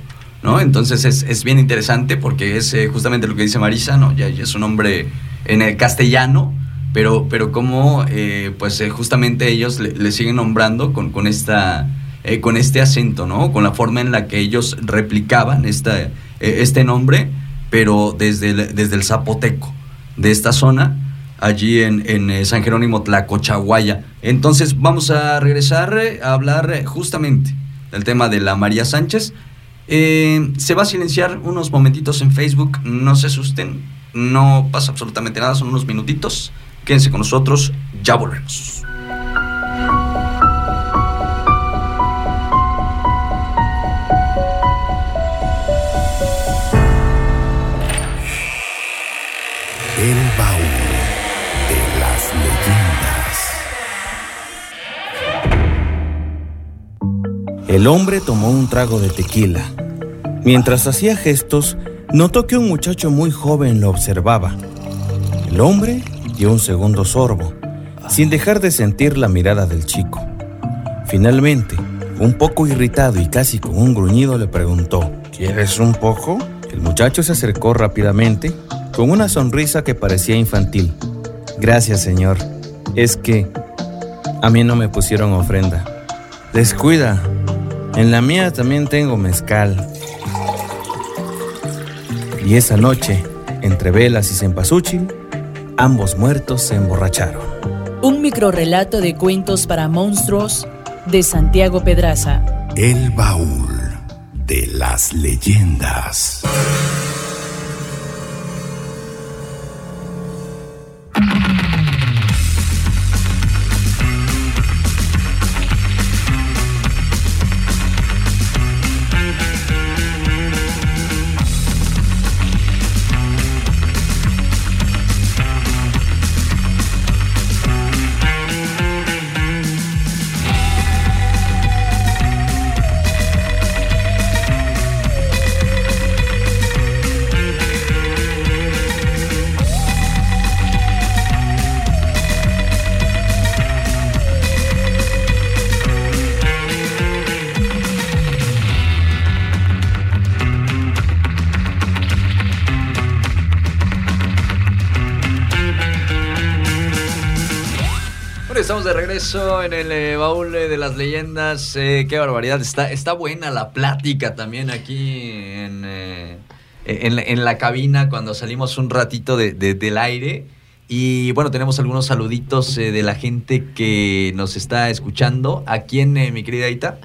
¿no? Entonces es, es bien interesante porque es eh, justamente lo que dice Marisa, ¿no? Ya, es un nombre en el castellano, pero, pero como eh, pues eh, justamente ellos le, siguen nombrando con, con esta eh, con este acento, ¿no? Con la forma en la que ellos replicaban esta, este nombre, pero desde el, desde el zapoteco de esta zona, allí en, eh, San Jerónimo Tlacochahuaya. Entonces vamos a regresar eh, a hablar eh, justamente del tema de la María Sánchez. Eh, se va a silenciar unos momentitos en Facebook, no se asusten, no pasa absolutamente nada, son unos minutitos. Quédense con nosotros, ya volvemos. El hombre tomó un trago de tequila. Mientras hacía gestos, notó que un muchacho muy joven lo observaba. El hombre dio un segundo sorbo, sin dejar de sentir la mirada del chico. Finalmente, un poco irritado y casi con un gruñido, le preguntó, ¿Quieres un poco? El muchacho se acercó rápidamente, con una sonrisa que parecía infantil. Gracias, señor. Es que a mí no me pusieron ofrenda. Descuida, en la mía también tengo mezcal. Y esa noche, entre velas y cempasúchil, ambos muertos se emborracharon. Un microrrelato de cuentos para monstruos de Santiago Pedraza. El baúl de las leyendas. Regreso en el eh, baúl eh, de las leyendas. Eh, qué barbaridad. Está, está buena la plática también aquí en, en, la cabina cuando salimos un ratito de, del aire. Y bueno, tenemos algunos saluditos de la gente que nos está escuchando. ¿A quién, mi querida Aita?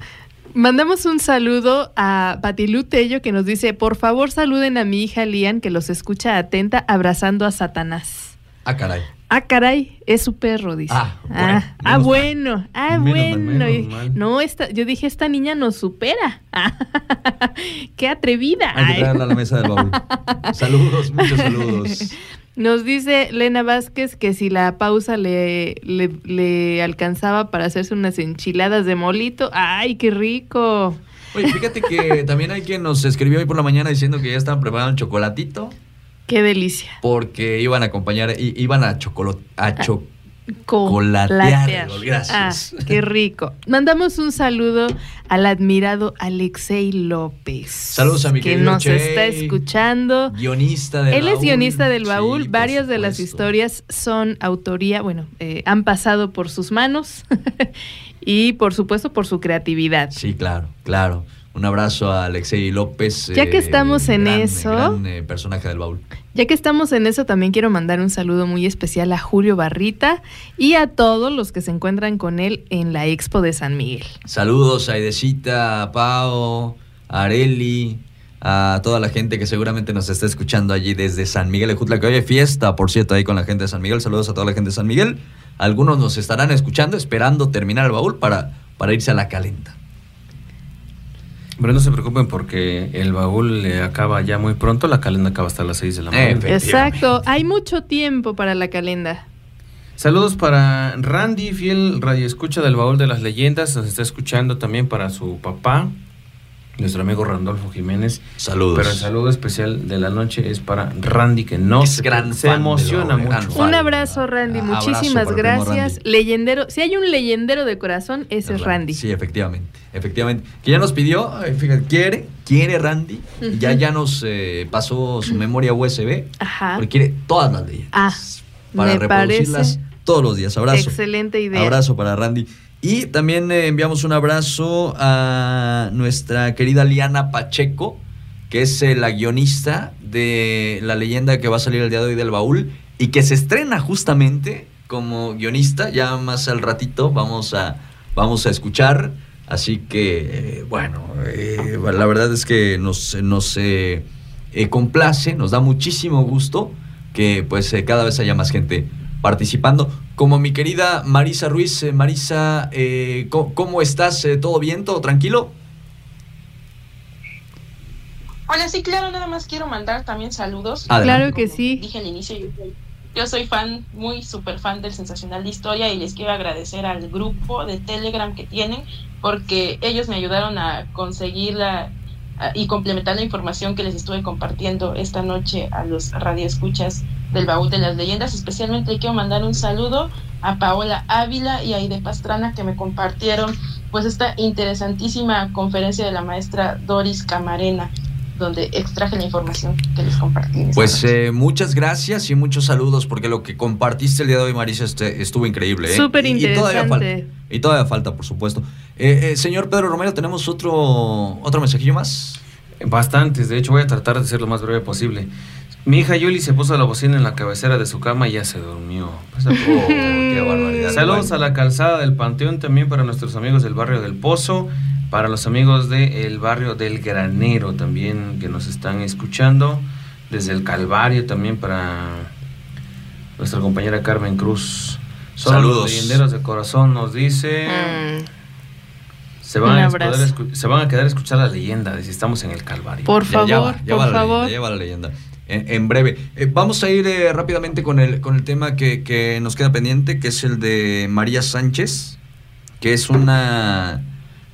Mandamos un saludo a Batilu Tello que nos dice, por favor saluden a mi hija Lian que los escucha atenta abrazando a Satanás. Ah, caray. Ah, caray, es su perro, dice. Ah, ah bueno. Ah, bueno. Ah, no, esta, yo dije, esta niña nos supera. Qué atrevida. Hay que traerla a la mesa del baúl. saludos, muchos saludos. Nos dice Lena Vázquez que si la pausa le, le, alcanzaba para hacerse unas enchiladas de molito. ¡Ay, qué rico! Oye, fíjate que también hay quien nos escribió hoy por la mañana diciendo que ya estaban preparando un chocolatito. Qué delicia. Porque iban a acompañar, iban a, chocolate, a ah. Gracias. Ah, qué rico. Mandamos un saludo al admirado Alexei López. Saludos a mi Que nos está escuchando. Guionista del Él es guionista del baúl. Varias de las historias son autoría, bueno, eh, han pasado por sus manos y por supuesto por su creatividad. Sí, claro, claro. Un abrazo a Alexei López. Ya que eh, estamos en eso. Gran, eh, personaje del baúl. Ya que estamos en eso, también quiero mandar un saludo muy especial a Julio Barrita y a todos los que se encuentran con él en la Expo de San Miguel. Saludos a Aidecita, a Pao, a Areli, a toda la gente que seguramente nos está escuchando allí desde San Miguel de Jutla, que hoy hay fiesta, por cierto, ahí con la gente de San Miguel. Saludos a toda la gente de San Miguel. Algunos nos estarán escuchando, esperando terminar el baúl para, para irse a la calenta. Pero no se preocupen porque el baúl le acaba ya muy pronto, la calenda acaba hasta las 6 de la mañana. Exacto, hay mucho tiempo para la calenda. Saludos para Randy, fiel radio escucha del baúl de las leyendas, nos está escuchando también para su papá, nuestro amigo Randolfo Jiménez. Saludos. Pero el saludo especial de la noche es para Randy, que no se, emociona mucho. Un abrazo, Randy. Muchísimas gracias. Leyendero. Si hay un leyendero de corazón, ese es, Randy. Sí, efectivamente. Efectivamente. Que ya nos pidió, fíjate, quiere, quiere Randy. Ya, ya nos eh, pasó su memoria USB. Ajá. Porque quiere todas las leyendas. Ah, para reproducirlas todos los días. Abrazo. Excelente idea. Abrazo para Randy. Y también eh, enviamos un abrazo a nuestra querida Liana Pacheco, que es eh, la guionista de la leyenda que va a salir el día de hoy del baúl y que se estrena justamente como guionista. Ya más al ratito vamos a, vamos a escuchar. Así que, eh, bueno, la verdad es que nos, nos complace, nos da muchísimo gusto que pues cada vez haya más gente participando. Como mi querida Marisa Ruiz. Eh, Marisa, eh, ¿cómo, estás? Eh, ¿Todo bien? ¿Todo tranquilo? Hola, sí, claro, nada más quiero mandar también saludos. Claro que sí. Dije al inicio, yo soy, fan, muy súper fan del Sensacional de Historia y les quiero agradecer al grupo de Telegram que tienen porque ellos me ayudaron a conseguir la, y complementar la información que les estuve compartiendo esta noche a los radioescuchas del baúl de las leyendas. Especialmente quiero mandar un saludo a Paola Ávila y a Aide Pastrana que me compartieron pues esta interesantísima conferencia de la maestra Doris Camarena donde extraje la información que les compartí. Pues eh, muchas gracias y muchos saludos, porque lo que compartiste el día de hoy, Marisa, este, estuvo increíble. ¿eh? Súper interesante. Y, todavía falta, y todavía falta, por supuesto. Eh, señor Pedro Romero, ¿tenemos otro, otro mensajillo más? Bastantes, de hecho voy a tratar de ser lo más breve posible. Mi hija Yuli se puso la bocina en la cabecera de su cama y ya se durmió. Pues, qué barbaridad. Saludos a la calzada del Panteón también para nuestros amigos del barrio del Pozo para los amigos del barrio del Granero también que nos están escuchando, desde el Calvario también para nuestra compañera Carmen Cruz. Saludos. leyenderos de corazón nos dice. Mm. Se van, a se van a quedar a escuchar la leyenda si estamos en el Calvario. Por favor, por favor. la leyenda. En, breve. Eh, vamos a ir eh, rápidamente con el, con el tema que, que nos queda pendiente, que es el de María Sánchez, que es una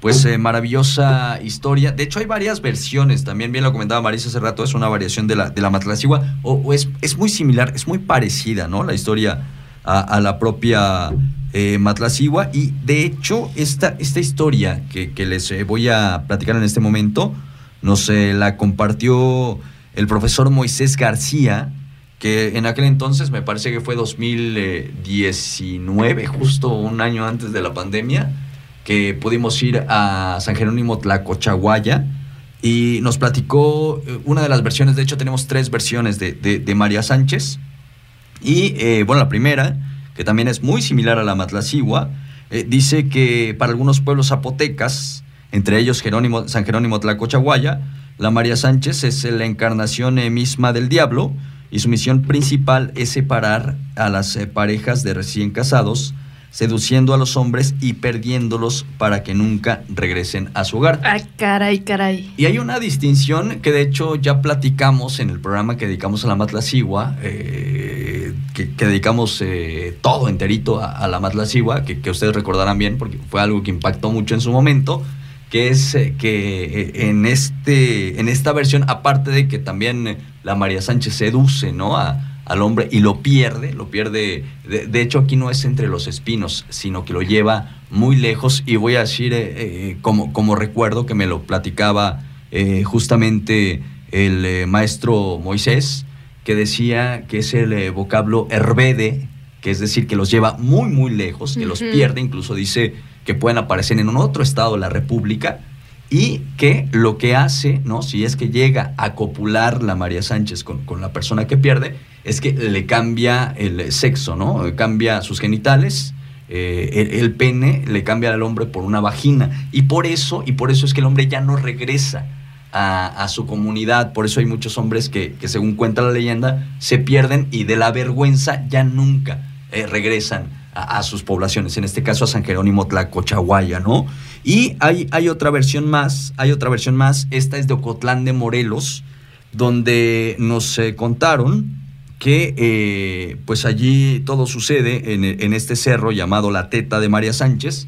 pues eh, maravillosa historia. De hecho, hay varias versiones. También bien lo comentaba Marisa hace rato, es una variación de la, de la Matlacigua. O, es, es, muy similar, es muy parecida, ¿no? La historia a, la propia eh, Matlacigua. Y de hecho, esta, esta historia que, les eh, voy a platicar en este momento, nos la compartió el profesor Moisés García que en aquel entonces me parece que fue 2019, justo un año antes de la pandemia, que pudimos ir a San Jerónimo Tlacochahuaya y nos platicó eh, una de las versiones, de hecho tenemos tres versiones de, María Sánchez. Y eh, bueno, la primera, que también es muy similar a la Matlacigua, eh, dice que para algunos pueblos zapotecas, entre ellos Jerónimo, San Jerónimo Tlacochahuaya, la María Sánchez es la encarnación misma del diablo y su misión principal es separar a las parejas de recién casados seduciendo a los hombres y perdiéndolos para que nunca regresen a su hogar. Ay, caray, caray. Y hay una distinción que de hecho ya platicamos en el programa que dedicamos a la Matlacigua, eh, que, dedicamos eh, todo enterito a, la Matlacigua, que, que, ustedes recordarán bien porque fue algo que impactó mucho en su momento, que es eh, que en, este, en esta versión, aparte de que también la María Sánchez seduce ¿no? a al hombre y lo pierde, lo pierde, de, hecho aquí no es entre los espinos, sino que lo lleva muy lejos y voy a decir eh, eh, como, como recuerdo que me lo platicaba eh, justamente el maestro Moisés, que decía que es el vocablo herbede, que es decir, que los lleva muy, muy lejos, que los pierde, incluso dice que pueden aparecer en un otro estado de la República, y que lo que hace, ¿no? Si es que llega a copular la María Sánchez con, con la persona que pierde, es que le cambia el sexo, ¿no? Cambia sus genitales, eh, el, pene le cambia al hombre por una vagina. Y por eso, y por eso es que el hombre ya no regresa a, su comunidad. Por eso hay muchos hombres que, según cuenta la leyenda, se pierden y de la vergüenza ya nunca eh, regresan a, sus poblaciones. En este caso a San Jerónimo Tlacochahuaya, ¿no? Y hay, hay otra versión más, hay otra versión más. Esta es de Ocotlán de Morelos, donde nos eh, contaron que eh, pues allí todo sucede en, este cerro llamado La Teta de María Sánchez.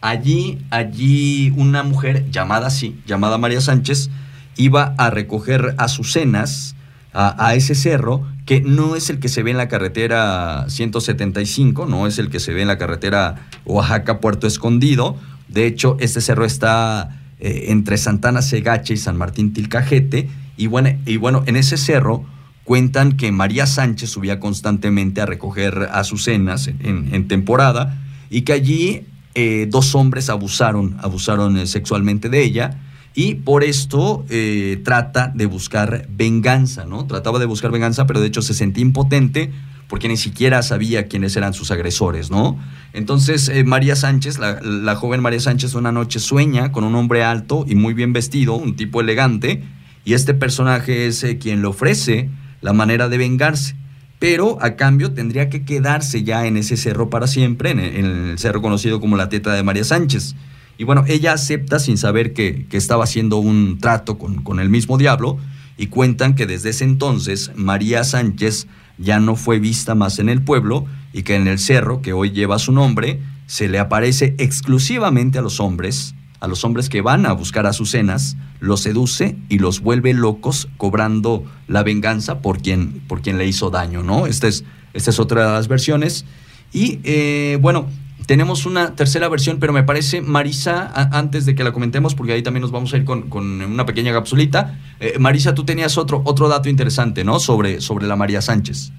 Allí, allí una mujer llamada así, llamada María Sánchez, iba a recoger azucenas a, a ese cerro, que no es el que se ve en la carretera 175, no es el que se ve en la carretera Oaxaca-Puerto Escondido. De hecho, este cerro está eh, entre Santana Segache y San Martín Tilcajete. Y bueno, y bueno, en ese cerro Cuentan que María Sánchez subía constantemente a recoger azucenas en, en temporada y que allí eh, dos hombres abusaron, abusaron eh, sexualmente de ella y por esto eh, trata de buscar venganza, ¿no? Trataba de buscar venganza, pero de hecho se sentía impotente porque ni siquiera sabía quiénes eran sus agresores, ¿no? Entonces María Sánchez, la, la, joven María Sánchez, una noche sueña con un hombre alto y muy bien vestido, un tipo elegante, y este personaje es quien le ofrece la manera de vengarse. Pero a cambio tendría que quedarse ya en ese cerro para siempre, en el, cerro conocido como la teta de María Sánchez. Y bueno, ella acepta sin saber que, estaba haciendo un trato con, con el mismo diablo y cuentan que desde ese entonces María Sánchez ya no fue vista más en el pueblo y que en el cerro que hoy lleva su nombre se le aparece exclusivamente a los hombres a los hombres que van a buscar a sus cenas, los seduce y los vuelve locos cobrando la venganza por quien, por quien le hizo daño, ¿no? Esta es, esta es otra de las versiones. Y eh, bueno, tenemos una tercera versión, pero me parece, Marisa, antes de que la comentemos, porque ahí también nos vamos a ir con, una pequeña capsulita. Eh, Marisa, tú tenías otro, otro dato interesante, ¿no? Sobre, sobre la María Sánchez.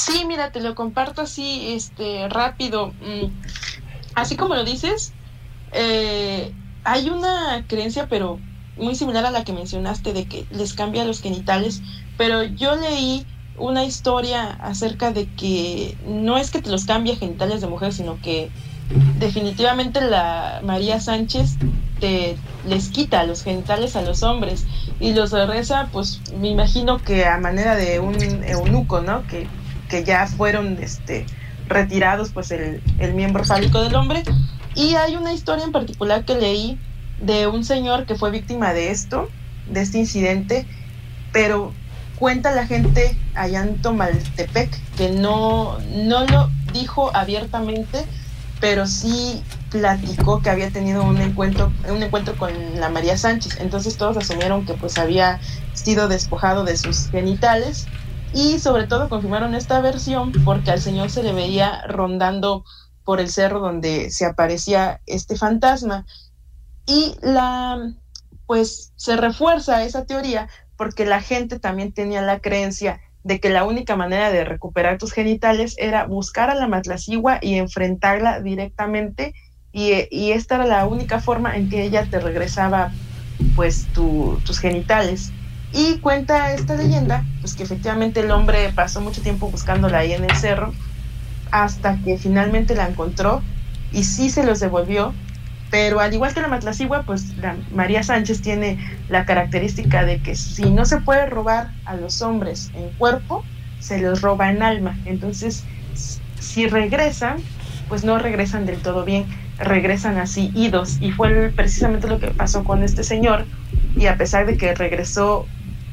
Sí, mira, te lo comparto así, este, rápido. Mm, así como lo dices, eh, hay una creencia, pero muy similar a la que mencionaste, de que les cambia los genitales, pero yo leí una historia acerca de que no es que te los cambie genitales de mujer, sino que definitivamente la María Sánchez te les quita los genitales a los hombres y los regresa, pues me imagino que a manera de un eunuco, ¿no? Que que ya fueron este, retirados pues el, miembro fálico del hombre. Y hay una historia en particular que leí de un señor que fue víctima de esto, de este incidente, pero cuenta la gente allá en Tomaltepec que no, no lo dijo abiertamente, pero sí platicó que había tenido un encuentro, un encuentro con la María Sánchez. Entonces todos asumieron que pues había sido despojado de sus genitales y sobre todo confirmaron esta versión porque al señor se le veía rondando por el cerro donde se aparecía este fantasma y la pues se refuerza esa teoría porque la gente también tenía la creencia de que la única manera de recuperar tus genitales era buscar a la matlacigua y enfrentarla directamente y, y, esta era la única forma en que ella te regresaba pues tus genitales. Y cuenta esta leyenda, pues que efectivamente el hombre pasó mucho tiempo buscándola ahí en el cerro, hasta que finalmente la encontró y sí se los devolvió, pero al igual que la Matlacigua, pues la María Sánchez tiene la característica de que si no se puede robar a los hombres en cuerpo, se los roba en alma. Entonces, si regresan, pues no regresan del todo bien regresan así idos. Y fue precisamente lo que pasó con este señor. Y a pesar de que regresó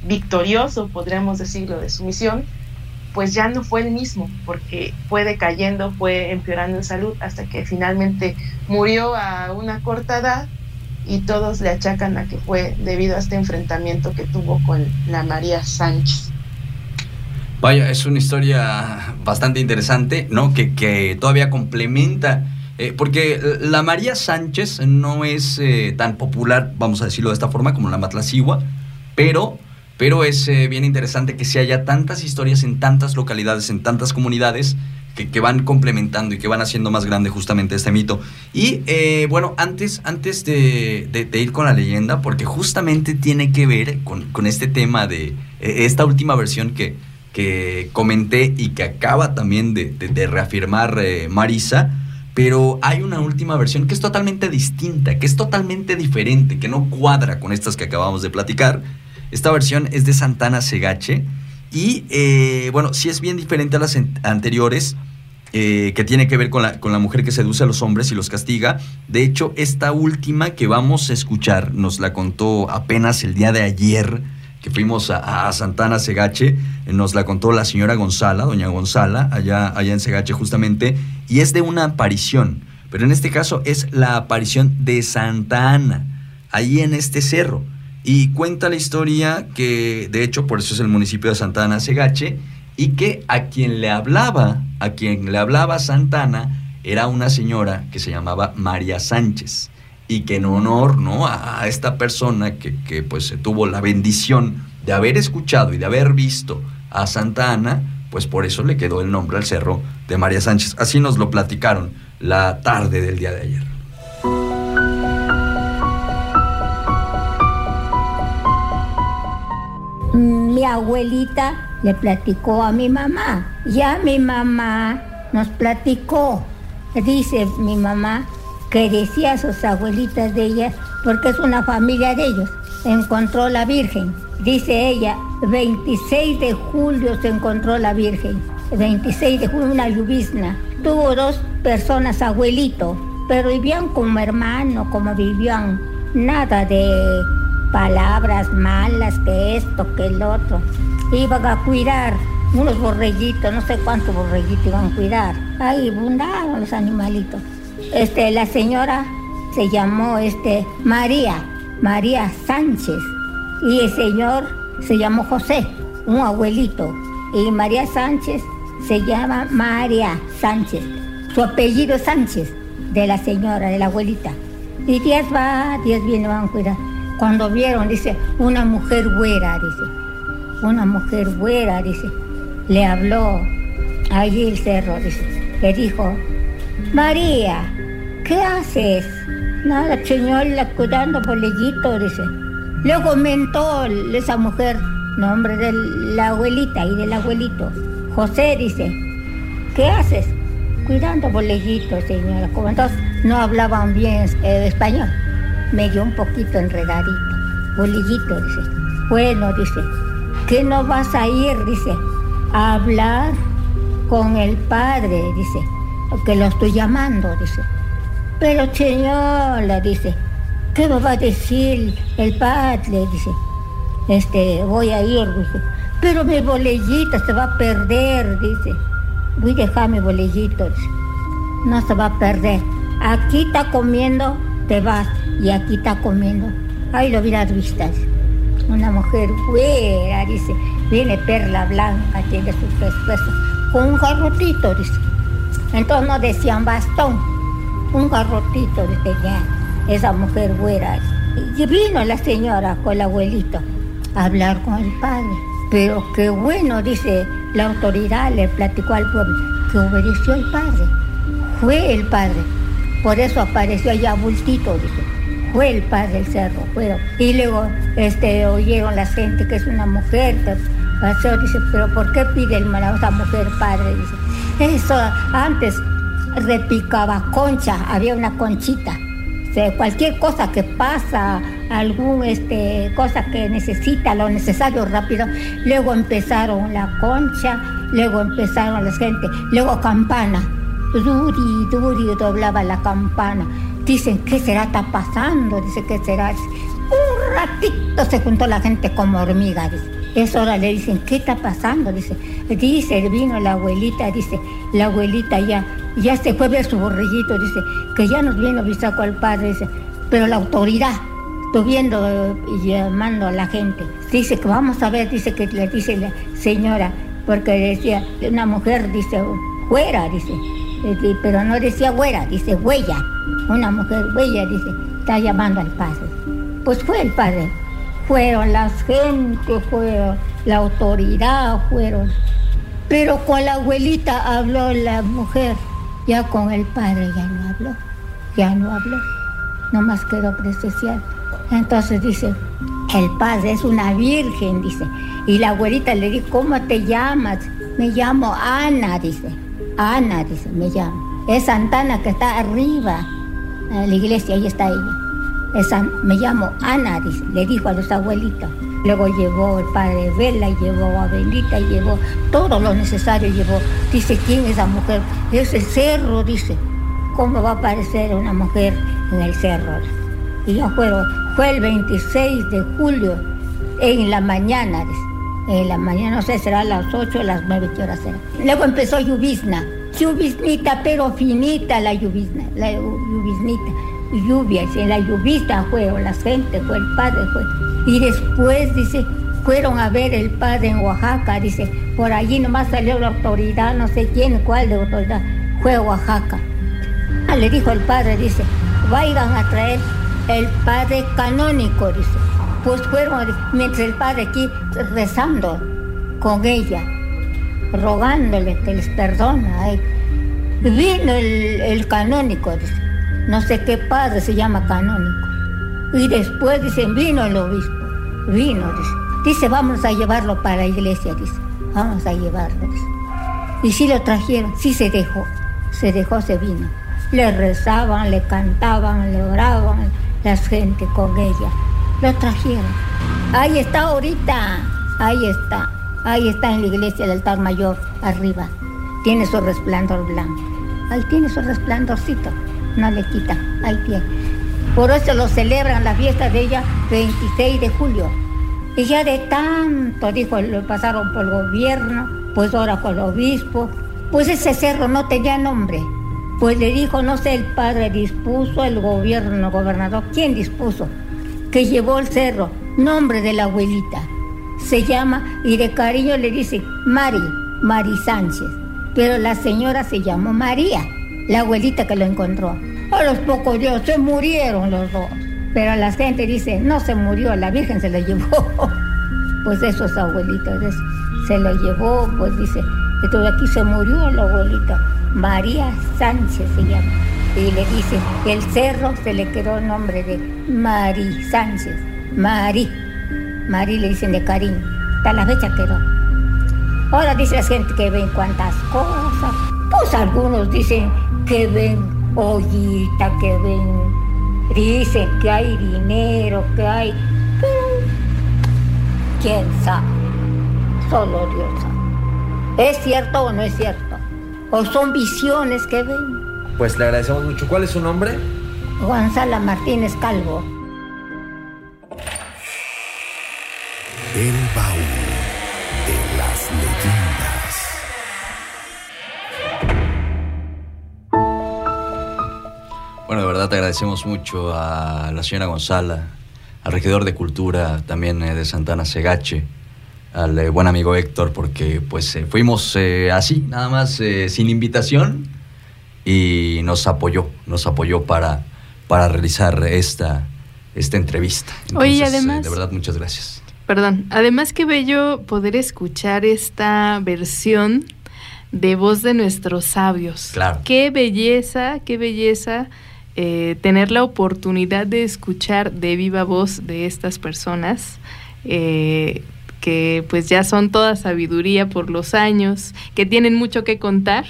victorioso, podríamos decirlo, de su misión, pues ya no fue el mismo, porque fue decayendo, fue empeorando en salud hasta que finalmente murió a una corta edad y todos le achacan a que fue debido a este enfrentamiento que tuvo con la María Sánchez. Vaya, es una historia bastante interesante, ¿no? Que, que todavía complementa eh, porque la María Sánchez no es eh, tan popular, vamos a decirlo de esta forma, como la Matlacigua, pero, pero es eh, bien interesante que se haya tantas historias en tantas localidades, en tantas comunidades, que, van complementando y que van haciendo más grande justamente este mito. Y bueno, antes, antes de, ir con la leyenda, porque justamente tiene que ver con, este tema de esta última versión que, comenté y que acaba también de, de reafirmar Marisa, pero hay una última versión que es totalmente distinta, que es totalmente diferente, que no cuadra con estas que acabamos de platicar. Esta versión es de Santana Segache y, eh, bueno, sí es bien diferente a las anteriores, eh, que tiene que ver con la, con la mujer que seduce a los hombres y los castiga. De hecho, esta última que vamos a escuchar nos la contó apenas el día de ayer que fuimos a, Santana Segache, eh, nos la contó la señora Gonzala, doña Gonzala, allá, allá en Segache justamente, y es de una aparición, pero en este caso es la aparición de Santa Ana, ahí en este cerro. Y cuenta la historia que, de hecho, por eso es el municipio de Santa Ana Segache, y que a quien le hablaba, a quien le hablaba Santana, era una señora que se llamaba María Sánchez y que en honor ¿no? a, esta persona que, que pues tuvo la bendición de haber escuchado y de haber visto a Santa Ana, pues por eso le quedó el nombre al cerro de María Sánchez. Así nos lo platicaron la tarde del día de ayer. Mi abuelita le platicó a mi mamá, ya mi mamá nos platicó, dice mi mamá, que decía a sus abuelitas de ella, porque es una familia de ellos, encontró la Virgen. Dice ella, 26 de julio se encontró la Virgen. 26 de julio, una lluvizna. Tuvo dos personas, abuelito, pero vivían como hermano, como vivían. Nada de palabras malas, que esto, que el otro. Iban a cuidar unos borreguitos, no sé cuántos borreguitos iban a cuidar. Ahí abundaban los animalitos. Este, la señora se llamó este, María, María Sánchez, y el señor se llamó José, un abuelito, y María Sánchez se llama María Sánchez, su apellido Sánchez, de la señora, de la abuelita. Y días va, días viene, van a cuidar. Cuando vieron, dice, una mujer güera, dice, una mujer güera, dice, le habló allí el cerro, dice, le dijo, María, ¿qué haces? Nada, señor, la cuidando bolillito, dice. Le comentó esa mujer, nombre de la abuelita y del abuelito. José dice, ¿qué haces? Cuidando bolillito, señora. Como entonces no hablaban bien eh, español, me dio un poquito enredadito. Bolillito, dice. Bueno, dice, ¿qué no vas a ir? Dice, a hablar con el padre, dice que lo estoy llamando, dice. Pero señor, le dice, ¿qué me va a decir el padre? Dice, este, voy a ir, dice. Pero mi bolellita se va a perder, dice. Voy a dejar mi bolellito, dice. No se va a perder. Aquí está comiendo, te vas. Y aquí está comiendo. Ahí lo hubieras visto. Una mujer güera, dice. Viene perla blanca, tiene su pescuezo. Con un garrotito, dice. Entonces no decían bastón, un garrotito de tenía esa mujer güera. Y vino la señora con el abuelito hablar con el padre. Pero qué bueno, dice la autoridad, le platicó al pueblo, que obedeció al padre. Fue el padre. Por eso apareció allá bultito, dice. Fue el padre del cerro, fue. Y luego este, oyeron la gente que es una mujer. Pasó, dice, pero ¿por qué pide el a esa mujer padre? Dice, eso antes repicaba concha, había una conchita. cualquier cosa que pasa, algún este, cosa que necesita, lo necesario rápido, luego empezaron la concha, luego empezaron la gente, luego campana, duri, duri, doblaba la campana. Dicen, ¿qué será está pasando? Dice, ¿qué será? Un ratito se juntó la gente como hormiga, dice. Es hora, le dicen, ¿qué está pasando? Dice, dice, vino la abuelita, dice, la abuelita ya ya se fue ver su borreguito, dice, que ya nos vino bisaco al padre, dice, pero la autoridad, viendo y llamando a la gente, dice que vamos a ver, dice que le dice la señora, porque decía, una mujer dice, fuera, dice, pero no decía güera, dice huella, una mujer huella, dice, está llamando al padre. Pues fue el padre, fueron las gente, fueron la autoridad, fueron. Pero con la abuelita habló la mujer ya con el padre ya no habló, ya no habló, nomás quedó presencial. Entonces dice, el padre es una virgen, dice. Y la abuelita le dijo, ¿cómo te llamas? Me llamo Ana, dice. Ana, dice, me llamo. Es Santana que está arriba en la iglesia, ahí está ella. me llamo Ana, dice, le dijo a los abuelitos. Luego llevó el padre Vela, llevó a Belita, llevó todo lo necesario, llevó. Dice, ¿quién es la mujer? Ese cerro, dice. ¿Cómo va a aparecer una mujer en el cerro? Y ya fueron, fue el 26 de julio, en la mañana. En la mañana, no sé, será a las 8 o las 9, ¿qué hora será? Luego empezó lluvisna, lluviznita, pero finita la lluvisna, la lluviznita, lluvia, en la lluvista fue, o la gente fue, el padre fue. Y después, dice, fueron a ver el padre en Oaxaca, dice, por allí nomás salió la autoridad, no sé quién, cuál de autoridad, fue Oaxaca. Ah, le dijo el padre, dice, vayan a traer el padre canónico, dice. Pues fueron, mientras el padre aquí rezando con ella, rogándole que les perdona. Vino el, el canónico, dice. No sé qué padre se llama canónico. Y después dicen, vino el obispo vino, dice. Dice, vamos a llevarlo para la iglesia, dice. Vamos a llevarlo, Y sí lo trajeron, sí se dejó. Se dejó, se vino. Le rezaban, le cantaban, le oraban la gente con ella. Lo trajeron. Ahí está ahorita. Ahí está. Ahí está en la iglesia del altar mayor, arriba. Tiene su resplandor blanco. Ahí tiene su resplandorcito. No le quita. Ahí tiene. Por eso lo celebran la fiesta de ella 26 de julio. Y ya de tanto, dijo, lo pasaron por el gobierno, pues ahora por el obispo. Pues ese cerro no tenía nombre. Pues le dijo, no sé, el padre dispuso, el gobierno, el gobernador, ¿quién dispuso? Que llevó el cerro, nombre de la abuelita. Se llama, y de cariño le dice, Mari, Mari Sánchez. Pero la señora se llamó María, la abuelita que lo encontró. A los pocos días se murieron los dos. Pero la gente dice, no se murió, la Virgen se lo llevó. pues esos abuelitos, se lo llevó, pues dice, entonces aquí se murió la abuelita, María Sánchez se llama. Y le dice, el cerro se le quedó el nombre de Mari Sánchez, Mari. Mari le dicen de cariño, hasta la fecha quedó. Ahora dice la gente que ven cuantas cosas, pues algunos dicen que ven ollita, que ven, dicen que hay dinero, que hay, pero quién sabe, solo Dios sabe. ¿Es cierto o no es cierto? ¿O son visiones que ven? Pues le agradecemos mucho. ¿Cuál es su nombre? Gonzala Martínez Calvo. El baúl de las leyendas. Bueno, de verdad te agradecemos mucho a la señora Gonzala, al regidor de Cultura también eh, de Santana Segache, al eh, buen amigo Héctor, porque pues eh, fuimos así, nada más sin invitación y nos apoyó, nos apoyó para, para realizar esta, esta entrevista. Oye, además... de verdad, muchas gracias. Perdón, además qué bello poder escuchar esta versión de voz de nuestros sabios. Claro. Qué belleza, qué belleza eh, tener la oportunidad de escuchar de viva voz de estas personas. Eh, que pues ya son toda sabiduría por los años, que tienen mucho que contar.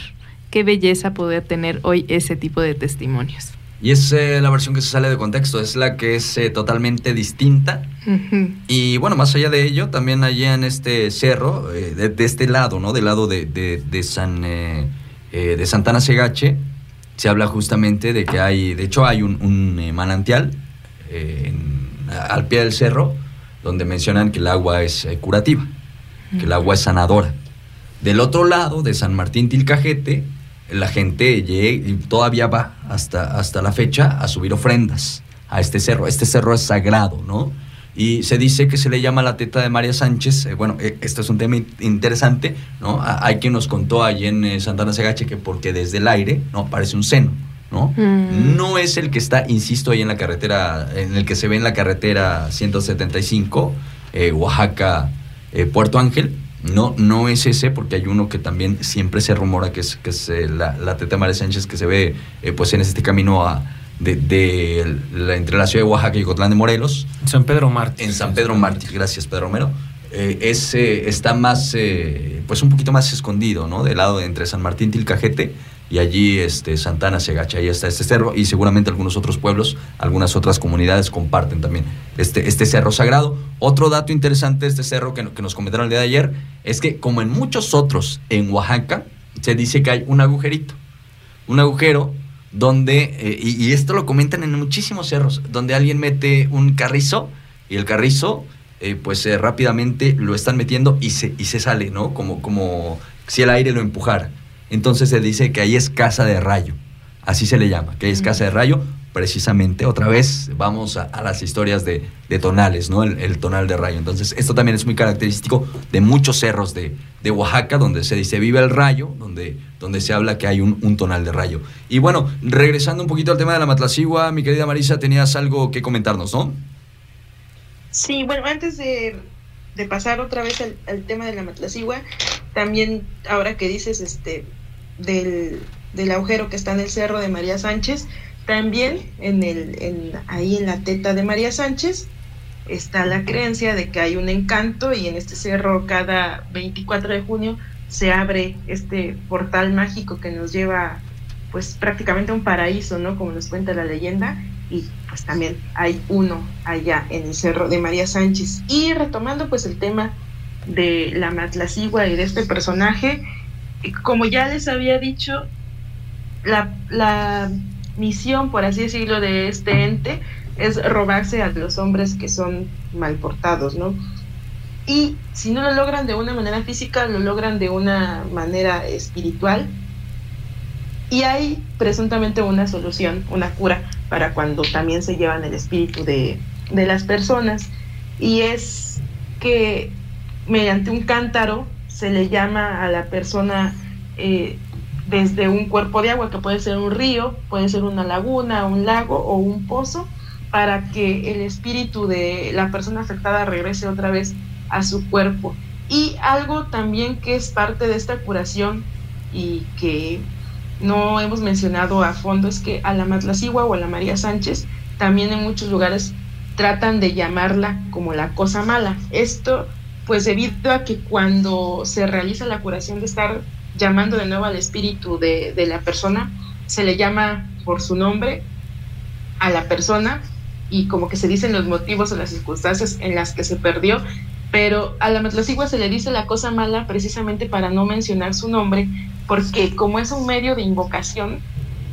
Qué belleza poder tener hoy ese tipo de testimonios. Y es eh, la versión que se sale de contexto, es la que es eh, totalmente distinta. Y bueno, más allá de ello, también allá en este cerro, eh, de, este lado, ¿no? Del lado de, de, San, de Santana Segache, se habla justamente de que hay, de hecho hay un, manantial al pie del cerro, donde mencionan que el agua es curativa, que el agua es sanadora. Del otro lado, de San Martín Tilcajete, la gente llega y todavía va hasta, hasta la fecha a subir ofrendas a este cerro. Este cerro es sagrado, ¿no? Y se dice que se le llama la teta de María Sánchez. Eh, bueno, eh, esto es un tema interesante, ¿no? Hay quien nos contó allí en eh, Santana Segache que porque desde el aire, ¿no? Parece un seno, ¿no? Mm. No es el que está, insisto, ahí en la carretera, en el que se ve en la carretera 175, Oaxaca, Puerto Ángel, no, no es ese, porque hay uno que también siempre se rumora que es, que es eh, la, la Teta María Sánchez que se ve eh, pues en este camino a, de, la, entre la ciudad de Oaxaca y Cotlán de Morelos. San Pedro Mártir. En San Pedro Mártir, gracias Pedro Romero. Eh, ese está más, pues un poquito más escondido, ¿no? Del lado entre San Martín Tilcajete y allí este, Santana se agacha, ahí está este cerro y seguramente algunos otros pueblos, algunas otras comunidades comparten también este, este cerro sagrado. Otro dato interesante de este cerro que, nos comentaron el día de ayer es que como en muchos otros en Oaxaca, se dice que hay un agujerito, un agujero donde, eh, y, esto lo comentan en muchísimos cerros, donde alguien mete un carrizo y el carrizo eh, pues eh, rápidamente lo están metiendo y se, y se sale, ¿no? Como, como si el aire lo empujara. Entonces se dice que ahí es casa de rayo, así se le llama, que ahí es casa de rayo. Precisamente, otra vez vamos a, las historias de, tonales, ¿no? El, tonal de rayo. Entonces, esto también es muy característico de muchos cerros de, Oaxaca, donde se dice vive el rayo, donde, donde se habla que hay un, tonal de rayo. Y bueno, regresando un poquito al tema de la matlacigua, mi querida Marisa, tenías algo que comentarnos, ¿no? Sí, bueno, antes de, pasar otra vez al, tema de la matlacigua, también ahora que dices este del, agujero que está en el cerro de María Sánchez, también en el, ahí en la teta de María Sánchez está la creencia de que hay un encanto y en este cerro cada 24 de junio se abre este portal mágico que nos lleva pues prácticamente a un paraíso, ¿no? Como nos cuenta la leyenda y pues también hay uno allá en el cerro de María Sánchez. Y retomando pues el tema de la Matlacigua y de este personaje, como ya les había dicho, la, misión, por así decirlo, de este ente es robarse a los hombres que son mal portados, ¿no? Y si no lo logran de una manera física, lo logran de una manera espiritual. Y hay presuntamente una solución, una cura para cuando también se llevan el espíritu de, de las personas. Y es que mediante un cántaro se le llama a la persona eh, desde un cuerpo de agua, que puede ser un río, puede ser una laguna, un lago o un pozo, para que el espíritu de la persona afectada regrese otra vez a su cuerpo. Y algo también que es parte de esta curación y que no hemos mencionado a fondo es que a la Matlacigua o a la María Sánchez también en muchos lugares tratan de llamarla como la cosa mala. Esto pues debido a que cuando se realiza la curación de estar llamando de nuevo al espíritu de, la persona, se le llama por su nombre a la persona y como que se dicen los motivos o las circunstancias en las que se perdió, pero a la matlasigua se le dice la cosa mala precisamente para no mencionar su nombre, porque como es un medio de invocación,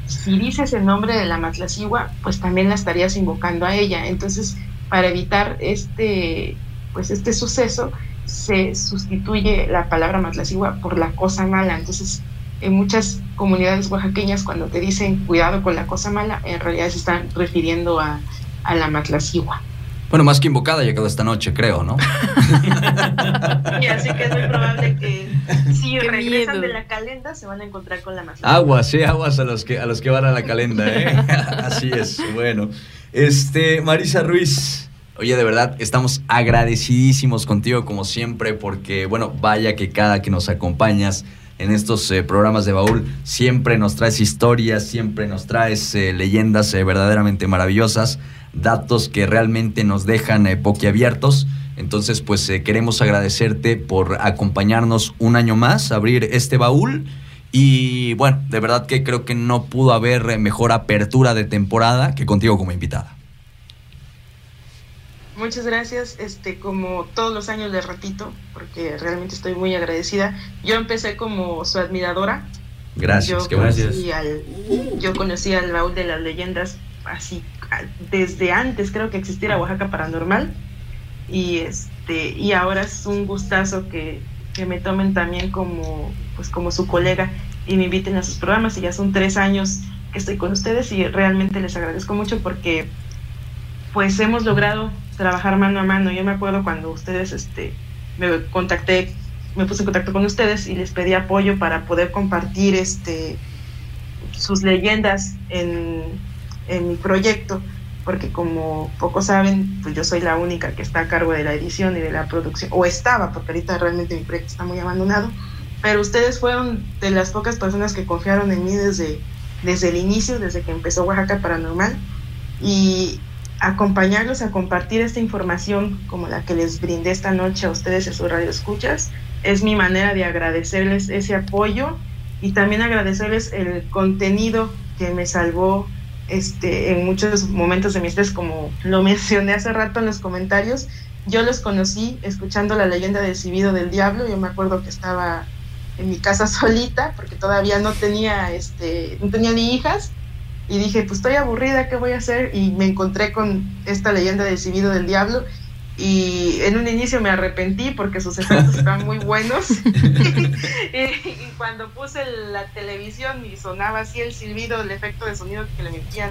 si dices el nombre de la matlasigua, pues también la estarías invocando a ella. Entonces, para evitar este, pues este suceso, se sustituye la palabra matlacigua por la cosa mala. Entonces, en muchas comunidades oaxaqueñas, cuando te dicen cuidado con la cosa mala, en realidad se están refiriendo a, la matlacigua. Bueno, más que invocada ya quedó esta noche, creo, ¿no? y así que es muy probable que si regresan de la calenda se van a encontrar con la matlacigua. Aguas, sí, aguas a los que, a los que van a la calenda, ¿eh? así es, bueno. Este, Marisa Ruiz, Oye, de verdad, estamos agradecidísimos contigo como siempre porque, bueno, vaya que cada que nos acompañas en estos eh, programas de baúl siempre nos traes historias, siempre nos traes eh, leyendas eh, verdaderamente maravillosas, datos que realmente nos dejan boquiabiertos. Entonces, pues queremos agradecerte por acompañarnos un año más, abrir este baúl. Y bueno, de verdad que creo que no pudo haber mejor apertura de temporada que contigo como invitada. Muchas gracias, este, como todos los años le repito, porque realmente estoy muy agradecida. Yo empecé como su admiradora. Gracias, yo qué conocí Al, yo conocí al baúl de las leyendas así desde antes, creo que existiera Oaxaca Paranormal. Y este, y ahora es un gustazo que, que me tomen también como, pues como su colega y me inviten a sus programas. Y ya son tres años que estoy con ustedes y realmente les agradezco mucho porque pues hemos logrado trabajar mano a mano. Yo me acuerdo cuando ustedes, este, me contacté, me puse en contacto con ustedes y les pedí apoyo para poder compartir, este, sus leyendas en, en mi proyecto, porque como pocos saben, pues yo soy la única que está a cargo de la edición y de la producción, o estaba, porque ahorita realmente mi proyecto está muy abandonado, pero ustedes fueron de las pocas personas que confiaron en mí desde, desde el inicio, desde que empezó Oaxaca Paranormal, y acompañarlos a compartir esta información como la que les brindé esta noche a ustedes en su radio escuchas. Es mi manera de agradecerles ese apoyo y también agradecerles el contenido que me salvó este, en muchos momentos de mi estrés, como lo mencioné hace rato en los comentarios. Yo los conocí escuchando la leyenda del Cibido del Diablo. Yo me acuerdo que estaba en mi casa solita porque todavía no tenía, este, no tenía ni hijas y dije, pues estoy aburrida, ¿qué voy a hacer? Y me encontré con esta leyenda del Cibido del Diablo y en un inicio me arrepentí porque sus efectos estaban muy buenos y, cuando puse la televisión y sonaba así el silbido, el efecto de sonido que le metían,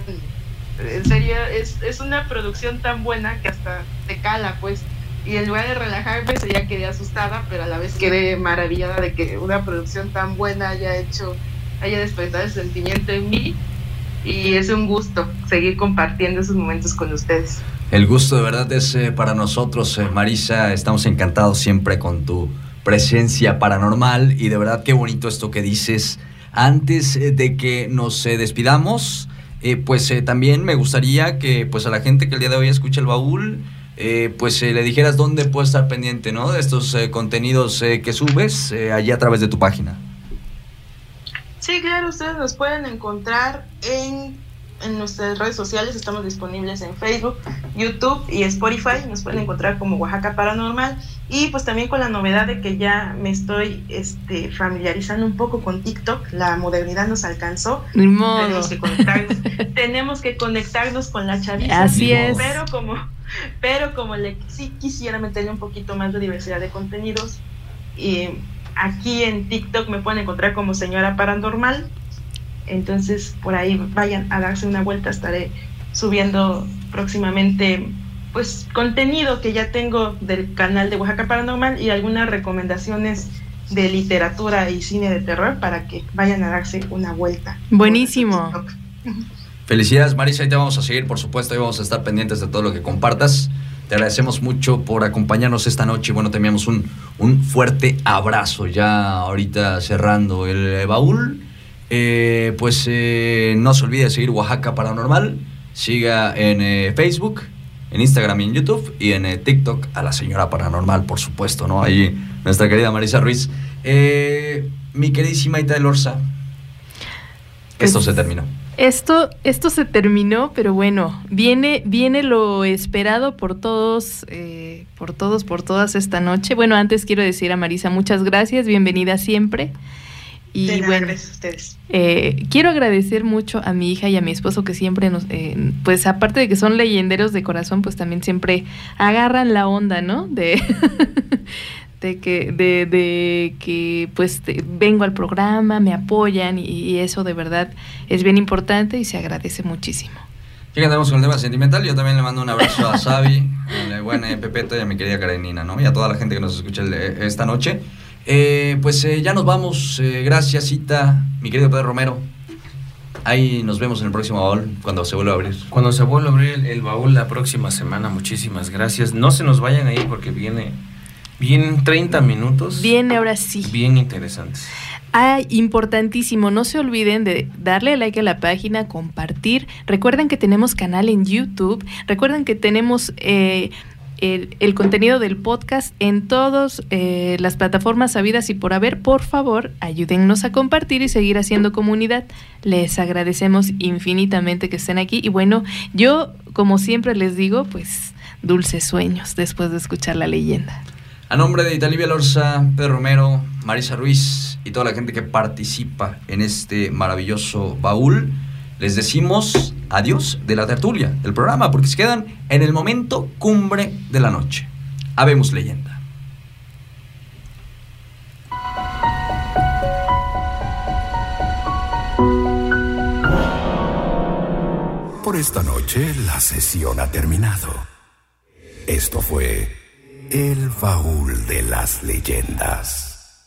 en serio, es, es una producción tan buena que hasta te cala, pues. Y en lugar de relajarme, ya quedé asustada, pero a la vez quedé maravillada de que una producción tan buena haya hecho, haya despertado el sentimiento en mí y es un gusto seguir compartiendo esos momentos con ustedes. El gusto de verdad es eh, para nosotros, eh, Marisa, estamos encantados siempre con tu presencia paranormal y de verdad qué bonito esto que dices. Antes eh, de que nos despidamos, pues también me gustaría que pues a la gente que el día de hoy escucha el baúl, pues le dijeras dónde puede estar pendiente, ¿no? De estos contenidos que subes allí a través de tu página. Sí, claro, ustedes nos pueden encontrar en, en nuestras redes sociales, estamos disponibles en Facebook, YouTube y Spotify, nos pueden encontrar como Oaxaca Paranormal. Y pues también con la novedad de que ya me estoy este, familiarizando un poco con TikTok, la modernidad nos alcanzó, tenemos que, conectarnos, tenemos que conectarnos con la chavita, Así es. pero como, pero como le, sí quisiera meterle un poquito más de diversidad de contenidos y Aquí en TikTok me pueden encontrar como señora paranormal. Entonces por ahí vayan a darse una vuelta. Estaré subiendo próximamente pues contenido que ya tengo del canal de Oaxaca Paranormal y algunas recomendaciones de literatura y cine de terror para que vayan a darse una vuelta. Buenísimo. Felicidades Marisa, ahí te vamos a seguir, por supuesto, y vamos a estar pendientes de todo lo que compartas. Te agradecemos mucho por acompañarnos esta noche. Bueno, te enviamos un, un fuerte abrazo ya ahorita cerrando el baúl. Eh, pues eh, no se olvide de seguir Oaxaca Paranormal. Siga en eh, Facebook, en Instagram y en YouTube y en TikTok a la señora Paranormal, por supuesto, ¿no? Ahí nuestra querida Marisa Ruiz. mi queridísima Ita Lorza, esto se terminó. Esto, esto se terminó, pero bueno, viene, viene lo esperado por todos, eh, por todos, por todas esta noche. Bueno, antes quiero decir a Marisa, muchas gracias, bienvenida siempre. Y bueno, gracias a ustedes. Eh, quiero agradecer mucho a mi hija y a mi esposo que siempre nos, eh, pues aparte de que son leyenderos de corazón, pues también siempre agarran la onda, ¿no? De, de que, de, de que pues vengo al programa, me apoyan y, eso de verdad es bien importante y se agradece muchísimo. Fíjate, andamos con el tema sentimental. Yo también le mando un abrazo a Xavi, a la buena Pepeto y a mi querida Karenina, ¿no? Y a toda la gente que nos escucha esta noche. Eh, pues eh, ya nos vamos. Eh, gracias, Cita, mi querido Pedro Romero. Ahí nos vemos en el próximo baúl cuando se vuelva a abrir. Cuando se vuelva a abrir el, el baúl la próxima semana, muchísimas gracias. No se nos vayan ahí porque viene, vienen 30 minutos. Viene ahora sí. Bien interesantes. Ah, importantísimo, no se olviden de darle like a la página, compartir. Recuerden que tenemos canal en YouTube. Recuerden que tenemos eh, el, contenido del podcast en todas eh, las plataformas sabidas y por haber. Por favor, ayúdennos a compartir y seguir haciendo comunidad. Les agradecemos infinitamente que estén aquí. Y bueno, yo, como siempre les digo, pues dulces sueños después de escuchar la leyenda. A nombre de Italivia Lorza, Pedro Romero, Marisa Ruiz y toda la gente que participa en este maravilloso baúl, les decimos adiós de la tertulia, del programa, porque se quedan en el momento cumbre de la noche. Habemos leyenda. Por esta noche la sesión ha terminado. Esto fue El Baúl de las Leyendas.